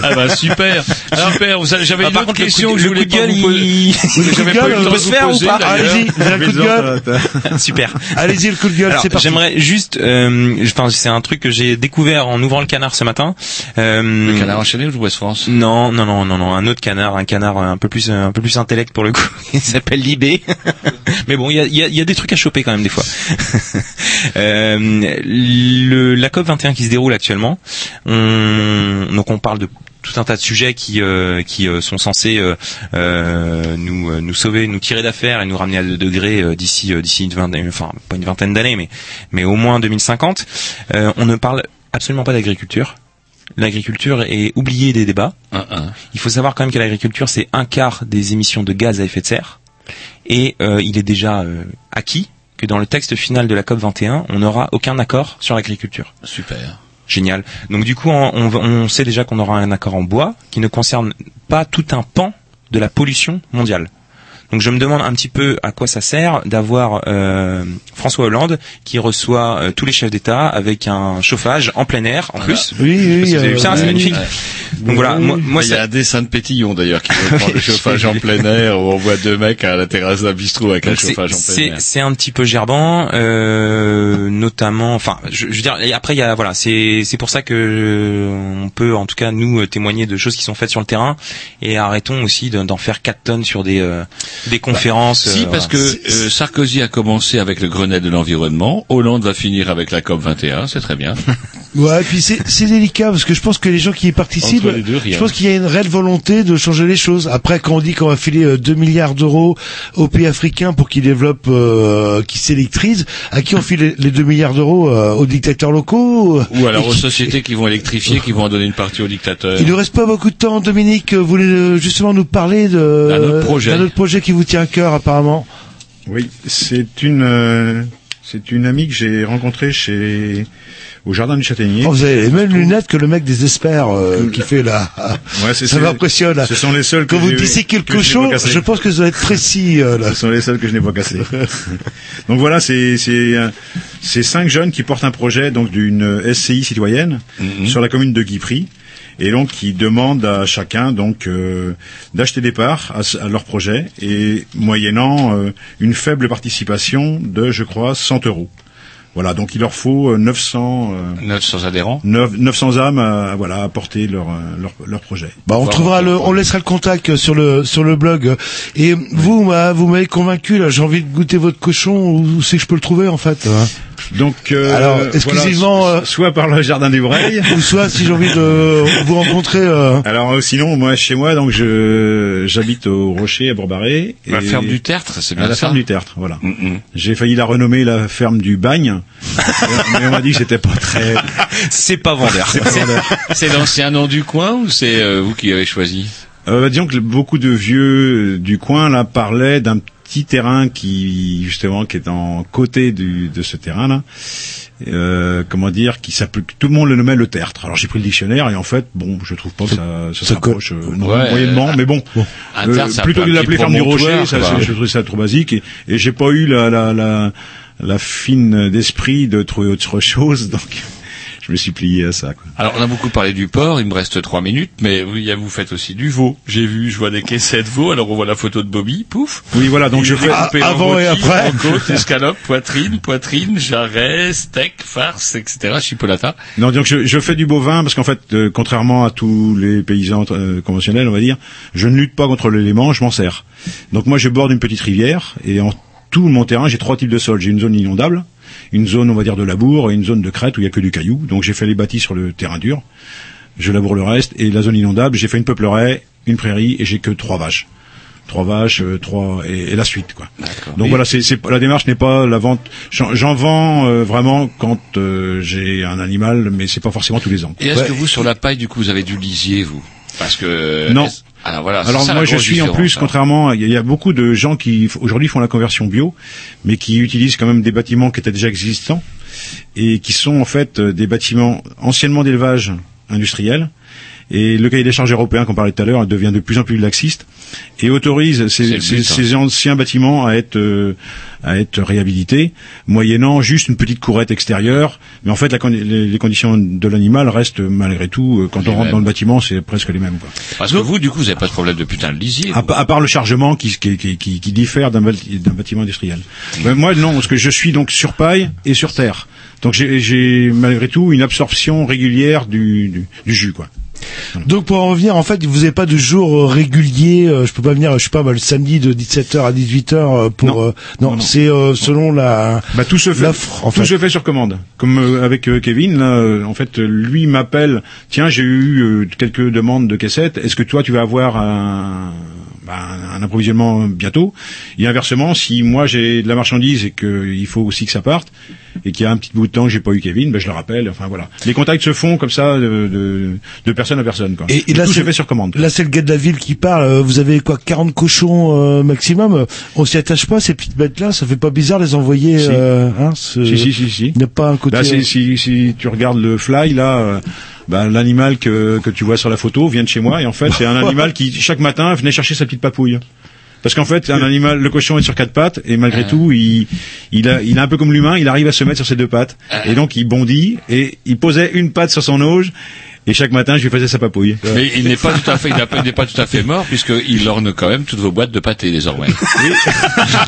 Ah bah super, super. Vous savez, J'avais Ah, une autre question que je le voulais coup de pas gueule, vous poser. il- J'avais Le coup de pas eu gueule, le temps peut de se vous faire ou poser. Allez-y, vous avez un coup de gueule Super. Allez-y, le coup de gueule, c'est parti. j'aimerais juste, euh, je pense, c'est un truc que j'ai découvert en ouvrant le canard ce matin. Euh, Le canard enchaîné ou West France Non, non, non, non, non, un autre canard, un canard un peu plus, un peu plus intellect pour le coup. Il s'appelle Libé. Mais bon, il y a, il y, a, il y a des trucs à choper quand même des fois. euh, le, la COP 21 qui se déroule actuellement, on, donc on parle de tout un tas de sujets qui euh, qui euh, sont censés euh, nous nous sauver, nous tirer d'affaire et nous ramener à 2 degrés d'ici d'ici une vingtaine, enfin pas une vingtaine d'années, mais mais au moins 2050. Euh, on ne parle absolument pas d'agriculture. L'agriculture est oubliée des débats. Il faut savoir quand même que l'agriculture c'est un quart des émissions de gaz à effet de serre et il est déjà acquis que dans le texte final de la COP 21, on n'aura aucun accord sur l'agriculture. Super. Génial. Donc du coup, on, on- on sait déjà qu'on aura un accord en bois qui ne concerne pas tout un pan de la pollution mondiale. Donc je me demande un petit peu à quoi ça sert d'avoir euh, François Hollande qui reçoit euh, tous les chefs d'État avec un chauffage en plein air en plus. Oui, oui, Parce que vous avez vu ça, euh, c'est oui. magnifique. Donc voilà, moi, moi il y a un dessin de Pétillon d'ailleurs qui reprend le chauffage en plein air où on voit deux mecs à la terrasse d'un bistrot avec un Donc, c'est- chauffage en plein c'est air. c'est un petit peu gerbant, euh, notamment. Enfin, je, je veux dire. Et après, il y a voilà, c'est c'est pour ça que euh, on peut, en tout cas, nous témoigner de choses qui sont faites sur le terrain et arrêtons aussi de- d'en faire 4 tonnes sur des euh, des conférences. Si, euh, parce voilà. que euh, Sarkozy a commencé avec le Grenelle de l'environnement, Hollande va finir avec la COP 21, c'est très bien. Ouais, et puis c'est c'est délicat parce que je pense que les gens qui y participent, deux, je pense qu'il y a une réelle volonté de changer les choses. Après, quand on dit qu'on va filer euh, 2 milliards d'euros aux pays africains pour qu'ils développent, euh, qu'ils s'électrisent, à qui on file les- les 2 milliards d'euros euh, aux dictateurs locaux Ou alors aux qui- sociétés qui vont électrifier, qui vont en donner une partie aux dictateurs. Il ne reste pas beaucoup de temps, Dominique. Vous voulez euh, justement nous parler de D'un autre projet. d'un autre projet qui vous tient à cœur, apparemment. Oui, c'est une euh, c'est une amie que j'ai rencontrée chez au jardin du Châtaignier. Oh, vous avez les mêmes lunettes que le mec des experts euh, qui fait la. Ouais, c'est- ça m'impressionne. Ce sont les seuls que Quand vous j'ai- dissez que le je je pense que ça doit être précis. euh, là. Ce sont les seuls que je n'ai pas cassés. donc voilà, c'est c'est euh, c'est cinq jeunes qui portent un projet donc d'une SCI citoyenne Mhm. sur la commune de Guipry et donc qui demandent à chacun donc euh, d'acheter des parts à leur projet et moyennant euh, une faible participation de je crois 100 euros. Voilà, donc il leur faut euh, 900 euh, 900 adhérents. 9 900 âmes à, voilà à porter leur euh, leur, leur projet. Bah, on trouvera le, on laissera le contact sur le sur le blog. Et vous, moi, vous m'avez convaincu. Là, j'ai envie de goûter votre cochon. Où c'est que je peux le trouver en fait Donc euh, Alors, voilà, exclusivement, euh, soit par le jardin des Breilles, ou soit si j'ai envie de vous rencontrer. euh, Alors euh, sinon, moi chez moi, donc je j'habite au Rocher à Bourbaré. La ferme du Tertre, c'est bien Ah, la ça ferme du Tertre, voilà. Mm, J'ai failli la renommer la ferme du Bagne, mais on m'a dit que c'était pas très. c'est pas vendeur. C'est l'ancien nom du coin ou c'est euh, vous qui avez choisi? Euh, bah, disons que beaucoup de vieux du coin là parlaient d'un petit terrain qui justement qui est en côté du, de ce terrain là. Euh, comment dire, qui s'appelle, tout le monde le nommait le tertre. Alors j'ai pris le dictionnaire et en fait, bon, je trouve pas que ça, ça, ça s'approche euh, Ouais, moyennement, euh, mais bon, un euh, tertre, plutôt que de l'appeler ferme du rocher, ça, je trouvais ça trop basique et, et j'ai pas eu la, la, la, la fine d'esprit de trouver autre chose, donc je me suis plié à ça. Quoi. Alors on a beaucoup parlé du porc, il me reste trois minutes, mais a- vous faites aussi du veau. J'ai vu, je vois des caissettes veau, alors on voit la photo de Bobby, pouf. Oui, voilà, donc je fais avant et après. En côte, escalope, poitrine, poitrine, jarret, steak, farce, etc. Chipolata. Non, donc je, je fais du bovin parce qu'en fait, euh, contrairement à tous les paysans euh, conventionnels, on va dire, je ne lutte pas contre l'élément, je m'en sers. Donc moi, je borde une petite rivière et en tout mon terrain, j'ai trois types de sols. J'ai une zone inondable, une zone, on va dire, de labour et une zone de crête où il y a que du caillou. Donc j'ai fait les bâtis sur le terrain dur. Je laboure le reste et la zone inondable, j'ai fait une peupleraie, une prairie et j'ai que trois vaches. trois vaches, euh, trois et, et la suite quoi. Donc Et- voilà, c'est c'est la démarche n'est pas la vente. J'en j'en vends euh, vraiment quand euh, j'ai un animal, mais c'est pas forcément tous les ans. Et est-ce que vous, sur la paille, du coup, vous avez du lisier, vous? Parce que... Non. est-ce- Alors voilà, c'est Alors ça, moi je suis en plus, hein. contrairement, à- il y, a- il y a beaucoup de gens qui aujourd'hui font la conversion bio, mais qui utilisent quand même des bâtiments qui étaient déjà existants et qui sont en fait euh, des bâtiments anciennement d'élevage industriel. Et le cahier des charges européen qu'on parlait tout à l'heure devient de plus en plus laxiste et autorise ces, hein. ces anciens bâtiments à être euh, à être réhabilités, moyennant juste une petite courette extérieure. Mais en fait, la les, les conditions de l'animal restent malgré tout. euh, Quand Les on rentre mêmes. dans le bâtiment, c'est presque les mêmes. Quoi. Parce que vous, du coup, vous n'avez pas de problème de putain de lisier. À, pa- à part le chargement qui, qui, qui, qui- diffère d'un bâti- d'un bâtiment industriel. Mais moi, non, parce que je suis donc sur paille et sur terre. Donc j'ai- j'ai malgré tout une absorption régulière du, du, du jus, quoi. Donc pour en revenir, en fait, vous n'avez pas de jour euh, régulier. euh, je peux pas venir, je sais pas, bah, le samedi de 17h à 18h euh, pour. Non. euh, non, c'est euh, selon la. Bah, tout se fait, en tout fait. se fait sur commande. Comme euh, avec euh, Kevin, là, euh, en fait, lui m'appelle. Tiens, j'ai eu euh, quelques demandes de caissettes. Est-ce que toi, tu vas avoir un, bah, un approvisionnement bientôt Et inversement, si moi j'ai de la marchandise et qu'il faut aussi que ça parte, et qu'il y a un petit bout de temps que j'ai pas eu Kevin, ben je le rappelle. Enfin voilà, les contacts se font comme ça de, de, de personne à personne. Quoi. Et, et là, tout se fait sur commande. Là, c'est le gars de la ville qui parle. euh, Vous avez quoi, 40 cochons euh, maximum On s'y attache pas ces petites bêtes-là Ça fait pas bizarre les envoyer Si. euh, hein, ce- Si, si, si, si. Il n'y a pas un côté. Là, euh, si, si, si tu regardes le fly, là, euh, bah, l'animal que, que tu vois sur la photo vient de chez moi, et en fait, c'est un animal qui, chaque matin, venait chercher sa petite papouille. Parce qu'en fait, un animal, le cochon est sur quatre pattes, et malgré Ah. tout, il, il, a, il est un peu comme l'humain, il arrive à se mettre sur ses deux pattes, Ah. et donc il bondit, et il posait une patte sur son auge, et chaque matin, je lui faisais sa papouille. Mais il n'est pas tout à fait, il n'est pas tout à fait mort puisqu'il orne quand même toutes vos boîtes de pâté désormais.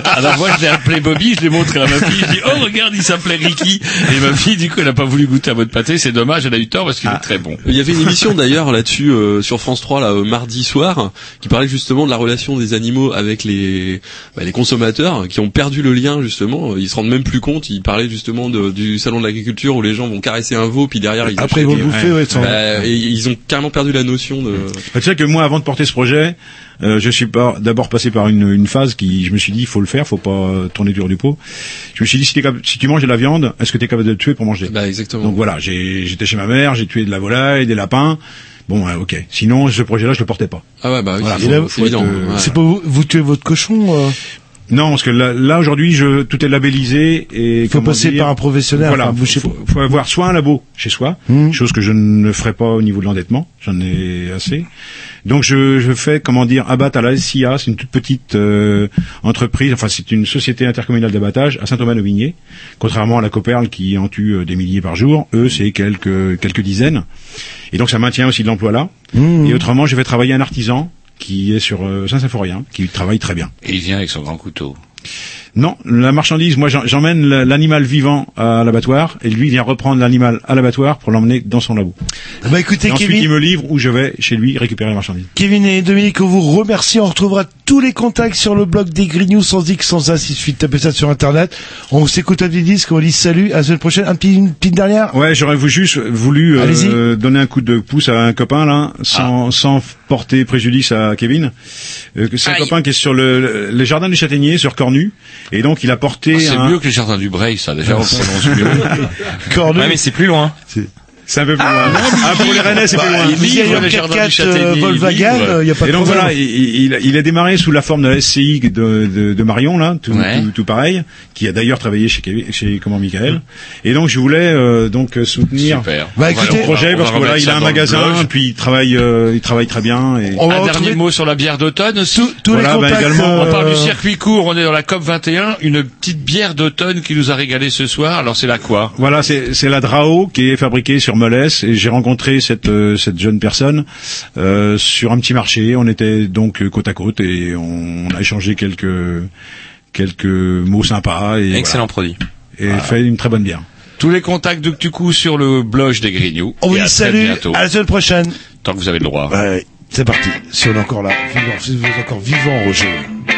Alors moi je l'ai appelé Bobby, je l'ai montré à ma fille, je dis oh regarde il s'appelait Ricky et ma fille du coup elle n'a pas voulu goûter à votre pâté, c'est dommage, elle a eu tort parce qu'il est très bon. Il y avait une émission d'ailleurs là-dessus euh, sur France 3 là euh, mardi soir qui parlait justement de la relation des animaux avec les bah, les consommateurs qui ont perdu le lien justement. Ils se rendent même plus compte. Ils parlaient justement de- du salon de l'agriculture où les gens vont caresser un veau puis derrière ils Après, ils vont bouffer, ouais, Bah, et ils ont carrément perdu la notion de. Bah, tu sais que moi, avant de porter ce projet, euh, je suis pas d'abord passé par une, une phase qui, je me suis dit, il faut le faire, faut pas euh, tourner autour du pot. Je me suis dit, si, t'es capable- si tu manges de la viande, est-ce que tu es capable de le tuer pour manger? Bah exactement. Donc voilà, j'ai- j'étais chez ma mère, j'ai tué de la volaille, des lapins. Bon, ouais, ok. Sinon, ce projet-là, je le portais pas. Ah ouais bah oui, Voilà, c'est- c'est évident. euh, ouais. C'est pas vous, vous tuez votre cochon. Non, parce que là, là, aujourd'hui, je, tout est labellisé et Il faut passer dire, par un professionnel. Voilà, sais faut, avoir soit un labo chez soi, Hmm. chose que je ne ferai pas au niveau de l'endettement, j'en ai assez. Donc je, je fais, comment dire, abattre à la SIA, c'est une toute petite euh, entreprise, enfin c'est une société intercommunale d'abattage à Saint-Thomas-Novigné, contrairement à la Coperle qui en tue euh, des milliers par jour, eux c'est quelques quelques dizaines. Et donc ça maintient aussi de l'emploi là. Mmh. Et autrement, je vais travailler un artisan qui est sur euh, Saint-Symphorien, qui travaille très bien. Et il vient avec son grand couteau. Non, la marchandise, moi j'emmène la- l'animal vivant à l'abattoir et lui vient reprendre l'animal à l'abattoir pour l'emmener dans son labo. Bah écoutez, Et ensuite Kevin. il me livre où je vais chez lui récupérer la marchandise. Kevin et Dominique, on vous remercie. On retrouvera tous les contacts sur le blog des Green News sans X, sans as. Il suffit de taper ça sur Internet. On s'écoute un petit disque, on dit salut, à la semaine prochaine. Un petit, une petite dernière? Ouais, j'aurais juste voulu euh, donner un coup de pouce à un copain là, sans, sans porter préjudice à Kevin. Euh, c'est un copain qui est sur le, le- les jardins du Châtaignier, sur Cornu, et donc il a porté. Ah, c'est un- mieux que les jardins du Breil, ça déjà on prononce mieux. Cornu. Ouais mais c'est plus loin. C'est un peu plus loin. Ah, pour les Rennais, c'est Bah, plus loin. il Vous y livre allez en les jardins du 4x4 Châtaignier, euh, il Volkswagen, il n'y a pas Et de donc problème. voilà, il, il, il a démarré sous la forme de la SCI de, de, de Marion là, tout, Ouais. tout, tout pareil, qui a d'ailleurs travaillé chez chez comment Michael. Et donc je voulais euh, donc euh, soutenir. Bah, le va- projet parce que voilà, il a un magasin, puis il travaille, euh, il travaille très bien. Et... Un dernier mot sur la bière d'automne aussi. tous, les bah, contacts. également, On parle euh, du circuit court, on est dans la COP 21, une petite bière d'automne qui nous a régalé ce soir. Alors c'est la quoi? Voilà, c'est c'est la Drao qui est fabriquée sur Molès et j'ai rencontré cette euh, cette jeune personne euh, sur un petit marché. On était donc côte à côte et on, a échangé quelques quelques mots sympas et Excellent produit. voilà. et fait une très bonne bière. Tous les contacts de du coup sur le blog des Grignoux. On vous Et à dit très salut, bientôt. à la semaine prochaine. Tant que vous avez le droit. Ouais, c'est parti. Si on est encore là, vivant, si vous êtes encore vivant, Roger.